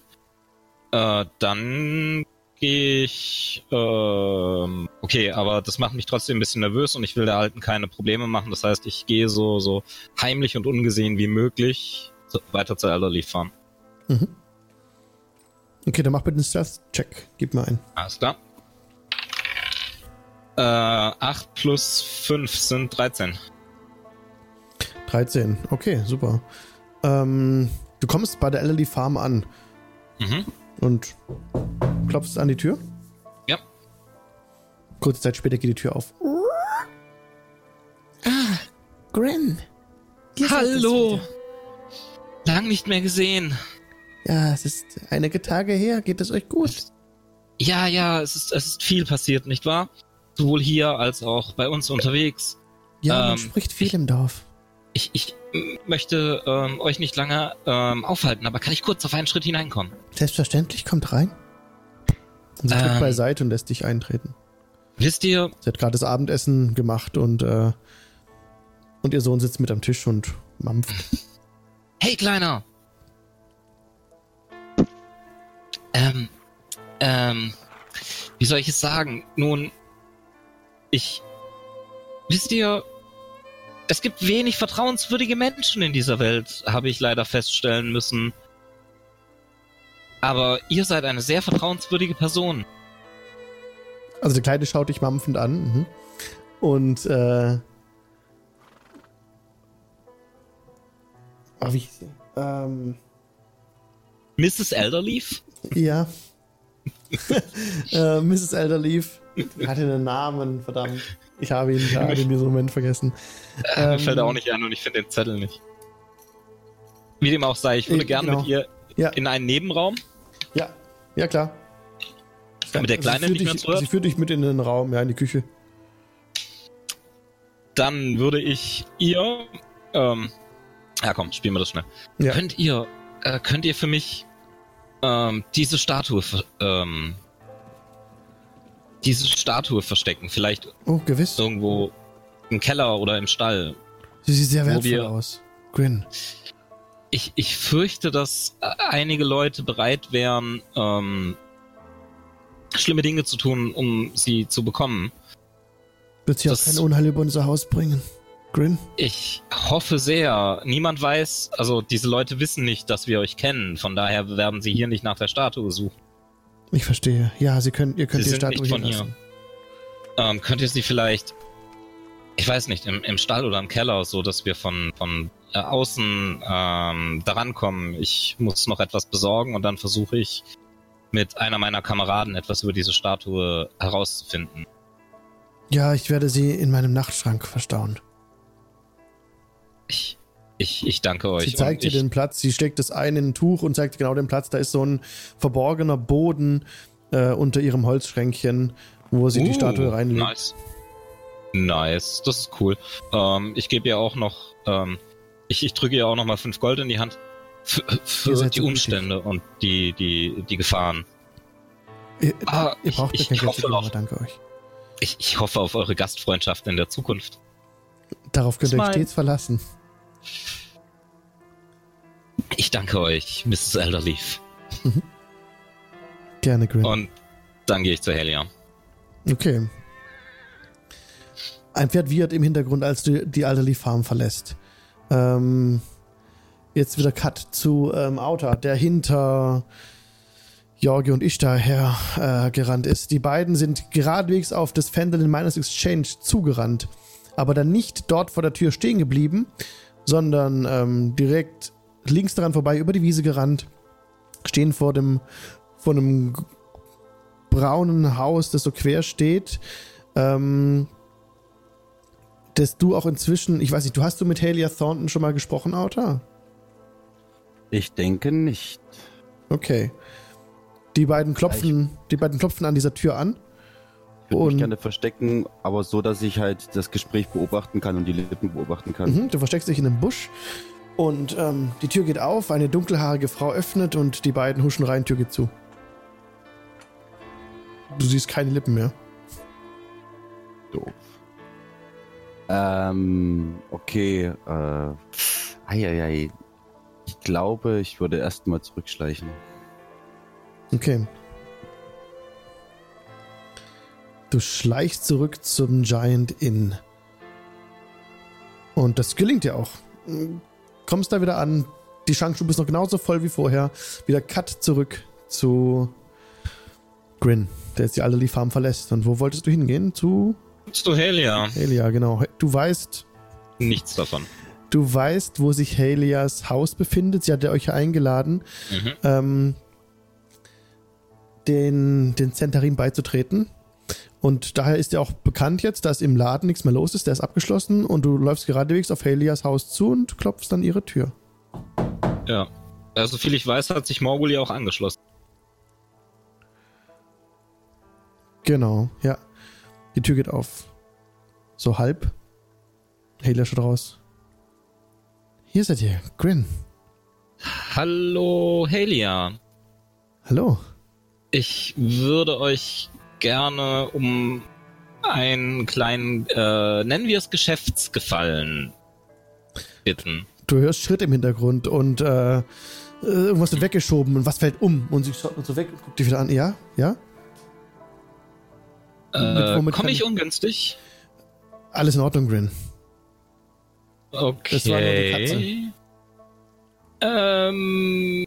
Äh, dann ich. Ähm, okay, aber das macht mich trotzdem ein bisschen nervös und ich will der Alten keine Probleme machen. Das heißt, ich gehe so so heimlich und ungesehen wie möglich weiter zur Elderly fahren. Okay, dann mach bitte einen Stealth-Check. Gib mal ein. Alles klar. Äh, 8 plus 5 sind 13. 13. Okay, super. Ähm, Du kommst bei der Elderly Farm an Mhm. und klopfst an die Tür. Ja. Kurze Zeit später geht die Tür auf. Grin. seid es Hallo! Lang nicht mehr gesehen. Ja, es ist einige Tage her. Geht es euch gut? Ja, ja, es ist, es ist viel passiert, nicht wahr? Sowohl hier als auch bei uns unterwegs. Ja, man Ähm, spricht viel im Dorf. Ich, ich möchte ähm, euch nicht lange ähm, aufhalten, aber kann ich kurz auf einen Schritt hineinkommen? Selbstverständlich, kommt rein. Und sie tritt Ähm. beiseite und lässt dich eintreten. Wisst ihr, Sie hat gerade das Abendessen gemacht und, äh, und ihr Sohn sitzt mit am Tisch und mampft. hey Kleiner! Ähm, ähm, wie soll ich es sagen? Nun, ich, wisst ihr, es gibt wenig vertrauenswürdige Menschen in dieser Welt, habe ich leider feststellen müssen. Aber ihr seid eine sehr vertrauenswürdige Person. Also der Kleine schaut dich mampfend an. Mhm. Und, äh. Oh, wie hieß sie? Ähm. Mrs. Elderleaf? Ja. äh, Mrs. Elderleaf hatte einen Namen, verdammt. Ich habe ihn gerade in diesem Moment vergessen. Äh, Mir Ähm, fällt er auch nicht ein und ich finde den Zettel nicht. Wie dem auch sei, ich würde Äh, gerne genau. mit ihr Ja. in einen Nebenraum. Ja, klar. Damit der Sie Kleine führt nicht mehr dich- zuhört. Sie führt dich mit in den Raum, ja, in die Küche. Dann würde ich ihr. Ähm, ja, komm, spielen wir das schnell. Ja. Könnt ihr, äh, könnt ihr für mich ähm, diese Statue, ähm, diese Statue verstecken? Vielleicht Oh, gewiss. irgendwo im Keller oder im Stall. Sie sieht sehr wertvoll wir- aus. Grin. Ich, ich fürchte, dass äh, einige Leute bereit wären, ähm, schlimme Dinge zu tun, um sie zu bekommen. Wird sie auch kein Unheil über unser Haus bringen. Grin? Ich hoffe sehr. Niemand weiß, also diese Leute wissen nicht, dass wir euch kennen. Von daher werden sie hier nicht nach der Statue suchen. Ich verstehe. Ja, Sie können, ihr könnt Sie die sind Statue nicht hier von hier. lassen. Ähm, könnt ihr sie vielleicht, ich weiß nicht, im, im Stall oder im Keller, so dass wir von, von äh, außen ähm, daran kommen. Ich muss noch etwas besorgen und dann versuche ich mit einer meiner Kameraden etwas über diese Statue herauszufinden. Ja, ich werde sie in meinem Nachtschrank verstauen. Ich, ich, ich danke euch. Sie zeigt dir den Platz, sie steckt das ein in ein Tuch und zeigt genau den Platz. Da ist so ein verborgener Boden äh, unter ihrem Holzschränkchen, wo sie die Uh, Statue reinlegt. Nice. Nice, das ist cool. Ähm, ich gebe ihr auch noch, ähm, ich, ich drücke ihr auch noch mal fünf Gold in die Hand für, für die Umstände und die, die, die Gefahren. Ihr, Ah, ihr braucht ich- ich Geld hoffe aber danke euch. Ich, ich hoffe auf eure Gastfreundschaft in der Zukunft. Darauf könnt ihr euch stets verlassen. Ich danke euch, Mrs. Elderleaf. Gerne, Grin. Und dann gehe ich zu Helia. Okay. Ein Pferd wiehert im Hintergrund, als du die Alderly Farm verlässt. Ähm, jetzt wieder Cut zu ähm, Auta, der hinter Jorge und Ishtar her äh, gerannt ist. Die beiden sind geradewegs auf das Fendelin Miners Exchange zugerannt, aber dann nicht dort vor der Tür stehen geblieben, sondern ähm, direkt links daran vorbei über die Wiese gerannt, stehen vor dem vor einem braunen Haus, das so quer steht. Ähm, dass du auch inzwischen, ich weiß nicht, du hast du mit Halia Thornton schon mal gesprochen, Auta? Ich denke nicht. Okay. Die beiden klopfen, die beiden klopfen an dieser Tür an. Ich würde mich gerne verstecken, aber so, dass ich halt das Gespräch beobachten kann und die Lippen beobachten kann. Mhm, du versteckst dich in einem Busch und ähm, die Tür geht auf, eine dunkelhaarige Frau öffnet und die beiden huschen rein, Tür geht zu. Du siehst keine Lippen mehr. Doof. Ähm, okay. Äh, eieiei. Ich glaube, ich würde erstmal zurückschleichen. Okay. Du schleichst zurück zum Giant Inn. Und das gelingt dir auch. Kommst da wieder an. Die Schankstube ist noch genauso voll wie vorher. Wieder Cut zurück zu Grin, der jetzt die Alderly Farm verlässt. Und wo wolltest du hingehen? Zu Zu Helia. Elia, genau. Du weißt, Nichts davon. Du weißt, wo sich Helias Haus befindet. Sie hat ja euch ja eingeladen, Mhm. ähm, den, den Zentarin beizutreten. Und daher ist ja auch bekannt jetzt, dass im Laden nichts mehr los ist. Der ist abgeschlossen und du läufst geradewegs auf Helias Haus zu und klopfst an ihre Tür. Ja. Also, viel ich weiß, hat sich Morgul ja auch angeschlossen. Genau, ja. Die Tür geht auf. So halb. Helia schaut raus. Hier seid ihr, Grin. Hallo, Helia. Hallo. Ich würde euch gerne um einen kleinen, äh, nennen wir es Geschäftsgefallen bitten. Du hörst Schritt im Hintergrund und äh, äh, irgendwas wird weggeschoben und was fällt um und sie schaut uns so weg und guckt dich wieder an. Ja? Ja? Äh, Komme ich ungünstig? Alles in Ordnung, Grin. Okay. Das war nur die Ähm,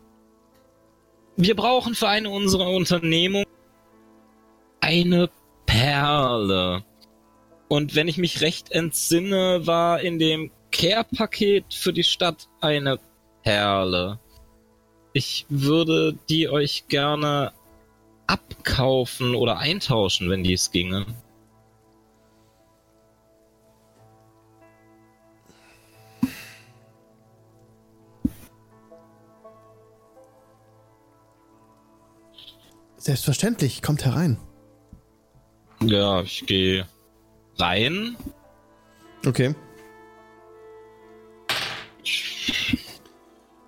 wir brauchen für eine unserer Unternehmung eine Perle. Und wenn ich mich recht entsinne, war in dem Care-Paket für die Stadt eine Perle. Ich würde die euch gerne abkaufen oder eintauschen, wenn dies ginge. Selbstverständlich, kommt herein. Ja, ich gehe rein. Okay.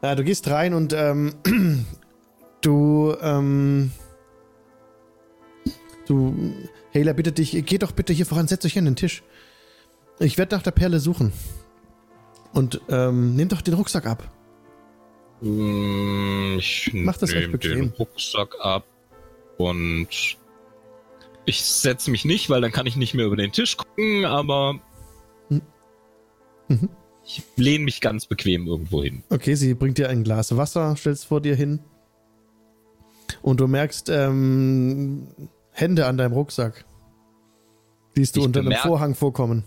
Ja, du gehst rein und ähm, du, ähm, du, Hela bittet dich, geht doch bitte hier voran, euch hier an den Tisch. Ich werde nach der Perle suchen. Und ähm, nehmt doch den Rucksack ab. Mm, Ich Macht das euch nehm bequem. den Rucksack ab und ich setze mich nicht, weil dann kann ich nicht mehr über den Tisch gucken, aber Mhm. ich lehne mich ganz bequem irgendwo hin. Okay, sie bringt dir ein Glas Wasser, stellt es vor dir hin. Und du merkst ähm, Hände an deinem Rucksack. Siehst du Ich unter einem bemerk- Vorhang vorkommen.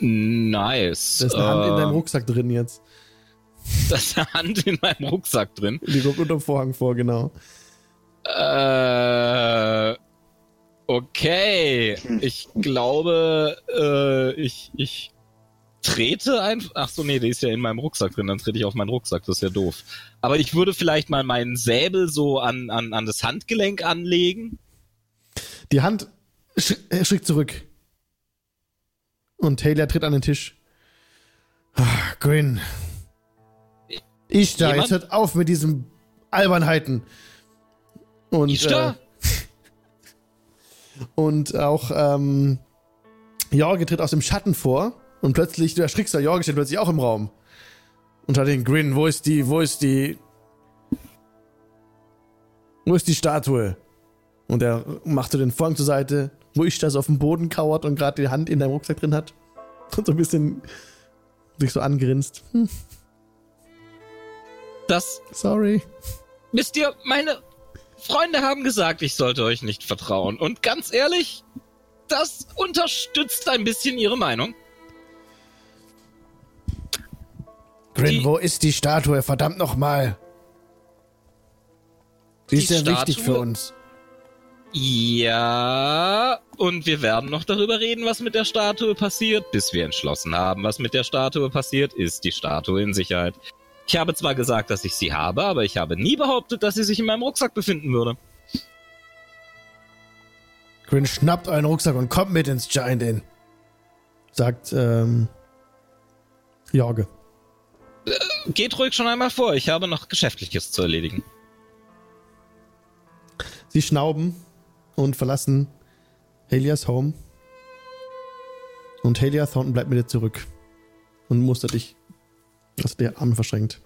Nice. Da ist eine Hand in deinem Ähm, Rucksack drin jetzt. Da ist eine Hand in meinem Rucksack drin. Die kommt unter dem Vorhang vor, genau. Äh, okay. Ich glaube, äh, ich, ich trete einfach. Ach so, nee, die ist ja in meinem Rucksack drin. Dann trete ich auf meinen Rucksack. Das ist ja doof. Aber ich würde vielleicht mal meinen Säbel so an, an, an das Handgelenk anlegen. Die Hand sch äh, schickt zurück. Und Taylor tritt an den Tisch. Ah, Grin. Ich da, Jemand? jetzt hört auf mit diesen Albernheiten. Und, Ich da? Äh, und auch ähm, Jorge tritt aus dem Schatten vor und plötzlich, du erschrickst da, Jorge steht plötzlich auch im Raum. Hat den Grin, wo ist die, wo ist die, wo ist die Statue? Und er machte den Vorhang zur Seite, wo ich das auf dem Boden kauert und gerade die Hand in deinem Rucksack drin hat. Und so ein bisschen sich so angrinst. Hm, Das, sorry. wisst ihr, meine Freunde haben gesagt, ich sollte euch nicht vertrauen. Und ganz ehrlich, das unterstützt ein bisschen ihre Meinung. Grin, Die- wo ist die Statue? Verdammt nochmal. Sie ist Die sehr wichtig Statue? für uns. Ja, und wir werden noch darüber reden, was mit der Statue passiert, bis wir entschlossen haben, was mit der Statue passiert, ist die Statue in Sicherheit. Ich habe zwar gesagt, dass ich sie habe, aber ich habe nie behauptet, dass sie sich in meinem Rucksack befinden würde. Grin, schnappt euren Rucksack und kommt mit ins Giant Inn. Sagt ähm, Jorge. Geht ruhig schon einmal vor, ich habe noch Geschäftliches zu erledigen. Sie schnauben und verlassen Helias Home. Und Helia Thornton bleibt mit dir zurück. Und mustert dich. Dass der Arme verschränkt.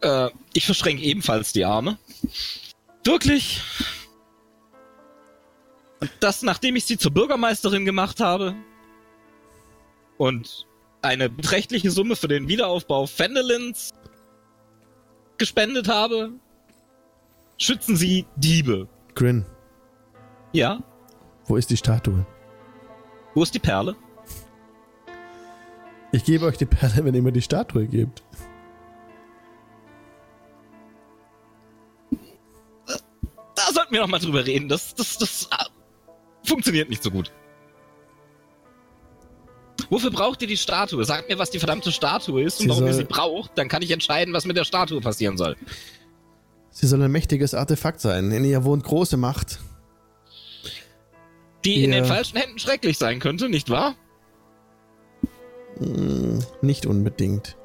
Äh, ich verschränke ebenfalls die Arme. Wirklich? Und das, nachdem ich sie zur Bürgermeisterin gemacht habe und eine beträchtliche Summe für den Wiederaufbau Fendelins gespendet habe, schützen sie Diebe. Grin, Ja? wo ist die Statue? Wo ist die Perle? Ich gebe euch die Perle, wenn ihr mir die Statue gebt. Da sollten wir noch mal drüber reden. Das, das, das ah, funktioniert nicht so gut. Wofür braucht ihr die Statue? Sagt mir, was die verdammte Statue ist Sie und warum ihr sie braucht. Dann kann ich entscheiden, was mit der Statue passieren soll. Sie soll ein mächtiges Artefakt sein. In ihr wohnt große Macht. Die in Ja. den falschen Händen schrecklich sein könnte, nicht wahr? Hm, nicht unbedingt.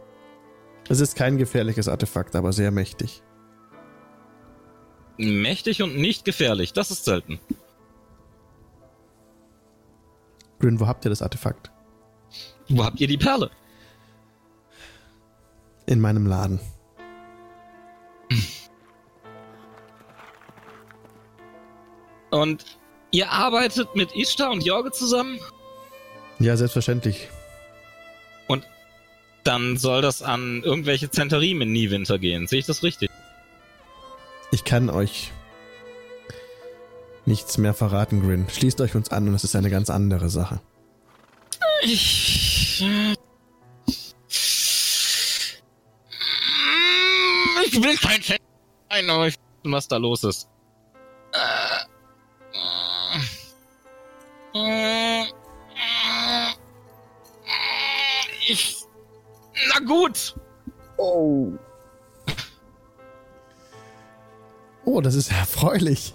Es ist kein gefährliches Artefakt, aber sehr mächtig. Mächtig und nicht gefährlich. Das ist selten. Grin, wo habt ihr das Artefakt? Wo habt ihr die Perle? In meinem Laden. Und ihr arbeitet mit Ishtar und Jorge zusammen? Ja, selbstverständlich. Dann soll das an irgendwelche Zentarim in Niewinter gehen. Sehe ich das richtig? Ich kann euch nichts mehr verraten, Grin. Schließt euch uns an und es ist eine ganz andere Sache. Ich. Ich will kein Fan sein, aber ich weiß, was da los ist. Ich. Na gut. Oh. Oh, das ist erfreulich.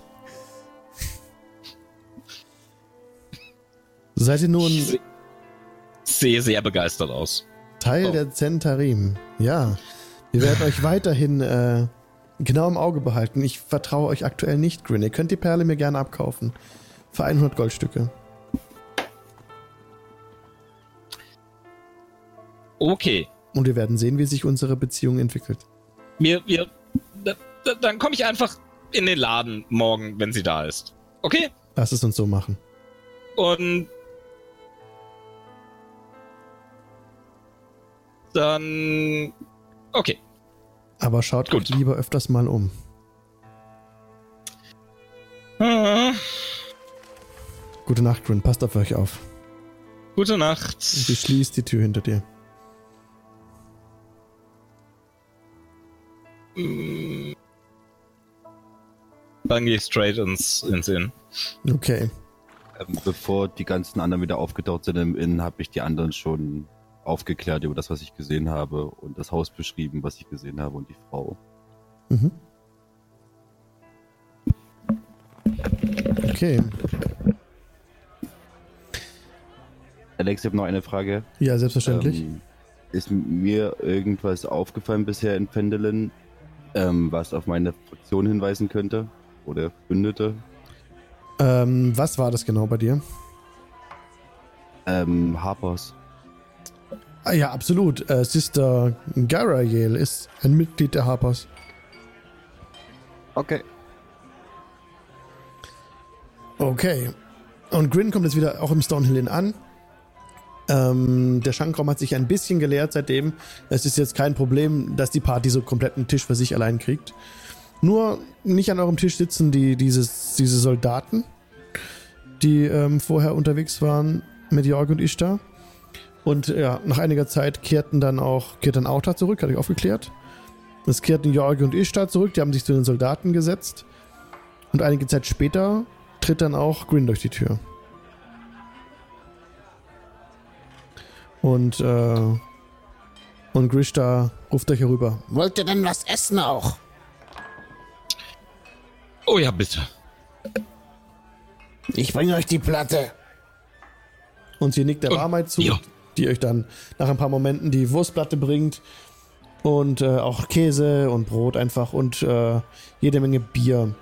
Seid ihr nun Sehe sehr begeistert aus. Teil Oh. der Zentarim? Ja. Wir werden euch weiterhin äh, genau im Auge behalten. Ich vertraue euch aktuell nicht, Grin. Ihr könnt die Perle mir gerne abkaufen. Für 100 Goldstücke. Okay. Und wir werden sehen, wie sich unsere Beziehung entwickelt. Wir, wir. Da, da, dann komme ich einfach in den Laden morgen, wenn sie da ist. Okay? Lass es uns so machen. Und dann okay. Aber schaut Gut. euch lieber öfters mal um. Ah, Gute Nacht, Grin. Passt auf euch auf. Gute Nacht. Und sie schließt die Tür hinter dir. Dann gehe ich straight ins, ins Inn. Okay. Ähm, bevor die ganzen anderen wieder aufgetaucht sind im Inn, habe ich die anderen schon aufgeklärt über das, was ich gesehen habe und das Haus beschrieben, was ich gesehen habe und die Frau. Mhm. Okay. Alex, ich habe noch eine Frage. Ja, selbstverständlich. Ähm, ist mir irgendwas aufgefallen bisher in Pendelin, ähm, was auf meine Fraktion hinweisen könnte? Oder Bündete? Ähm, was war das genau bei dir? Ähm, Harpers. Ah, ja, absolut. Äh, Sister Garael ist ein Mitglied der Harpers. Okay. Okay. Und Grin kommt jetzt wieder auch im Stonehill Inn an. Ähm, der Schankraum hat sich ein bisschen geleert seitdem. Es ist jetzt kein Problem, dass die Party so kompletten Tisch für sich allein kriegt. Nur nicht an eurem Tisch sitzen die, dieses, diese Soldaten, die ähm, vorher unterwegs waren mit Jorg und Ishtar. Und ja, nach einiger Zeit kehrten dann auch, kehrt dann Auta zurück, hatte ich aufgeklärt. Es kehrten Jorg und Ishtar zurück, die haben sich zu den Soldaten gesetzt. Und einige Zeit später tritt dann auch Grin durch die Tür. Und, äh, und Grishta ruft euch herüber. Wollt ihr denn was essen auch? Oh ja, bitte. Ich bringe euch die Platte. Und sie nickt der Wahrheit zu, ja. Die euch dann nach ein paar Momenten die Wurstplatte bringt. Und äh, auch Käse und Brot einfach und äh, jede Menge Bier.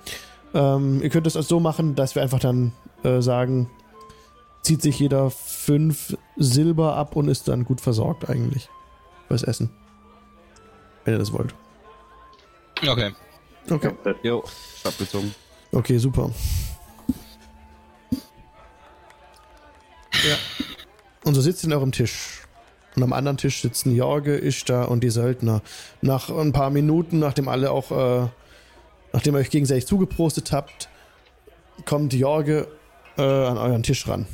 Ähm, ihr könnt es also so machen, dass wir einfach dann äh, sagen, zieht sich jeder fünf Silber ab und ist dann gut versorgt eigentlich. Fürs Essen. Wenn ihr das wollt. Okay. Okay. Jo, abgezogen. Okay, super. Ja. Und so sitzt ihr an eurem Tisch. Und am anderen Tisch sitzen Jorge, Ishtar und die Söldner. Nach ein paar Minuten, nachdem alle auch, äh, nachdem ihr euch gegenseitig zugeprostet habt, kommt Jorge äh, an euren Tisch ran.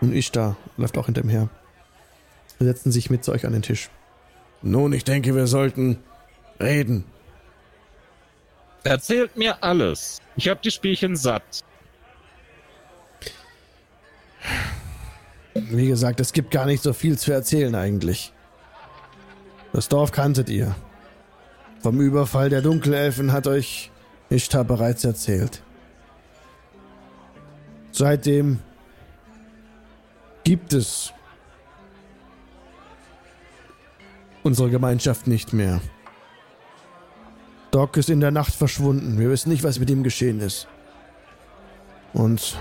Und Ishtar läuft auch hinter ihm her. Sie setzen sich mit zu euch an den Tisch. Nun, ich denke, wir sollten reden. Erzählt mir alles. Ich hab die Spielchen satt. Wie gesagt, es gibt gar nicht so viel zu erzählen eigentlich. Das Dorf kanntet ihr. Vom Überfall der Dunkelelfen hat euch Ishtar bereits erzählt. Seitdem gibt es unsere Gemeinschaft nicht mehr. Doc ist in der Nacht verschwunden. Wir wissen nicht, was mit ihm geschehen ist. Und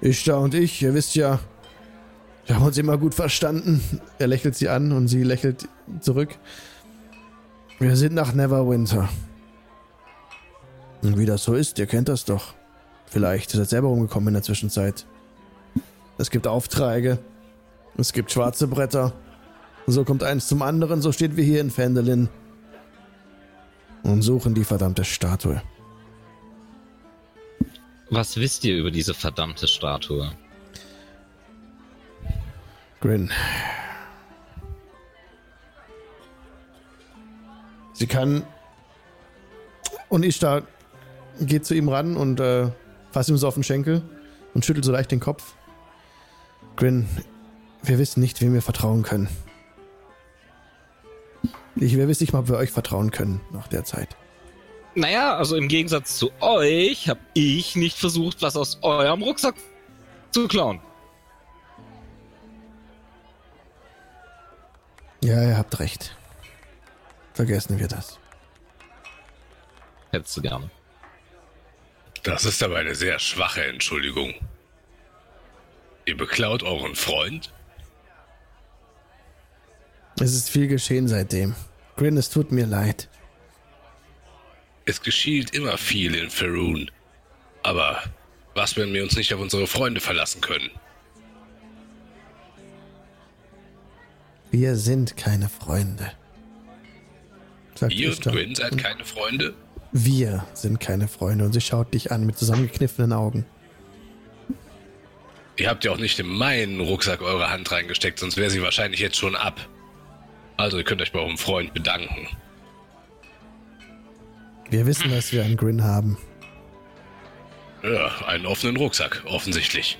Ishtar und ich, ihr wisst ja, wir haben uns immer gut verstanden. Er lächelt sie an und sie lächelt zurück. Wir sind nach Neverwinter. Und wie das so ist, ihr kennt das doch. Vielleicht ist er selber umgekommen in der Zwischenzeit. Es gibt Aufträge. Es gibt schwarze Bretter. So kommt eins zum anderen, so stehen wir hier in Fendelin und suchen die verdammte Statue. Was wisst ihr über diese verdammte Statue? Grin. Sie kann. Und Ishtar geht zu ihm ran und äh, fasst ihm so auf den Schenkel und schüttelt so leicht den Kopf. Grin, wir wissen nicht, wem wir vertrauen können. Ich, wir wissen nicht mal, ob wir euch vertrauen können nach der Zeit. Naja, also im Gegensatz zu euch habe ich nicht versucht, was aus eurem Rucksack zu klauen. Ja, ihr habt recht. Vergessen wir das. Hättest du gerne. Das ist aber eine sehr schwache Entschuldigung. Ihr beklaut euren Freund? Es ist viel geschehen seitdem. Grin, es tut mir leid. Es geschieht immer viel in Faerun. Aber was, wenn wir uns nicht auf unsere Freunde verlassen können? Wir sind keine Freunde. Sagt Ihr und Ishtar. Gwyn seid keine Freunde? Wir sind keine Freunde und sie schaut dich an mit zusammengekniffenen Augen. Ihr habt ja auch nicht in meinen Rucksack eure Hand reingesteckt, sonst wäre sie wahrscheinlich jetzt schon ab. Also ihr könnt euch bei eurem Freund bedanken. Wir wissen, dass wir einen Grin haben. Ja, einen offenen Rucksack, offensichtlich.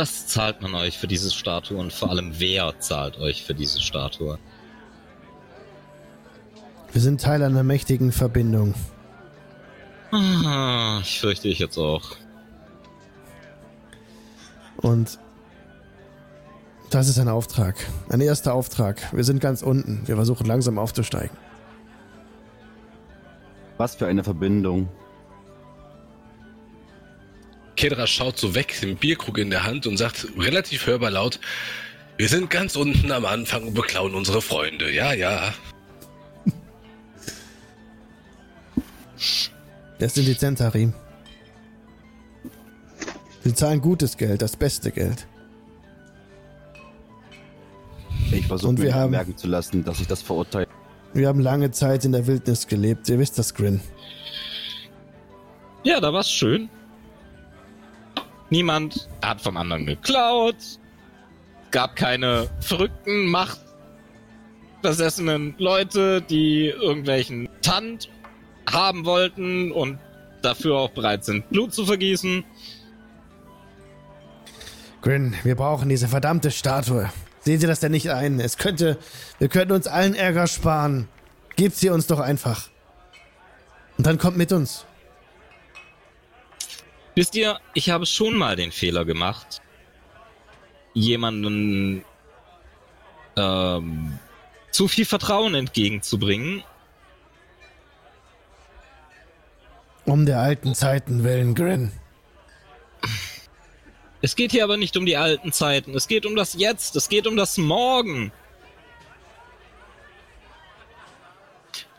Was zahlt man euch für diese Statue und vor allem wer zahlt euch für diese Statue? Wir sind Teil einer mächtigen Verbindung. Ah, ich fürchte ich jetzt auch. Und das ist ein Auftrag. Ein erster Auftrag. Wir sind ganz unten. Wir versuchen langsam aufzusteigen. Was für eine Verbindung. Kedra schaut so weg, den Bierkrug in der Hand und sagt relativ hörbar laut, wir sind ganz unten am Anfang und beklauen unsere Freunde. Ja, ja. Das sind die Zentarim. Sie zahlen gutes Geld, das beste Geld. Ich versuche mir haben- merken zu lassen, dass ich das verurteile. Wir haben lange Zeit in der Wildnis gelebt. Ihr wisst das, Grin. Ja, da war's schön. Niemand hat vom anderen geklaut. Gab keine verrückten, machtbesessenen Leute, die irgendwelchen Tand haben wollten und dafür auch bereit sind, Blut zu vergießen. Grin, wir brauchen diese verdammte Statue. Sehen Sie das denn nicht ein? Es könnte, wir könnten uns allen Ärger sparen. Gebt sie uns doch einfach. Und dann kommt mit uns. Wisst ihr, ich habe schon mal den Fehler gemacht, jemanden ähm, zu viel Vertrauen entgegenzubringen. Um der alten Zeiten willen, Grin. Es geht hier aber nicht um die alten Zeiten, es geht um das Jetzt, es geht um das Morgen.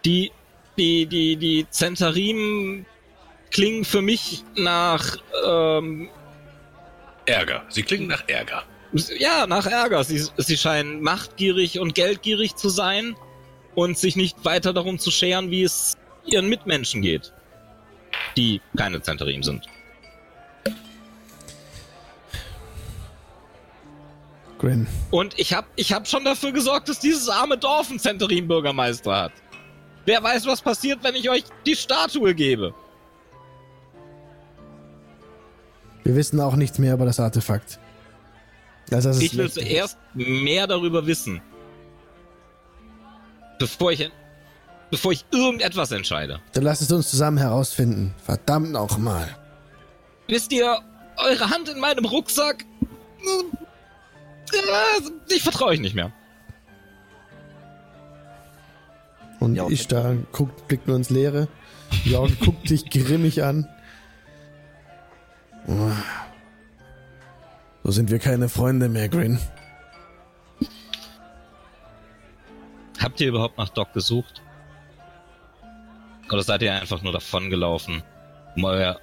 Die, die, die, die Zentarim klingen für mich nach, ähm, Ärger. Sie klingen nach Ärger. ja, nach Ärger. Sie, sie scheinen machtgierig und geldgierig zu sein und sich nicht weiter darum zu scheren, wie es ihren Mitmenschen geht, die keine Zentarim sind. Grin. Und ich habe ich hab schon dafür gesorgt, dass dieses arme Dorf einen Centerin-Bürgermeister hat. Wer weiß, was passiert, wenn ich euch die Statue gebe. Wir wissen auch nichts mehr über das Artefakt. Also das Ich will zuerst mehr darüber wissen. Bevor ich, bevor ich irgendetwas entscheide. Dann lasst es uns zusammen herausfinden. Verdammt noch mal. Wisst ihr, eure Hand in meinem Rucksack? Äh, Ich vertraue euch nicht mehr. Und Ja, ich da guckt, blickt nur ins Leere. Jorgen guckt dich grimmig an. So sind wir keine Freunde mehr, Grin. Habt ihr überhaupt nach Doc gesucht? Oder seid ihr einfach nur davongelaufen? Um euer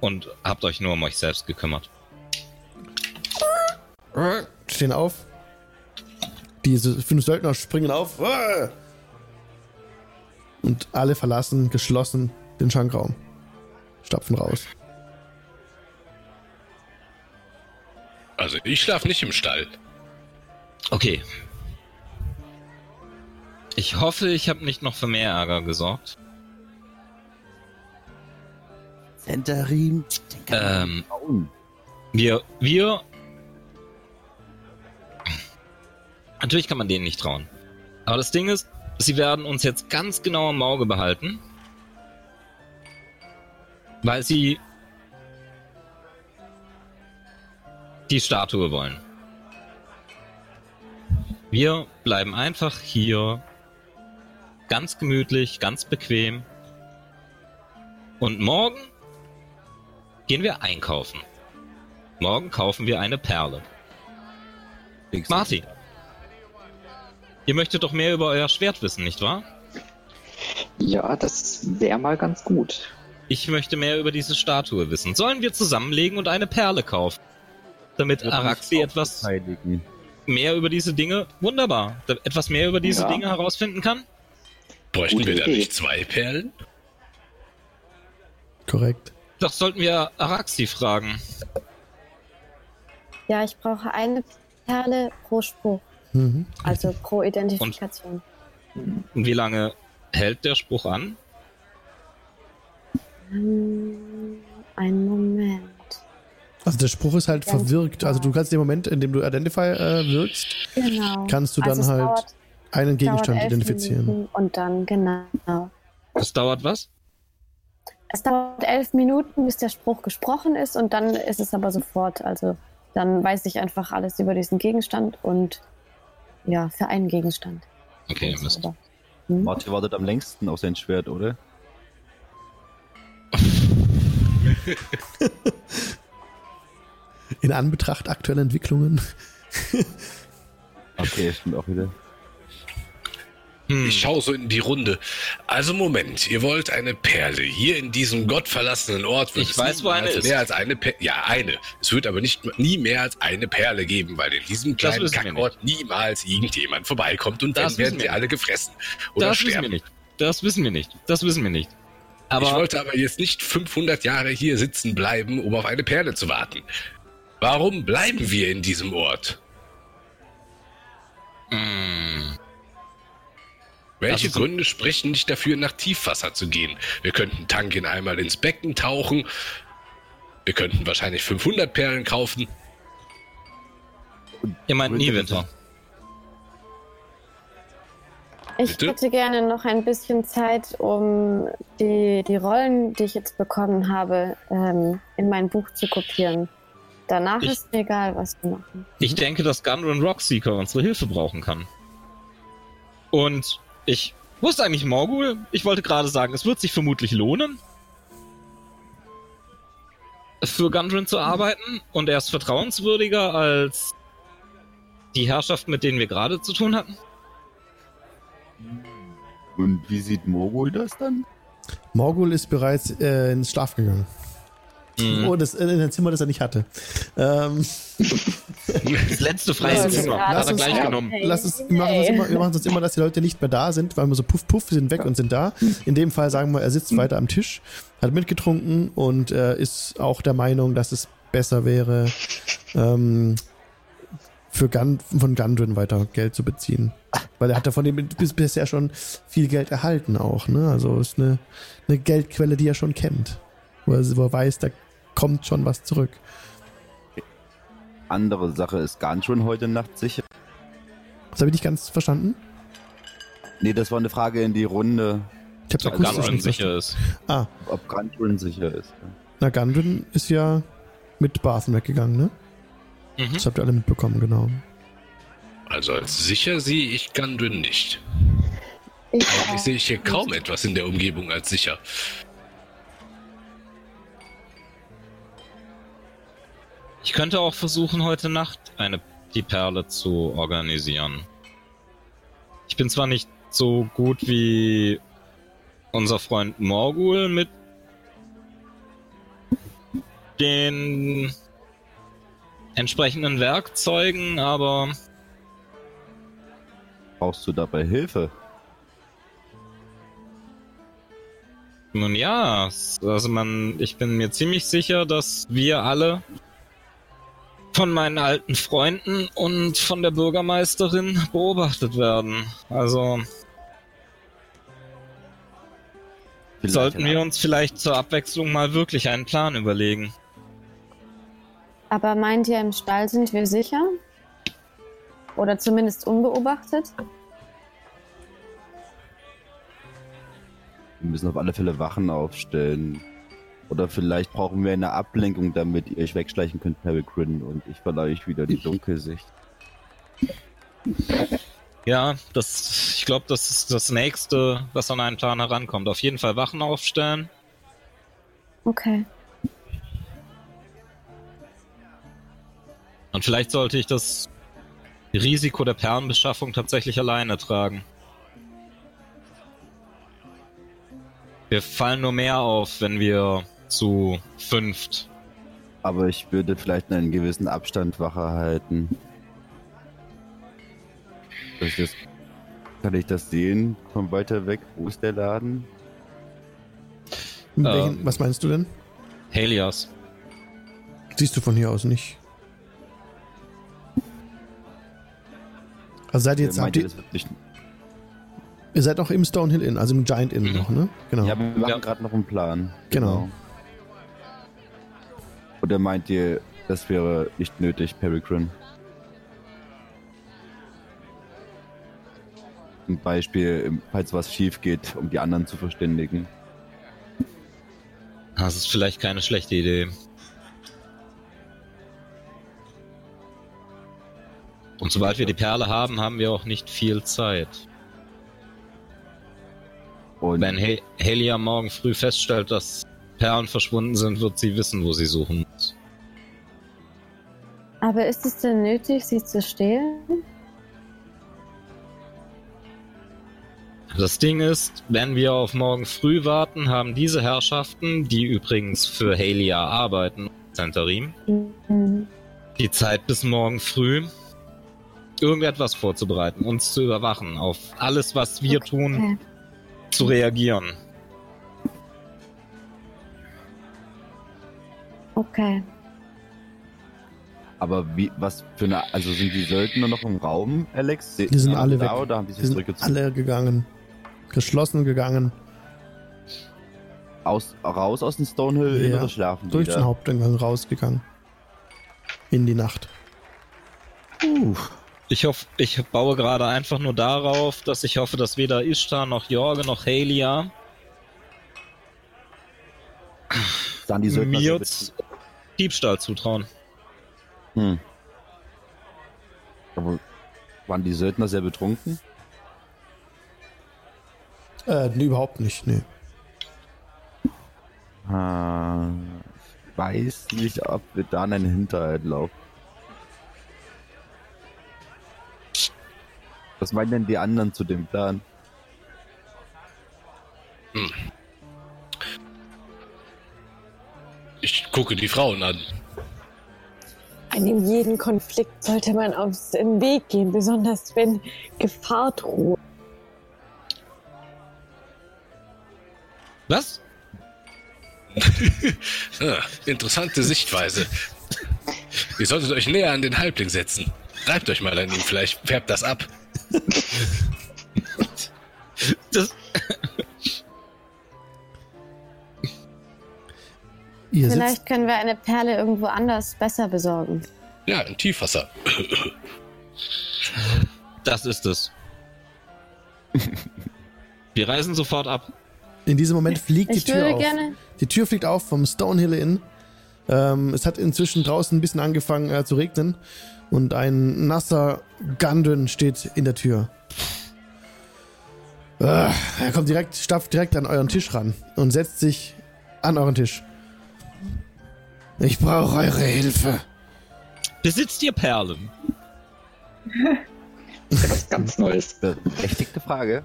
und habt euch nur um euch selbst gekümmert. Stehen auf. Diese fünf Söldner springen auf. Und alle verlassen geschlossen den Schankraum. Stapfen raus. Also ich schlafe nicht im Stall. Okay. Ich hoffe, ich habe nicht noch für mehr Ärger gesorgt. Den kann Ähm, bauen. wir, wir. Natürlich kann man denen nicht trauen. Aber das Ding ist, sie werden uns jetzt ganz genau im Auge behalten. Weil sie die Statue wollen. Wir bleiben einfach hier ganz gemütlich, ganz bequem. Und morgen gehen wir einkaufen. Morgen kaufen wir eine Perle. Marty, ihr möchtet doch mehr über euer Schwert wissen, nicht wahr? Ja, das wäre mal ganz gut. Ich möchte mehr über diese Statue wissen. Sollen wir zusammenlegen und eine Perle kaufen? Damit Araxi etwas Heiligen. mehr über diese Dinge, wunderbar, etwas mehr über diese Ja. Dinge herausfinden kann? Bräuchten Gute wir da nicht zwei Perlen? Korrekt. Doch sollten wir Araxi fragen. Ja, ich brauche eine Perle pro Spruch. Mhm. Also pro Identifikation. Und wie lange hält der Spruch an? Hm, Einen Moment. Also der Spruch ist halt Ganz verwirkt. genau. Also du kannst im Moment, in dem du Identify äh, wirkst, Genau. kannst du dann also halt dauert, einen Gegenstand identifizieren. Minuten und dann, genau. Das dauert was? Es dauert elf Minuten, bis der Spruch gesprochen ist und dann ist es aber sofort. Also dann weiß ich einfach alles über diesen Gegenstand und ja, für einen Gegenstand. Okay, Mist. Hm? Marty wartet am längsten auf sein Schwert, oder? In Anbetracht aktueller Entwicklungen. Okay, stimmt auch wieder. Hm. Ich schaue so in die Runde. Also Moment, ihr wollt eine Perle. Hier in diesem gottverlassenen Ort wird Ich es weiß, wo eine ist. mehr als eine Perle. Ja, eine. Es wird aber nicht nie mehr als eine Perle geben, weil in diesem kleinen Kackort niemals irgendjemand vorbeikommt und Das dann werden sie wir alle gefressen oder das wissen wir sterben. nicht. Das wissen wir nicht. Das wissen wir nicht. Ich Aber wollte aber jetzt nicht 500 Jahre hier sitzen bleiben, um auf eine Perle zu warten. Warum bleiben wir in diesem Ort? Hm. Welche Also so- Gründe sprechen nicht dafür, nach Tiefwasser zu gehen? Wir könnten Tankin einmal ins Becken tauchen. Wir könnten wahrscheinlich 500 Perlen kaufen. ihr meint Niewinter. Ich Bitte? hätte gerne noch ein bisschen Zeit, um die, die Rollen, die ich jetzt bekommen habe, ähm, in mein Buch zu kopieren. Danach Ich- ist mir egal, was wir machen. Ich denke, dass Gunrun Rockseeker unsere Hilfe brauchen kann. Und ich wusste eigentlich Morgul. Ich wollte gerade sagen, es wird sich vermutlich lohnen, für Gundren zu arbeiten. Und er ist vertrauenswürdiger als die Herrschaft, mit denen wir gerade zu tun hatten. Und wie sieht Mogul das dann? Morgul ist bereits äh, ins Schlaf gegangen. Mhm. Oh, das, äh, in ein Zimmer, das er nicht hatte. Ähm, Das letzte freie Ja, Zimmer. er so gleich genommen. Lass es, wir machen es hey. immer, wir machen es immer, dass die Leute nicht mehr da sind, weil wir so puff, puff, wir sind weg und sind da. In dem Fall sagen wir, er sitzt weiter am Tisch, hat mitgetrunken und äh, ist auch der Meinung, dass es besser wäre, ähm, für Gun, von Gundren weiter Geld zu beziehen. Weil er hat ja von dem bis, bisher schon viel Geld erhalten auch, ne? Also ist eine, eine Geldquelle, die er schon kennt. Wo er, wo er weiß, da kommt schon was zurück. Andere Sache ist Gundren heute Nacht sicher. Das habe ich nicht ganz verstanden. Nee, das war eine Frage in die Runde, Ich hab's Ob akustisch Gunrun nicht sicher ist. Ah, ob Gundren sicher ist. na Gundren ist ja mit Barthen weggegangen, ne? Mhm. Das habt ihr alle mitbekommen, genau. Also als sicher sehe ich Gundren nicht. Ich, Eigentlich sehe ich hier kaum etwas in der Umgebung als sicher. Ich könnte auch versuchen, heute Nacht eine die Perle zu organisieren. Ich bin zwar nicht so gut wie unser Freund Morgul mit den entsprechenden Werkzeugen, aber Brauchst du dabei Hilfe? nun ja, also man, ich bin mir ziemlich sicher, dass wir alle von meinen alten Freunden und von der Bürgermeisterin beobachtet werden. Also Vielleicht sollten wir uns vielleicht zur Abwechslung mal wirklich einen Plan überlegen. Aber meint ihr, im Stall sind wir sicher? Oder zumindest unbeobachtet? Wir müssen auf alle Fälle Wachen aufstellen. Oder vielleicht brauchen wir eine Ablenkung, damit ihr euch wegschleichen könnt, Peregrine, und ich verleihe euch wieder die Dunkelsicht. Ja, das, ich glaube, das ist das nächste, was an einen Plan herankommt. Auf jeden Fall Wachen aufstellen. Okay. Und vielleicht sollte ich das Risiko der Perlenbeschaffung tatsächlich alleine tragen. Wir fallen nur mehr auf, wenn wir zu fünft. Aber ich würde vielleicht einen gewissen Abstand Wache halten. Ich das, kann ich das sehen von weiter weg? Wo ist der Laden? Welchen, Ähm. was meinst du denn? Helios. Siehst du von hier aus nicht. Also seid ihr jetzt, Ihr habt meint, ihr, das wird nicht, ihr seid auch im Stonehill Inn, also im Giant Inn Mhm. noch, ne? Genau. Ja, wir machen Ja. gerade noch einen Plan. Genau. Oder meint ihr, das wäre nicht nötig, Peregrine? Ein Beispiel, falls was schief geht, um die anderen zu verständigen. Das ist vielleicht keine schlechte Idee. Und sobald wir die Perle haben, haben wir auch nicht viel Zeit. Und Wenn He Helia morgen früh feststellt, dass Perlen verschwunden sind, wird sie wissen, wo sie suchen muss. Aber ist es denn nötig, sie zu stehlen? Das Ding ist, wenn wir auf morgen früh warten, haben diese Herrschaften, die übrigens für Helia arbeiten, Centerim, Mhm. die Zeit bis morgen früh, irgendetwas vorzubereiten, uns zu überwachen, auf alles, was wir tun, Okay. zu reagieren. Okay. aber wie, was für eine, also sind die Söldner noch im Raum, Alex? Die sind alle da weg. oder haben die Die sich sind zurückgezogen? alle gegangen. Geschlossen gegangen. Aus, raus aus dem Stonehill Ja, Inn oder schlafen Durch die den? Haupteingang rausgegangen. In die Nacht. Ich hoffe, ich baue gerade einfach nur darauf, dass ich hoffe, dass weder Ishtar noch Jorge noch Helia Sahen die Söldner mir Diebstahl zutrauen. Hm. Aber waren die Söldner sehr betrunken? Äh, nee, überhaupt nicht, nee. Ah, ich weiß nicht, ob wir da in einen Hinterhalt laufen. Was meinen denn die anderen zu dem Plan? Ich gucke die Frauen an. In jedem Konflikt sollte man aus dem Weg gehen, besonders wenn Gefahr droht. Was? Ah, interessante Sichtweise. Ihr solltet euch näher an den Halbling setzen. Reibt euch mal an ihm, vielleicht färbt das ab. Das, Ihr sitzt, Vielleicht können wir eine Perle irgendwo anders besser besorgen. Ja, im Tiefwasser. das ist es. Wir reisen sofort ab. in diesem Moment fliegt die Ich Tür würde auf. gerne. Die Tür fliegt auf vom Stonehill Inn. Ähm, es hat inzwischen draußen ein bisschen angefangen äh, zu regnen. Und ein nasser Gundren steht in der Tür. Ah, er kommt direkt, stapft direkt an euren Tisch ran und setzt sich an euren Tisch. Ich brauche eure Hilfe. Besitzt ihr Perlen? Das was ganz Neues. Berechtigte Frage.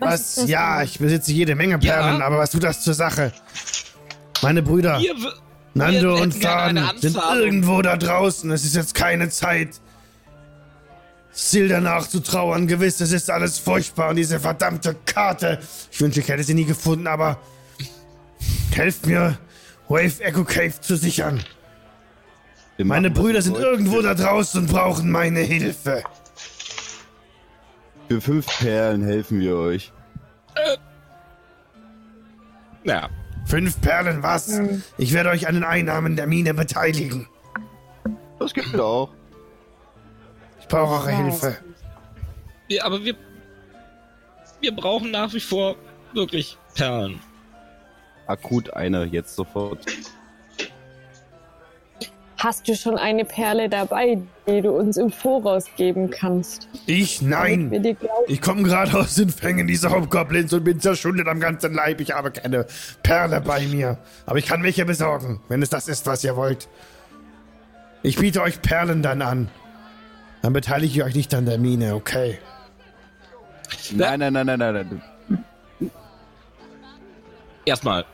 Was? das Ja, ich besitze jede Menge Perlen, Ja. aber was tut das zur Sache? Meine Brüder. Ihr, Nando und eine sind irgendwo da draußen. Es ist jetzt keine Zeit, Silda nachzutrauern. Gewiss, es ist alles furchtbar und diese verdammte Karte. Ich wünsche, ich hätte sie nie gefunden, aber helft mir, Wave Echo Cave zu sichern. Wir Meine Brüder sind irgendwo da draußen und brauchen meine Hilfe. Für fünf Perlen helfen wir euch. ja, Fünf Perlen, was? Ich werde euch an den Einnahmen der Mine beteiligen. Das gibt auch. Ich brauche eure. Hilfe. wir, aber wir, wir brauchen nach wie vor wirklich Perlen. Akut eine, jetzt sofort. Hast du schon eine Perle dabei, die du uns im Voraus geben kannst? Ich? Nein. Ich komme gerade aus den Fängen dieser Hobgoblins und bin zerschundet am ganzen Leib. Ich habe keine Perle bei mir. Aber ich kann welche besorgen, wenn es das ist, was ihr wollt. Ich biete euch Perlen dann an. Dann beteilige ich euch nicht an der Mine, okay? Nein, nein, nein, nein, nein. nein. Erstmal,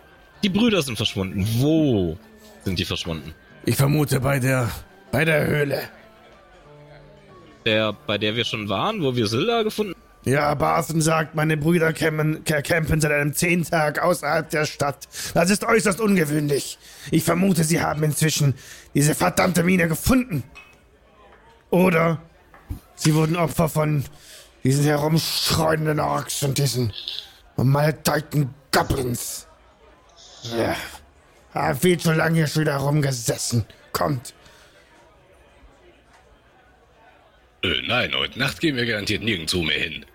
die Brüder sind verschwunden. Wo sind die verschwunden? Ich vermute bei der bei der Höhle. Der, bei der wir schon waren, wo wir Silda gefunden Ja, Barthen sagt, meine Brüder campen, ca- campen seit einem Zehntag außerhalb der Stadt. Das ist äußerst ungewöhnlich. Ich vermute, sie haben inzwischen diese verdammte Mine gefunden. Oder sie wurden Opfer von diesen herumschreunenden Orks und diesen maledeiten Goblins. Ja. Ah, viel zu lange hier schon wieder rumgesessen. Kommt. Äh, nein, heute Nacht gehen wir garantiert nirgendwo mehr hin.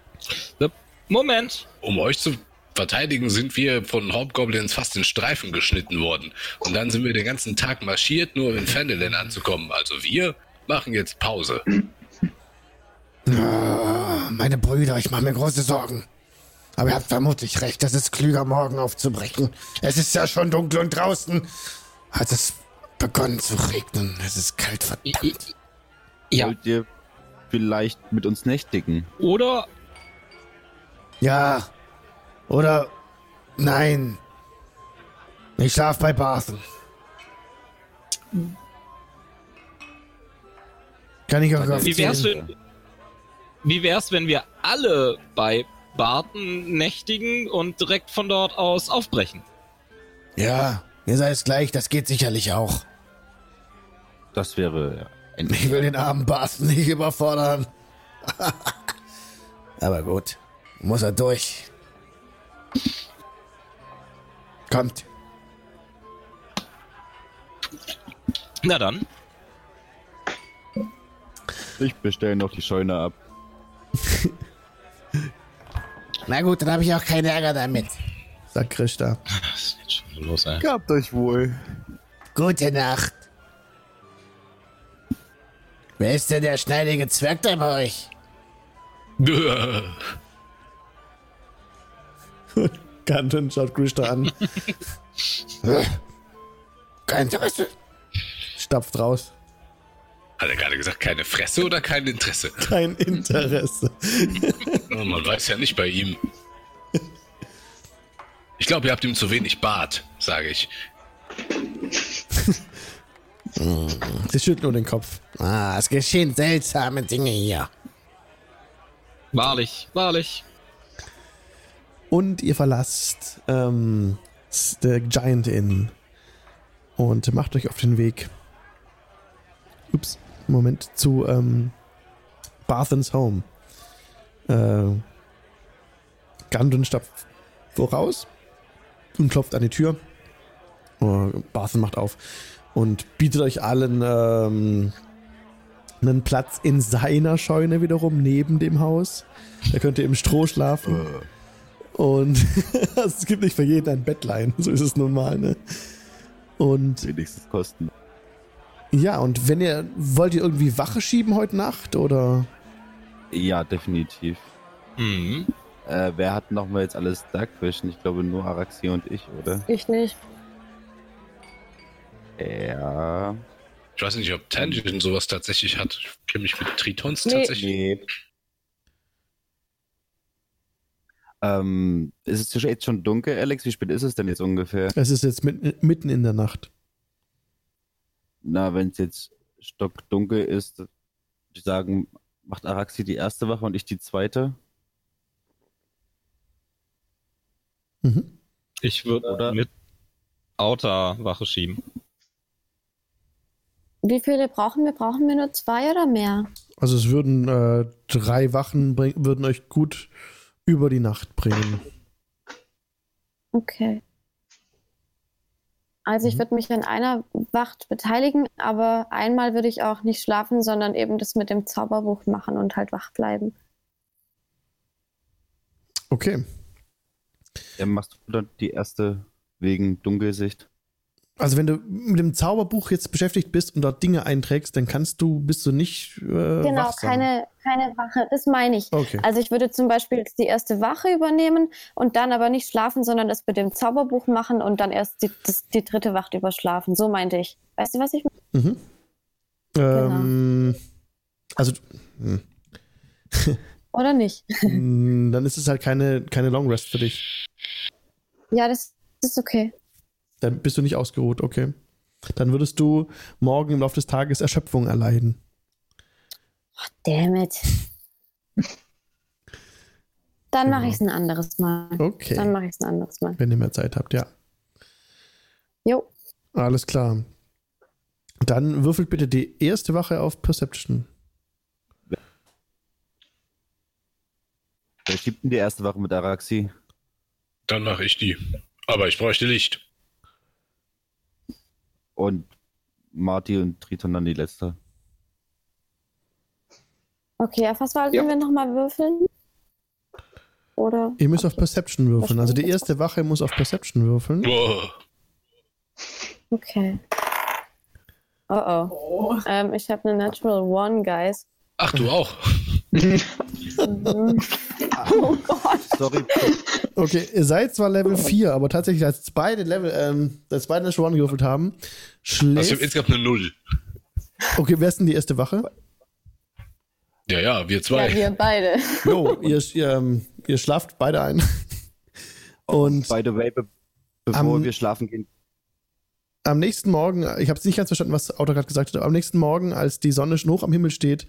Äh, Moment. Um euch zu verteidigen, sind wir von Hobgoblins fast in Streifen geschnitten worden. Und dann sind wir den ganzen Tag marschiert, nur um in Fendelin anzukommen. Also wir machen jetzt Pause. Meine Brüder, ich mache mir große Sorgen. Aber ihr habt vermutlich recht, es ist klüger, morgen aufzubrechen. Es ist ja schon dunkel und draußen hat es begonnen zu regnen. Es ist kalt, verdammt. Ja. Wollt ihr vielleicht mit uns nächtigen? Oder Ja. Oder nein. Ich schlaf bei Barthen. Kann ich euch wie wär's, wenn, wie wär's, wenn wir alle bei Barton nächtigen und direkt von dort aus aufbrechen? Ja, ihr seid es gleich, das geht sicherlich auch. Das wäre Ich will den armen Barthen nicht überfordern. Aber gut, muss er durch. Kommt. Na dann. Ich bestelle noch die Scheune ab. Na gut, dann habe ich auch keinen Ärger damit. Sagt Krishta. Was ist jetzt schon los, ey? Gehabt euch wohl. Gute Nacht. Wer ist denn der schneidige Zwerg da bei euch? Ganton schaut Krishta an, Kein Interesse. stapft raus. Hat er gerade gesagt, keine Fresse oder kein Interesse? Kein Interesse. Oh, Man weiß ja nicht bei ihm. Ich glaube, ihr habt ihm zu wenig Bart, sage ich. Sie schüttelt nur den Kopf. Ah, es geschehen seltsame Dinge hier. Wahrlich, wahrlich. Und ihr verlasst ähm, der Giant Inn. und macht euch auf den Weg. Ups, Moment, zu ähm, Barthens Home. Äh, Gundren stapft voraus und klopft an die Tür. Oh, Barthen macht auf und bietet euch allen ähm, einen Platz in seiner Scheune wiederum neben dem Haus. Da könnt ihr im Stroh schlafen. Und es gibt nicht für jeden ein Bettlein, so ist es nun mal, ne? Und Wenigstens kosten. Ja, und wenn ihr, wollt ihr irgendwie Wache schieben heute Nacht oder? Ja, definitiv. Mhm. Äh, wer hat nochmal jetzt alles Darkvision? Ich glaube nur Araxi und ich, oder? Ich nicht. Ja. Ich weiß nicht, ob Tangent sowas tatsächlich hat. Ich kenne mich mit Tritons Nee. tatsächlich. Nee. Ähm, ist es jetzt schon dunkel, Alex? Wie spät ist es denn jetzt ungefähr? Es ist jetzt mit, mitten in der Nacht. Na, wenn es jetzt stockdunkel ist, würde ich sagen, macht Araxi die erste Wache und ich die zweite. Mhm. Ich würde mit Outer Wache schieben. Wie viele brauchen wir? Brauchen wir nur zwei oder mehr? Also es würden äh, drei Wachen bring, würden euch gut über die Nacht bringen. Okay. Also ich Mhm. würde mich an einer Wacht beteiligen, aber einmal würde ich auch nicht schlafen, sondern eben das mit dem Zauberbuch machen und halt wach bleiben. Okay. Dann machst du dann die erste wegen Dunkelsicht. Also wenn du mit dem Zauberbuch jetzt beschäftigt bist und dort Dinge einträgst, dann kannst du, bist du nicht äh, Genau, wachsam. keine, keine Wache, das meine ich. Okay. Also ich würde zum Beispiel die erste Wache übernehmen und dann aber nicht schlafen, sondern das mit dem Zauberbuch machen und dann erst die, das, die dritte Wacht überschlafen. So meinte ich. Weißt du, was ich meine? Mhm. Ähm, also hm. Oder nicht? Hm, dann ist es halt keine, keine Long Rest für dich. Ja, das ist okay. Dann bist du nicht ausgeruht, okay. Dann würdest du morgen im Laufe des Tages Erschöpfung erleiden. Damn it. Dann mache ich es ein anderes Mal. Okay. Dann mache ich es ein anderes Mal. Wenn ihr mehr Zeit habt, ja. Jo. Alles klar. Dann würfelt bitte die erste Wache auf Perception. Wer schiebt denn die erste Wache mit Araxi? Dann mache ich die. Aber ich bräuchte Licht. Und Marty und Triton dann die letzte. Okay, auf was wollten Ja. wir nochmal würfeln? Oder? Ihr müsst auf Perception würfeln. Also die erste Wache muss auf Perception würfeln. Boah. Okay. Oh oh. Ähm, ich habe eine Natural One, guys. Ach, du auch. Mhm. oh Gott. Sorry. Okay, ihr seid zwar Level 4, aber tatsächlich, als beide Level, ähm, als beide Natural One gewürfelt haben, Also schläft. insgesamt eine Null. Okay, wer ist denn die erste Wache? Ja, ja, wir zwei. Ja, wir beide. Jo, ihr, ihr, ähm, ihr schlaft beide ein. Und By the way, be bevor Am- wir schlafen gehen, am nächsten Morgen, ich habe es nicht ganz verstanden, was Auto gerade gesagt hat, aber am nächsten Morgen, als die Sonne schon hoch am Himmel steht,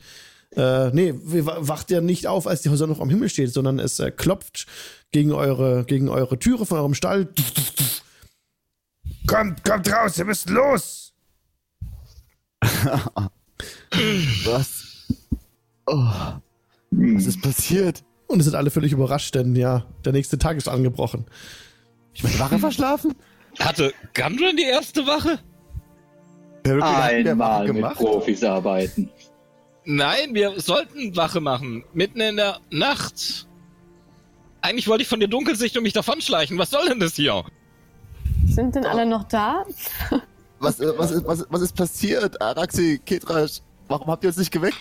äh, nee, wacht ja nicht auf, als die Sonne noch am Himmel steht, sondern es äh, klopft gegen eure, gegen eure Türe von eurem Stall. Kommt, kommt raus, ihr müsst los! was? Oh, was ist passiert? Und es sind alle völlig überrascht, denn ja, der nächste Tag ist angebrochen. Ich meine Wache verschlafen? Hatte Gundren die erste Wache? Einmal mit gemacht? Profis arbeiten. Nein, wir sollten Wache machen. Mitten in der Nacht. Eigentlich wollte ich von der Dunkelsicht und mich davonschleichen. Was soll denn das hier? Sind denn alle noch da? Was, äh, was, ist, was, was ist passiert? Araxi, Ketrasch, warum habt ihr uns nicht geweckt?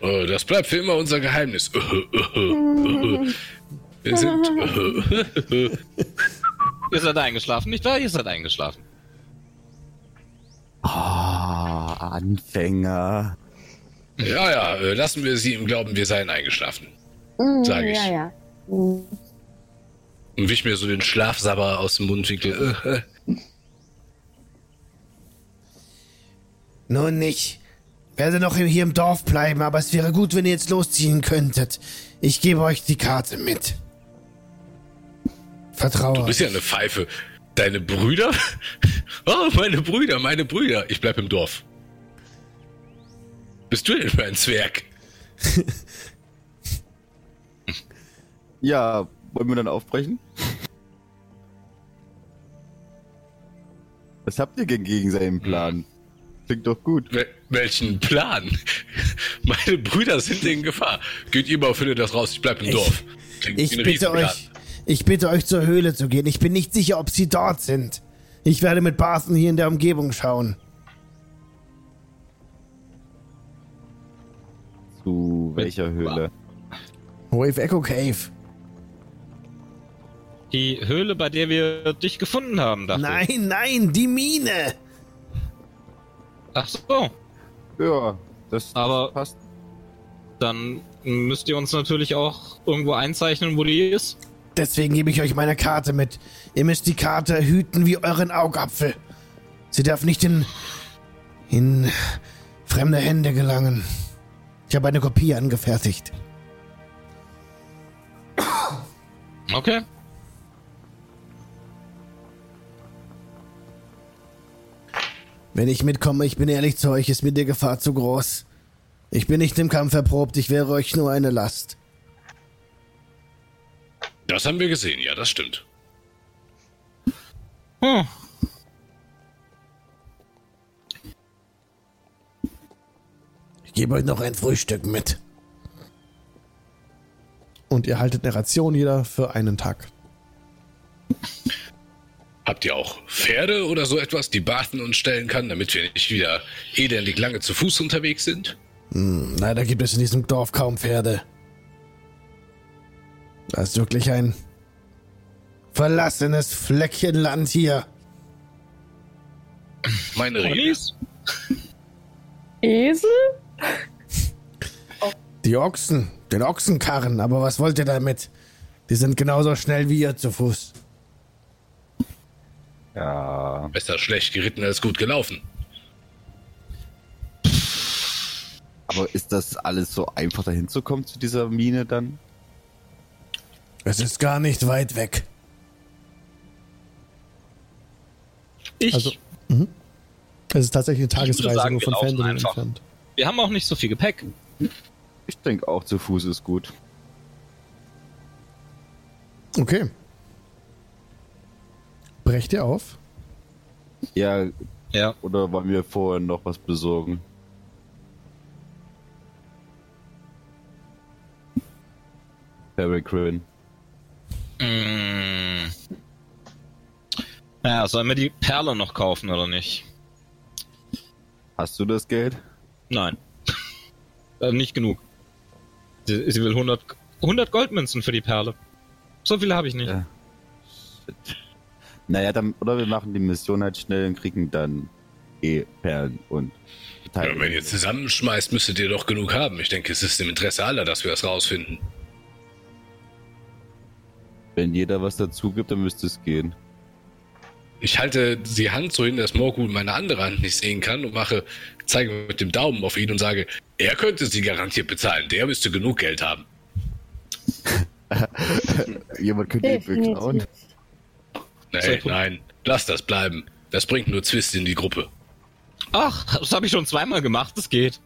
Äh, das bleibt für immer unser Geheimnis. Wir sind. Ihr seid eingeschlafen, nicht wahr? Ihr seid eingeschlafen. Ah, Anfänger. Ja, ja, äh, lassen wir sie im Glauben, wir seien eingeschlafen. Mhm, Sag ich. Ja, ja. Mhm. Und wisch mir so den Schlafsabber aus dem Mundwinkel. Nun nicht. Werde noch hier im Dorf bleiben, aber es wäre gut, wenn ihr jetzt losziehen könntet. Ich gebe euch die Karte mit. Vertraue Du bist ja eine Pfeife. Deine Brüder? Oh, meine Brüder, meine Brüder. Ich bleib im Dorf. Bist du denn für ein Zwerg? Ja, wollen wir dann aufbrechen? Was habt ihr denn gegen seinen Plan? Klingt doch gut. Wel welchen Plan? Meine Brüder sind in Gefahr. Geht ihr mal, findet das raus. Ich bleib im Ich- Dorf. Klingt Ich wie ein bitte Riesenplan. euch, ich bitte euch zur Höhle zu gehen. Ich bin nicht sicher, ob sie dort sind. Ich werde mit Barthen hier in der Umgebung schauen. Zu welcher Höhle? Wave Echo Cave. Die Höhle, bei der wir dich gefunden haben, dachte ich. Nein, nein, die Mine. Ach so, Ja, das Aber- passt. dann müsst ihr uns natürlich auch irgendwo einzeichnen, wo die ist. Deswegen gebe ich euch meine Karte mit. Ihr müsst die Karte hüten wie euren Augapfel. Sie darf nicht in, in fremde Hände gelangen. Ich habe eine Kopie angefertigt. Okay. Wenn ich mitkomme, ich bin ehrlich zu euch, ist mir die Gefahr zu groß. Ich bin nicht im Kampf erprobt, ich wäre euch nur eine Last. Das haben wir gesehen, ja, das stimmt. Hm. Ich gebe euch noch ein Frühstück mit. Und ihr haltet eine Ration jeder für einen Tag. Habt ihr auch Pferde oder so etwas, die Barton uns stellen kann, damit wir nicht wieder elendig lange zu Fuß unterwegs sind? Hm, leider gibt es in diesem Dorf kaum Pferde. Das ist wirklich ein verlassenes Fleckchen Land hier. Meine Rede. Ponys? Esel? Die Ochsen, den Ochsenkarren, aber was wollt ihr damit? Die sind genauso schnell wie ihr zu Fuß. Ja. Besser schlecht geritten als gut gelaufen. Aber ist das alles so einfach dahin zu kommen zu dieser Mine dann? Es ist gar nicht weit weg. Ich. Also- Es ist tatsächlich eine Tagesreise sagen, nur wir von einfach. entfernt. wir haben auch nicht so viel Gepäck. Ich denke auch zu Fuß ist gut. Okay. Brecht ihr auf? Ja, Ja. oder wollen wir vorher noch was besorgen? Peregrine. Mm. Ja, sollen wir die Perle noch kaufen oder nicht? Hast du das Geld? Nein. äh, nicht genug. Sie, sie will 100, 100 Goldmünzen für die Perle. So viele habe ich nicht. Ja. Naja, dann, oder wir machen die Mission halt schnell und kriegen dann eh Perlen und Ja, wenn ihr zusammenschmeißt, müsstet ihr doch genug haben. Ich denke, es ist im Interesse aller, dass wir das rausfinden. Wenn jeder was dazu gibt, dann müsste es gehen. Ich halte die Hand so hin, dass Morgul meine andere Hand nicht sehen kann und mache, zeige mit dem Daumen auf ihn und sage, er könnte sie garantiert bezahlen. Der müsste genug Geld haben. Jemand könnte ihn beklauen. Nee, nein, lass das bleiben. Das bringt nur Zwist in die Gruppe. Ach, das habe ich schon zweimal gemacht, das geht.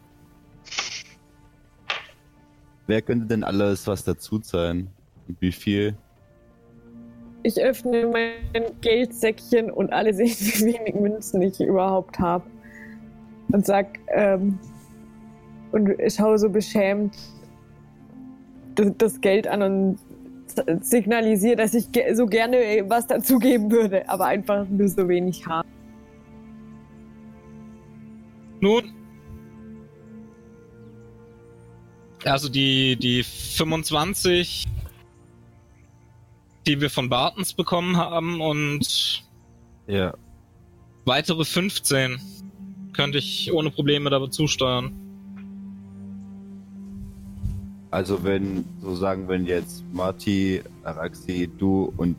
Wer könnte denn alles was dazu zahlen? Und wie viel? Ich öffne mein Geldsäckchen und alle sehen, wie wenig Münzen ich überhaupt habe. Und sag, ähm, und schaue so beschämt das, das Geld an und signalisiere, dass ich ge so gerne was dazugeben würde, aber einfach nur so wenig habe. Nun. Also die, die 25, die wir von Bartens bekommen haben und Ja. weitere 15 könnte ich ohne Probleme dazu steuern. Also wenn, so sagen, wenn jetzt Marty, Araxi, du und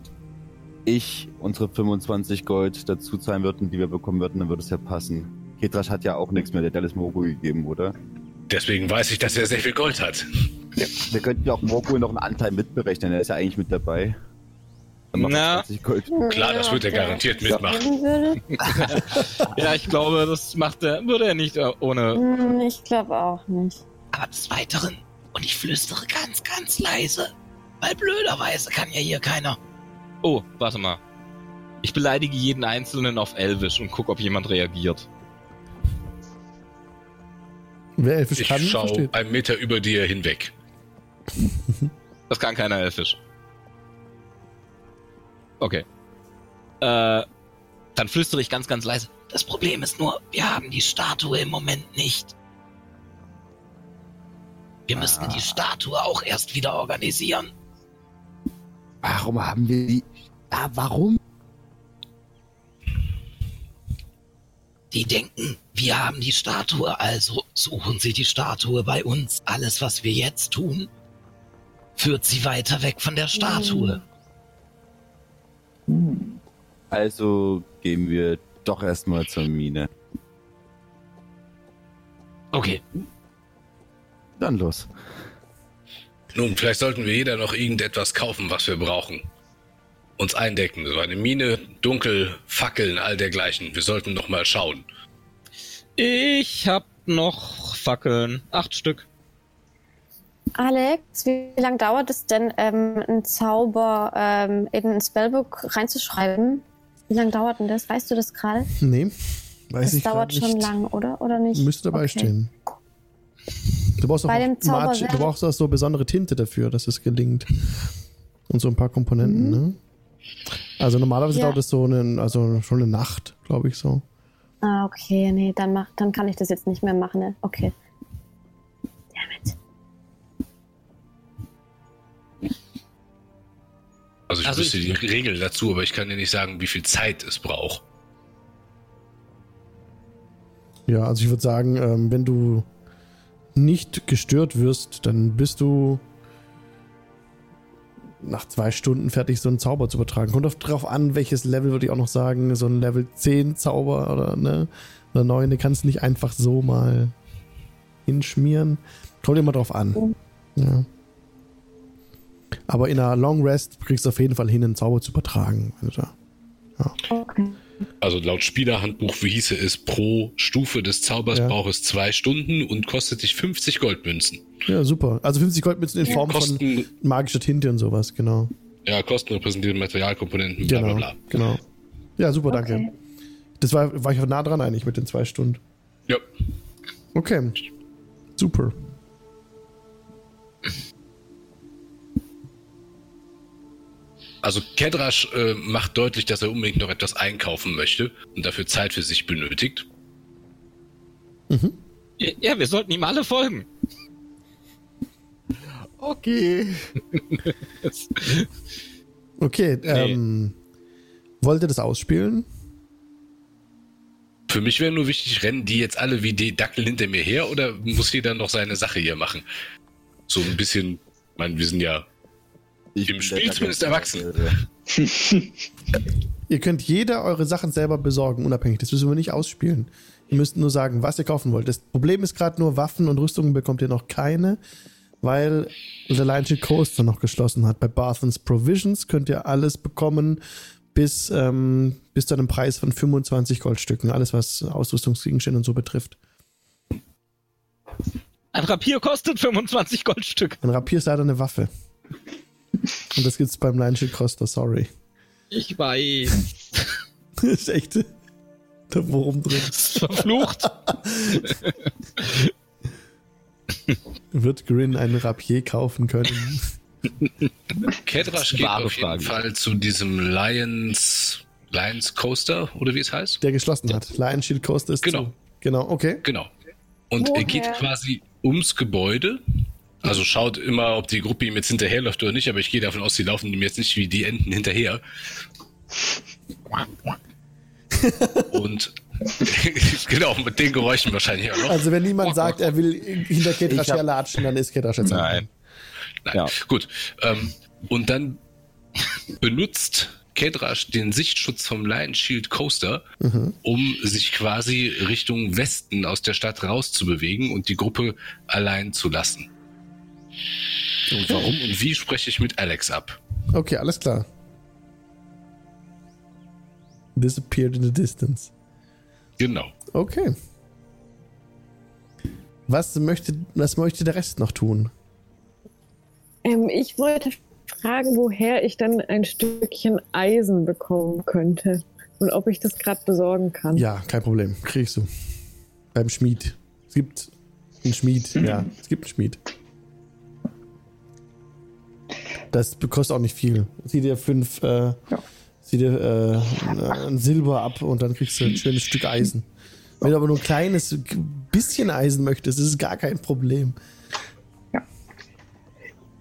ich unsere 25 Gold dazu zahlen würden, die wir bekommen würden, dann würde es ja passen. Ketrasch hat ja auch nichts mehr, der hat alles Morgul gegeben, oder? Deswegen weiß ich, dass er sehr viel Gold hat. Wir könnten ja auch Morgul noch einen Anteil mitberechnen, er ist ja eigentlich mit dabei. Na. 20 Gold. Klar, das wird er garantiert mitmachen. Ja, ich glaube, das macht er, würde er nicht äh, ohne. Hm, Ich glaube auch nicht. Aber des Weiteren, und ich flüstere ganz, ganz leise, weil blöderweise kann ja hier keiner. Oh, warte mal. Ich beleidige jeden Einzelnen auf Elvisch und gucke, ob jemand reagiert. Wer Elfisch Ich kann, schaue versteht. einen Meter über dir hinweg. Das kann keiner Elfisch. Okay. Äh, dann flüstere ich ganz, ganz leise. Das Problem ist nur, wir haben die Statue im Moment nicht. Wir müssten die Statue auch erst wieder organisieren. Warum haben wir die? Ah, warum? Die denken, wir haben die Statue, also suchen sie die Statue bei uns. Alles, was wir jetzt tun, führt sie weiter weg von der Statue. Also gehen wir doch erstmal zur Mine. Okay, Dann los. Nun, vielleicht sollten wir jeder noch irgendetwas kaufen, was wir brauchen. Uns eindecken, so eine Mine, dunkel, Fackeln, all dergleichen. Wir sollten noch mal schauen. Ich hab noch Fackeln. Acht Stück. Alex, wie lange dauert es denn, ähm, einen Zauber ähm, in ein Spellbook reinzuschreiben? Wie lange dauert denn das? Weißt du das gerade? Nee, weiß Das ich dauert grad schon nicht. lang, oder? Oder nicht? Müsste dabei Okay. stehen. Du brauchst, auch Bei dem Zauber du brauchst auch so besondere Tinte dafür, dass es gelingt. Und so ein paar Komponenten, ne? Also normalerweise Mhm. Ja. dauert es so eine, also schon eine Nacht, glaube ich so. Ah, okay, nee, dann, mach, dann kann ich das jetzt nicht mehr machen, ne? Okay. Damn Also ich Also wüsste ich- die Regel dazu, aber ich kann dir nicht sagen, wie viel Zeit es braucht. Ja, also ich würde sagen, ähm, wenn du nicht gestört wirst, dann bist du nach zwei Stunden fertig, so einen Zauber zu übertragen. Kommt oft drauf an, welches Level würde ich auch noch sagen. So ein Level 10 Zauber oder, ne? Oder 9, den kannst du nicht einfach so mal hinschmieren. Kommt immer drauf an. Ja. Aber in einer Long Rest kriegst du auf jeden Fall hin, einen Zauber zu übertragen. Da Okay. Also laut Spielerhandbuch, wie hieße es, pro Stufe des Zaubers Ja. braucht es zwei Stunden und kostet dich 50 Goldmünzen. Ja, super. Also 50 Goldmünzen in Ja, Form von Kosten- magischer Tinte und sowas, genau. Ja, Kosten repräsentieren Materialkomponenten, bla Genau, bla bla. genau. Ja, super, danke. Okay. Das war, war ich nah dran eigentlich mit den zwei Stunden. Ja. Okay. Super. Also Kedrasch äh, macht deutlich, dass er unbedingt noch etwas einkaufen möchte und dafür Zeit für sich benötigt. Ja, Ja, wir sollten ihm alle folgen. Okay. Okay, ähm, wollt ihr das ausspielen? Für mich wäre nur wichtig, rennen die jetzt alle wie die Dackel hinter mir her oder muss jeder noch seine Sache hier machen? So ein bisschen, ich meine, wir sind ja Ich Im Spiel zumindest Charaktere. Ihr könnt jeder eure Sachen selber besorgen, unabhängig. Das müssen wir nicht ausspielen. Ihr müsst nur sagen, was ihr kaufen wollt. Das Problem ist gerade nur, Waffen und Rüstungen bekommt ihr noch keine, weil der Lionshield Coaster noch geschlossen hat. Bei Barthens Provisions könnt ihr alles bekommen bis, ähm, bis zu einem Preis von 25 Goldstücken. Alles, was Ausrüstungsgegenstände und so betrifft. Ein Rapier kostet 25 Goldstück. Ein Rapier ist leider eine Waffe. Und das gibt's beim Lionshield Coaster, sorry. Ich weiß. Das ist echt der Wurm drin. Das ist verflucht. Wird Grin einen Rapier kaufen können? Kedrasch geht auf jeden Frage. Fall zu diesem Lions, Lions Coaster oder wie es heißt. Der geschlossen hat. Lion Shield Coaster ist Genau. zu. Genau, okay. Genau. Und er geht Woher? quasi ums Gebäude. Also schaut immer, ob die Gruppe ihm jetzt hinterherläuft oder nicht, aber ich gehe davon aus, sie laufen ihm jetzt nicht wie die Enten hinterher. Und genau, mit den Geräuschen wahrscheinlich auch noch. Also wenn niemand sagt, er will hinter Ketrasch Ich hab- herlatschen, dann ist Ketrasch jetzt Nein. Nein. Ja. Gut. Ähm, und dann benutzt Kedrasch den Sichtschutz vom Lion Shield Coaster, um sich quasi Richtung Westen aus der Stadt rauszubewegen und die Gruppe allein zu lassen. Und warum und wie spreche ich mit Alex ab? Okay, alles klar. Disappeared in the distance. Genau. Okay. Was möchte, was möchte der Rest noch tun? Ähm, ich wollte fragen, woher ich dann ein Stückchen Eisen bekommen könnte. Und ob ich das gerade besorgen kann. Ja, kein Problem. Kriegst du. Beim Schmied. Es gibt einen Schmied. Ja, es gibt einen Schmied. Das kostet auch nicht viel. Sieh dir fünf, äh, sieh dir äh, ein Silber ab und dann kriegst du ein schönes Stück Eisen. Wenn du aber nur ein kleines bisschen Eisen möchtest, ist es gar kein Problem.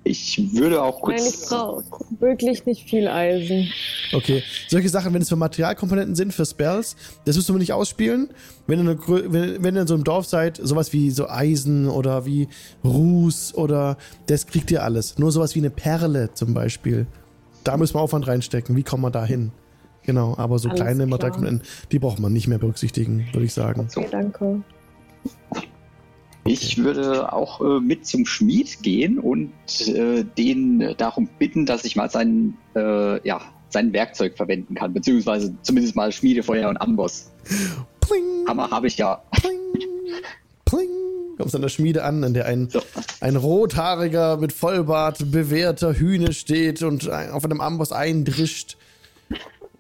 Ich würde auch Nein, ich kurz. brauche wirklich nicht viel Eisen. Okay, solche Sachen, wenn es für Materialkomponenten sind, für Spells, das müssen wir nicht ausspielen. Wenn ihr, wenn, wenn ihr in so einem Dorf seid, sowas wie so Eisen oder wie Ruß oder das kriegt ihr alles. Nur sowas wie eine Perle zum Beispiel. Da müssen wir Aufwand reinstecken. Wie kommen wir da hin? Genau, aber so Alles kleine klar. Materialkomponenten, die braucht man nicht mehr berücksichtigen, würde ich sagen. Okay, danke. Ich würde auch äh, mit zum Schmied gehen und äh, den darum bitten, dass ich mal sein, äh, ja, sein Werkzeug verwenden kann, beziehungsweise zumindest mal Schmiedefeuer und Amboss. Pling, Hammer habe ich ja. pling, pling. Kommst an der Schmiede an, in der ein, So. ein rothaariger, mit Vollbart bewehrter Hühne steht und ein- auf einem Amboss eindrischt.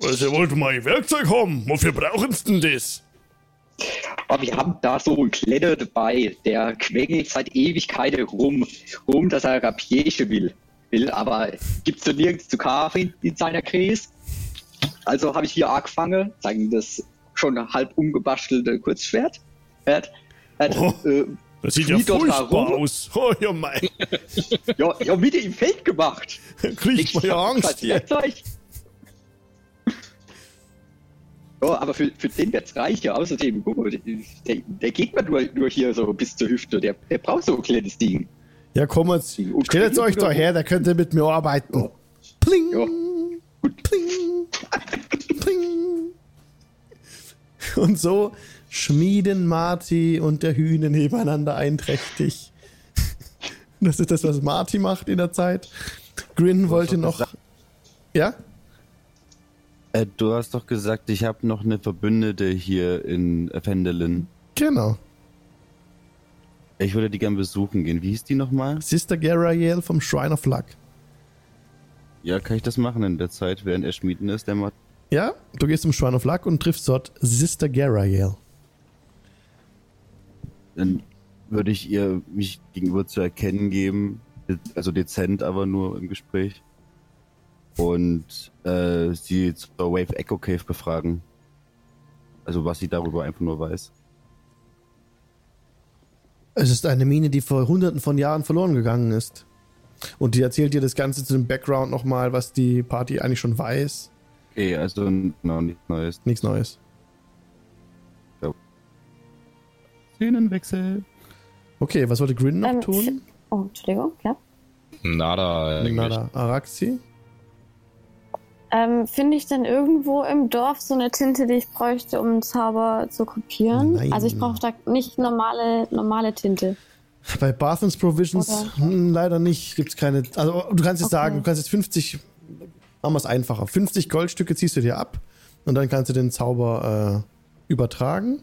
Also, ihr wollt mein Werkzeug haben? Wofür brauchen Sie denn das? Aber wir haben da so einen Kletter dabei, der quengelt seit Ewigkeiten rum, rum, dass er Rapieche will. will aber gibt's so nirgends zu kaufen in seiner Kreis. Also habe ich hier angefangen, zeigen das schon halb umgebastelte Kurzschwert. Er hat, hat, Oh. äh, Das sieht ja furchtbar aus. Oh ja, mein. ja, ja, Mitte im Feld gemacht. Kriegt man ja Angst kein Ja, aber für, für den wird's reicher. Außerdem, guck mal, der, der geht man nur, nur hier so bis zur Hüfte. Der, der braucht so ein kleines Ding. Ja, komm jetzt. Stellt jetzt euch doch her, da könnt ihr mit mir arbeiten. Pling, Ja. pling, pling. Und so schmieden Marty und der Hühne nebeneinander einträchtig. Das ist das, was Marty macht in der Zeit. Grin wollte noch. Ja? Äh, du hast doch gesagt, ich habe noch eine Verbündete hier in Fendelin. Genau. Ich würde die gern besuchen gehen. Wie hieß die nochmal? Sister Garael vom Shrine of Luck. Ja, kann ich das machen in der Zeit, während er schmieden ist? Der macht Ja, du gehst zum Shrine of Luck und triffst dort Sister Garael. dann würde ich ihr mich gegenüber zu erkennen geben, also dezent, aber nur im Gespräch. Und äh, sie zur Wave Echo Cave befragen. Also was sie darüber einfach nur weiß. Es ist eine Mine, die vor hunderten von Jahren verloren gegangen ist. Und die erzählt dir das Ganze zu dem Background nochmal, was die Party eigentlich schon weiß. Okay, also noch nichts Neues. Nichts Neues. Szenenwechsel. Okay, was wollte Grin noch Ähm, tun? Oh, Entschuldigung, ja. Nada. eigentlich. Nada. Araxi? Ähm, Finde ich denn irgendwo im Dorf so eine Tinte, die ich bräuchte, um einen Zauber zu kopieren? Nein. Also ich brauche da nicht normale, normale Tinte. Bei Barthens Provisions hm, leider nicht. Gibt es keine. Also du kannst jetzt Okay. sagen, du kannst jetzt 50. Machen wir es einfacher. 50 Goldstücke ziehst du dir ab und dann kannst du den Zauber äh, übertragen.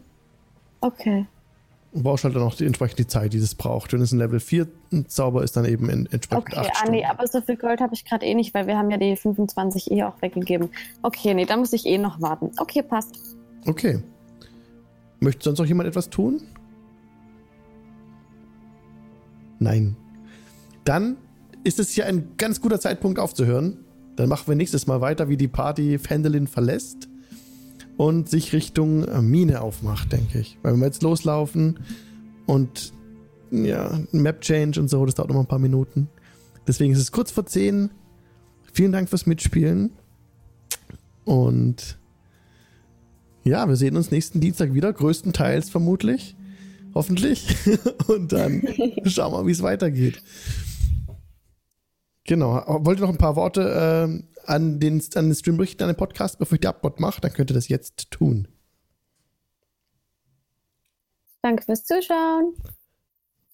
Okay. Du brauchst halt dann auch die, entsprechend die Zeit, die das braucht. Wenn es ein Level 4 Zauber ist, dann eben in, entsprechend Okay, 8 ah, Stunden. nee, aber so viel Gold habe ich gerade eh nicht, weil wir haben ja die 25 eh auch weggegeben. Okay, nee, da muss ich eh noch warten. Okay, passt. Okay. Möchte sonst noch jemand etwas tun? Nein. Dann ist es hier ein ganz guter Zeitpunkt aufzuhören. Dann machen wir nächstes Mal weiter, wie die Party Fendelin verlässt und sich Richtung äh, Mine aufmacht, denke ich. Weil wenn wir jetzt loslaufen und ja, Map Change und so, das dauert noch mal ein paar Minuten. Deswegen ist es kurz vor 10. Vielen Dank fürs Mitspielen. Und ja, wir sehen uns nächsten Dienstag wieder, größtenteils vermutlich. Hoffentlich. Und dann schauen wir, wie es weitergeht. Genau. Wollt ihr noch ein paar Worte ähm, an, den, an den Stream berichten, an den Podcast, bevor ich die Abbot mache? Dann könnt ihr das jetzt tun. Danke fürs Zuschauen.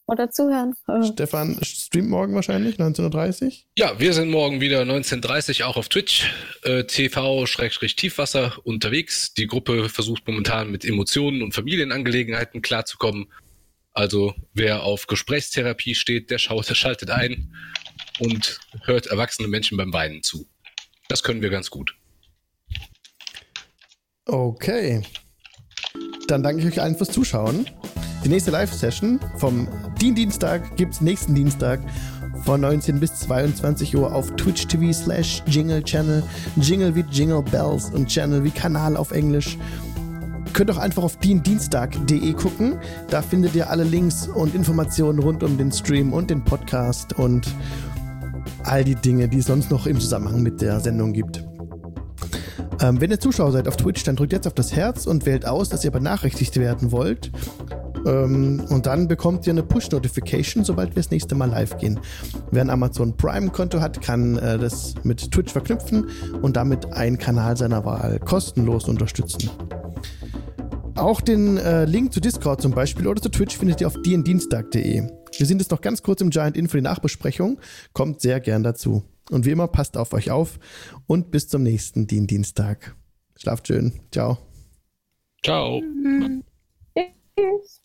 oder zuhören. Äh, Stefan streamt morgen wahrscheinlich, 19.30 Uhr. Ja, wir sind morgen wieder 19.30 auch auf Twitch, äh, TV-Tiefwasser unterwegs. Die Gruppe versucht momentan mit Emotionen und Familienangelegenheiten klarzukommen. Also wer auf Gesprächstherapie steht, der schaut, der schaltet ein und hört erwachsene Menschen beim Weinen zu. Das können wir ganz gut. Okay. Dann danke ich euch allen fürs Zuschauen. Die nächste Live-Session vom Dien Dienstag gibt es nächsten Dienstag von 19 bis 22 Uhr auf Twitch TV slash Jingle Channel. Jingle wie Jingle Bells und Channel wie Kanal auf Englisch. Könnt auch einfach auf diendienstag.de gucken. Da findet ihr alle Links und Informationen rund um den Stream und den Podcast und all die Dinge, die es sonst noch im Zusammenhang mit der Sendung gibt. Ähm, wenn ihr Zuschauer seid auf Twitch, dann drückt jetzt auf das Herz und wählt aus, dass ihr benachrichtigt werden wollt. Ähm, und dann bekommt ihr eine Push-Notification, sobald wir das nächste Mal live gehen. Wer ein Amazon Prime-Konto hat, kann äh, das mit Twitch verknüpfen und damit einen Kanal seiner Wahl kostenlos unterstützen. Auch den äh, Link zu Discord zum Beispiel oder zu Twitch findet ihr auf dienstag.de. Wir sind jetzt noch ganz kurz im Giant In für die Nachbesprechung. Kommt sehr gern dazu. Und wie immer, passt auf euch auf und bis zum nächsten Dien Dienstag. Schlaft schön. Ciao. Ciao. Tschüss.